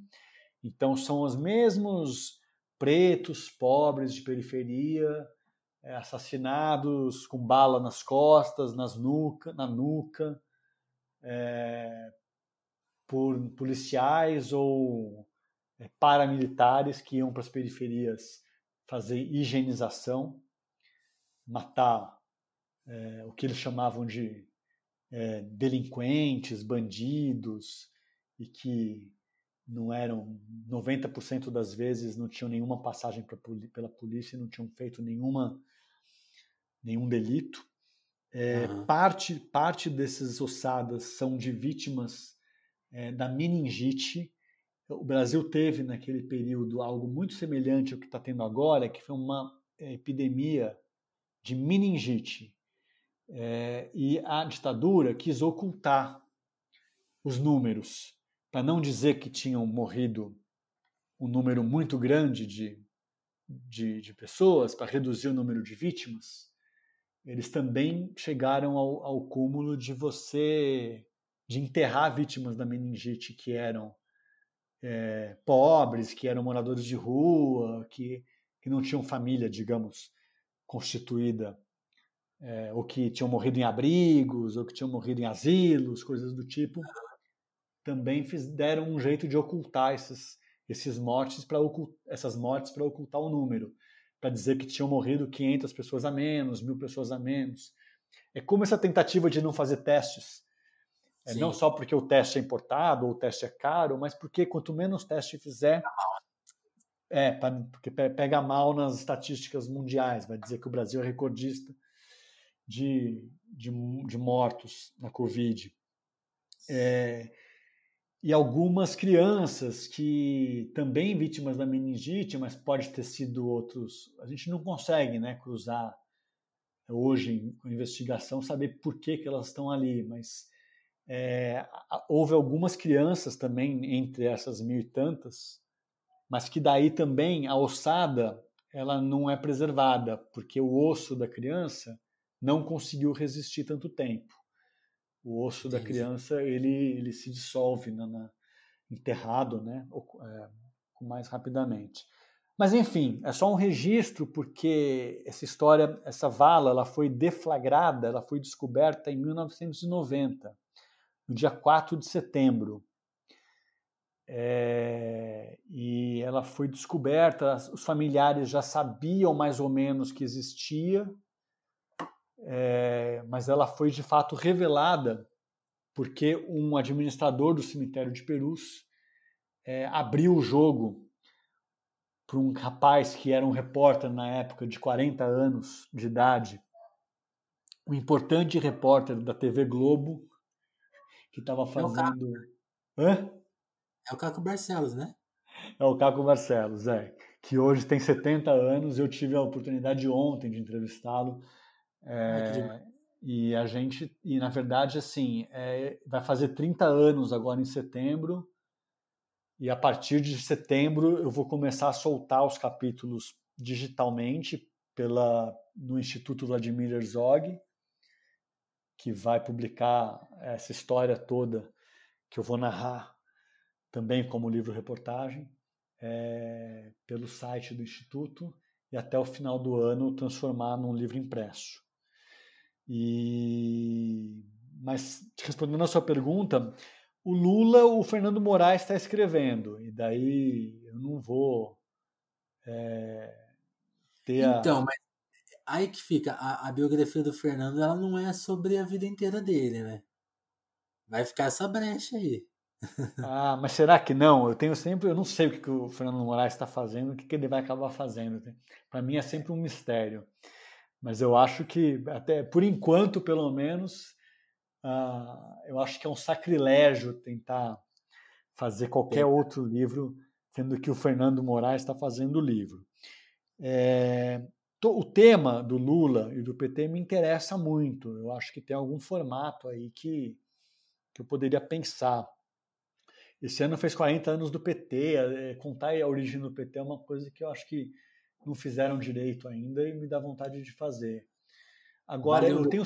Então, são os mesmos pretos, pobres de periferia, é, assassinados com bala nas costas, nas nuca, na nuca, é, por policiais ou é, paramilitares que iam para as periferias fazer higienização, matar é, o que eles chamavam de é, delinquentes, bandidos, e que não eram 90% das vezes não tinham nenhuma passagem pra, pela polícia, não tinham feito nenhuma nenhum delito. É, uhum. parte parte dessas ossadas são de vítimas é, da meningite. O Brasil teve naquele período algo muito semelhante ao que está tendo agora, que foi uma é, epidemia de meningite. É, e a ditadura quis ocultar os números para não dizer que tinham morrido um número muito grande de, de, de pessoas, para reduzir o número de vítimas, eles também chegaram ao, ao cúmulo de você de enterrar vítimas da meningite que eram é, pobres, que eram moradores de rua, que, que não tinham família, digamos, constituída, é, ou que tinham morrido em abrigos, ou que tinham morrido em asilos, coisas do tipo também fiz, deram um jeito de ocultar esses, esses mortes para essas mortes para ocultar o número, para dizer que tinham morrido 500 pessoas a menos, mil pessoas a menos. É como essa tentativa de não fazer testes. É, não só porque o teste é importado ou o teste é caro, mas porque quanto menos teste fizer, é, pra, porque pega mal nas estatísticas mundiais, vai dizer que o Brasil é recordista de, de, de mortos na Covid. É, e algumas crianças que também vítimas da meningite, mas pode ter sido outros. A gente não consegue, né, cruzar hoje com investigação saber por que, que elas estão ali, mas é, houve algumas crianças também entre essas mil e tantas, mas que daí também a ossada ela não é preservada porque o osso da criança não conseguiu resistir tanto tempo o osso Entendi. da criança ele, ele se dissolve na, na enterrado, né, é, mais rapidamente. Mas enfim, é só um registro porque essa história, essa vala, ela foi deflagrada, ela foi descoberta em 1990, no dia 4 de setembro. É, e ela foi descoberta, os familiares já sabiam mais ou menos que existia, é, mas ela foi de fato revelada porque um administrador do cemitério de Perus é, abriu o jogo para um rapaz que era um repórter na época de 40 anos de idade, um importante repórter da TV Globo, que estava fazendo. É o, Hã? é o Caco Barcelos, né? É o Caco Barcelos, é. Que hoje tem 70 anos. Eu tive a oportunidade ontem de entrevistá-lo. É, e a gente, e na verdade, assim, é, vai fazer 30 anos agora em setembro. E a partir de setembro eu vou começar a soltar os capítulos digitalmente pela no Instituto Vladimir Herzog, que vai publicar essa história toda que eu vou narrar também como livro-reportagem é, pelo site do Instituto e até o final do ano transformar num livro impresso. E mas respondendo a sua pergunta, o Lula, o Fernando Moraes está escrevendo e daí eu não vou é, ter então, a... mas aí que fica a, a, biografia do Fernando, ela não é sobre a vida inteira dele, né? Vai ficar essa brecha aí. <laughs> Ah, mas será que não? Eu tenho sempre, eu não sei o que, que o Fernando Moraes está fazendo, o que, que ele vai acabar fazendo. Para mim é sempre um mistério. Mas eu acho que, até por enquanto, pelo menos, uh, eu acho que é um sacrilégio tentar fazer qualquer outro livro, sendo que o Fernando Moraes está fazendo o livro. É, o tema do Lula e do PT me interessa muito. Eu acho que tem algum formato aí que, que eu poderia pensar. Esse ano fez 40 anos do PT, é, contar a origem do PT é uma coisa que eu acho que não fizeram direito ainda e me dá vontade de fazer. Agora, eu tenho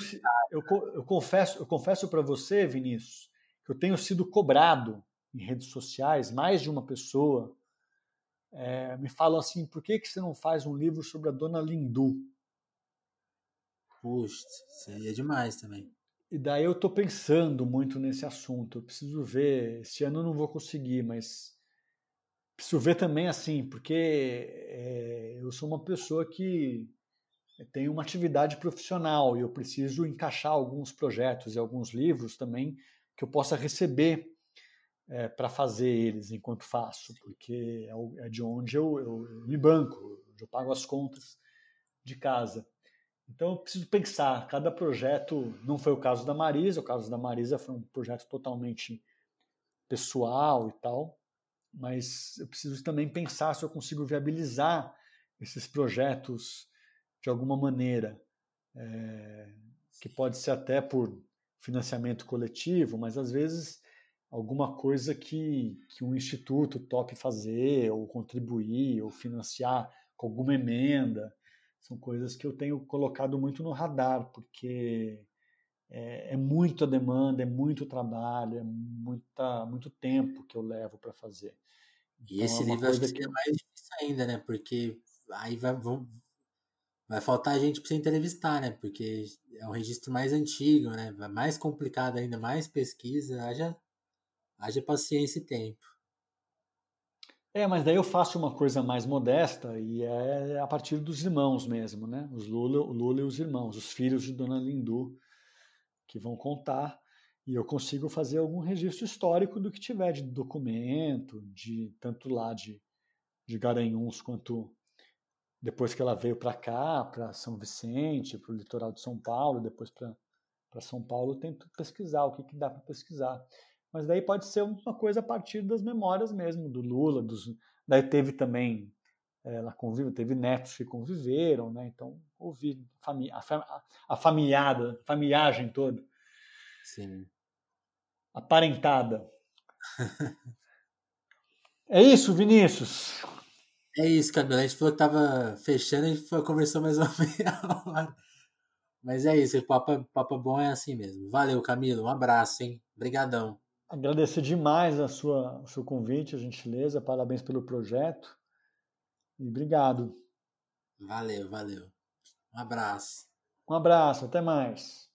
eu, eu confesso, eu confesso para você, Vinícius, que eu tenho sido cobrado em redes sociais, mais de uma pessoa é, me falam assim, por que, que você não faz um livro sobre a Dona Lindu? Puxa, seria demais também. E daí eu estou pensando muito nesse assunto. Eu preciso ver. Esse ano eu não vou conseguir, mas preciso ver também assim, porque é, eu sou uma pessoa que tem uma atividade profissional e eu preciso encaixar alguns projetos e alguns livros também que eu possa receber é, para fazer eles enquanto faço, porque é, é de onde eu, eu, eu, me banco, eu pago as contas de casa. Então eu preciso pensar, cada projeto, não foi o caso da Marisa, o caso da Marisa foi um projeto totalmente pessoal e tal, mas eu preciso também pensar se eu consigo viabilizar esses projetos de alguma maneira, é, que pode ser até por financiamento coletivo, mas às vezes alguma coisa que, que um instituto tope fazer, ou contribuir, ou financiar com alguma emenda. São coisas que eu tenho colocado muito no radar, porque é, é muita demanda, é muito trabalho, é muita, muito tempo que eu levo para fazer. Então, e esse é livro acho que seria mais difícil ainda, né? Porque aí vai, vão, vai faltar gente para você entrevistar, né? Porque é um registro mais antigo, né? Mais complicado ainda, mais pesquisa. Haja Haja paciência e tempo. É, mas daí eu faço uma coisa mais modesta e é a partir dos irmãos mesmo, né? Os Lula, o Lula e os irmãos, os filhos de Dona Lindu, que vão contar e eu consigo fazer algum registro histórico do que tiver de documento, de tanto lá de, de Garanhuns quanto depois que ela veio para cá, para São Vicente, para o litoral de São Paulo, depois para São Paulo, eu tento pesquisar o que, que dá para pesquisar. Mas daí pode ser uma coisa a partir das memórias mesmo, do Lula, dos, daí teve também, ela convive, teve netos que conviveram, né? Então, ouvi a, a, a familiada, a familiagem toda. Sim. Aparentada. <laughs> é isso, Vinícius? É isso, Camila. A gente falou que tava fechando, a gente foi, conversou mais <laughs> uma meia hora. Mas é isso, o papo, papo bom é assim mesmo. Valeu, Camilo. Um abraço, hein? Obrigadão. Agradecer demais a sua, o seu convite, a gentileza, parabéns pelo projeto e obrigado. Valeu, valeu. Um abraço. Um abraço, até mais.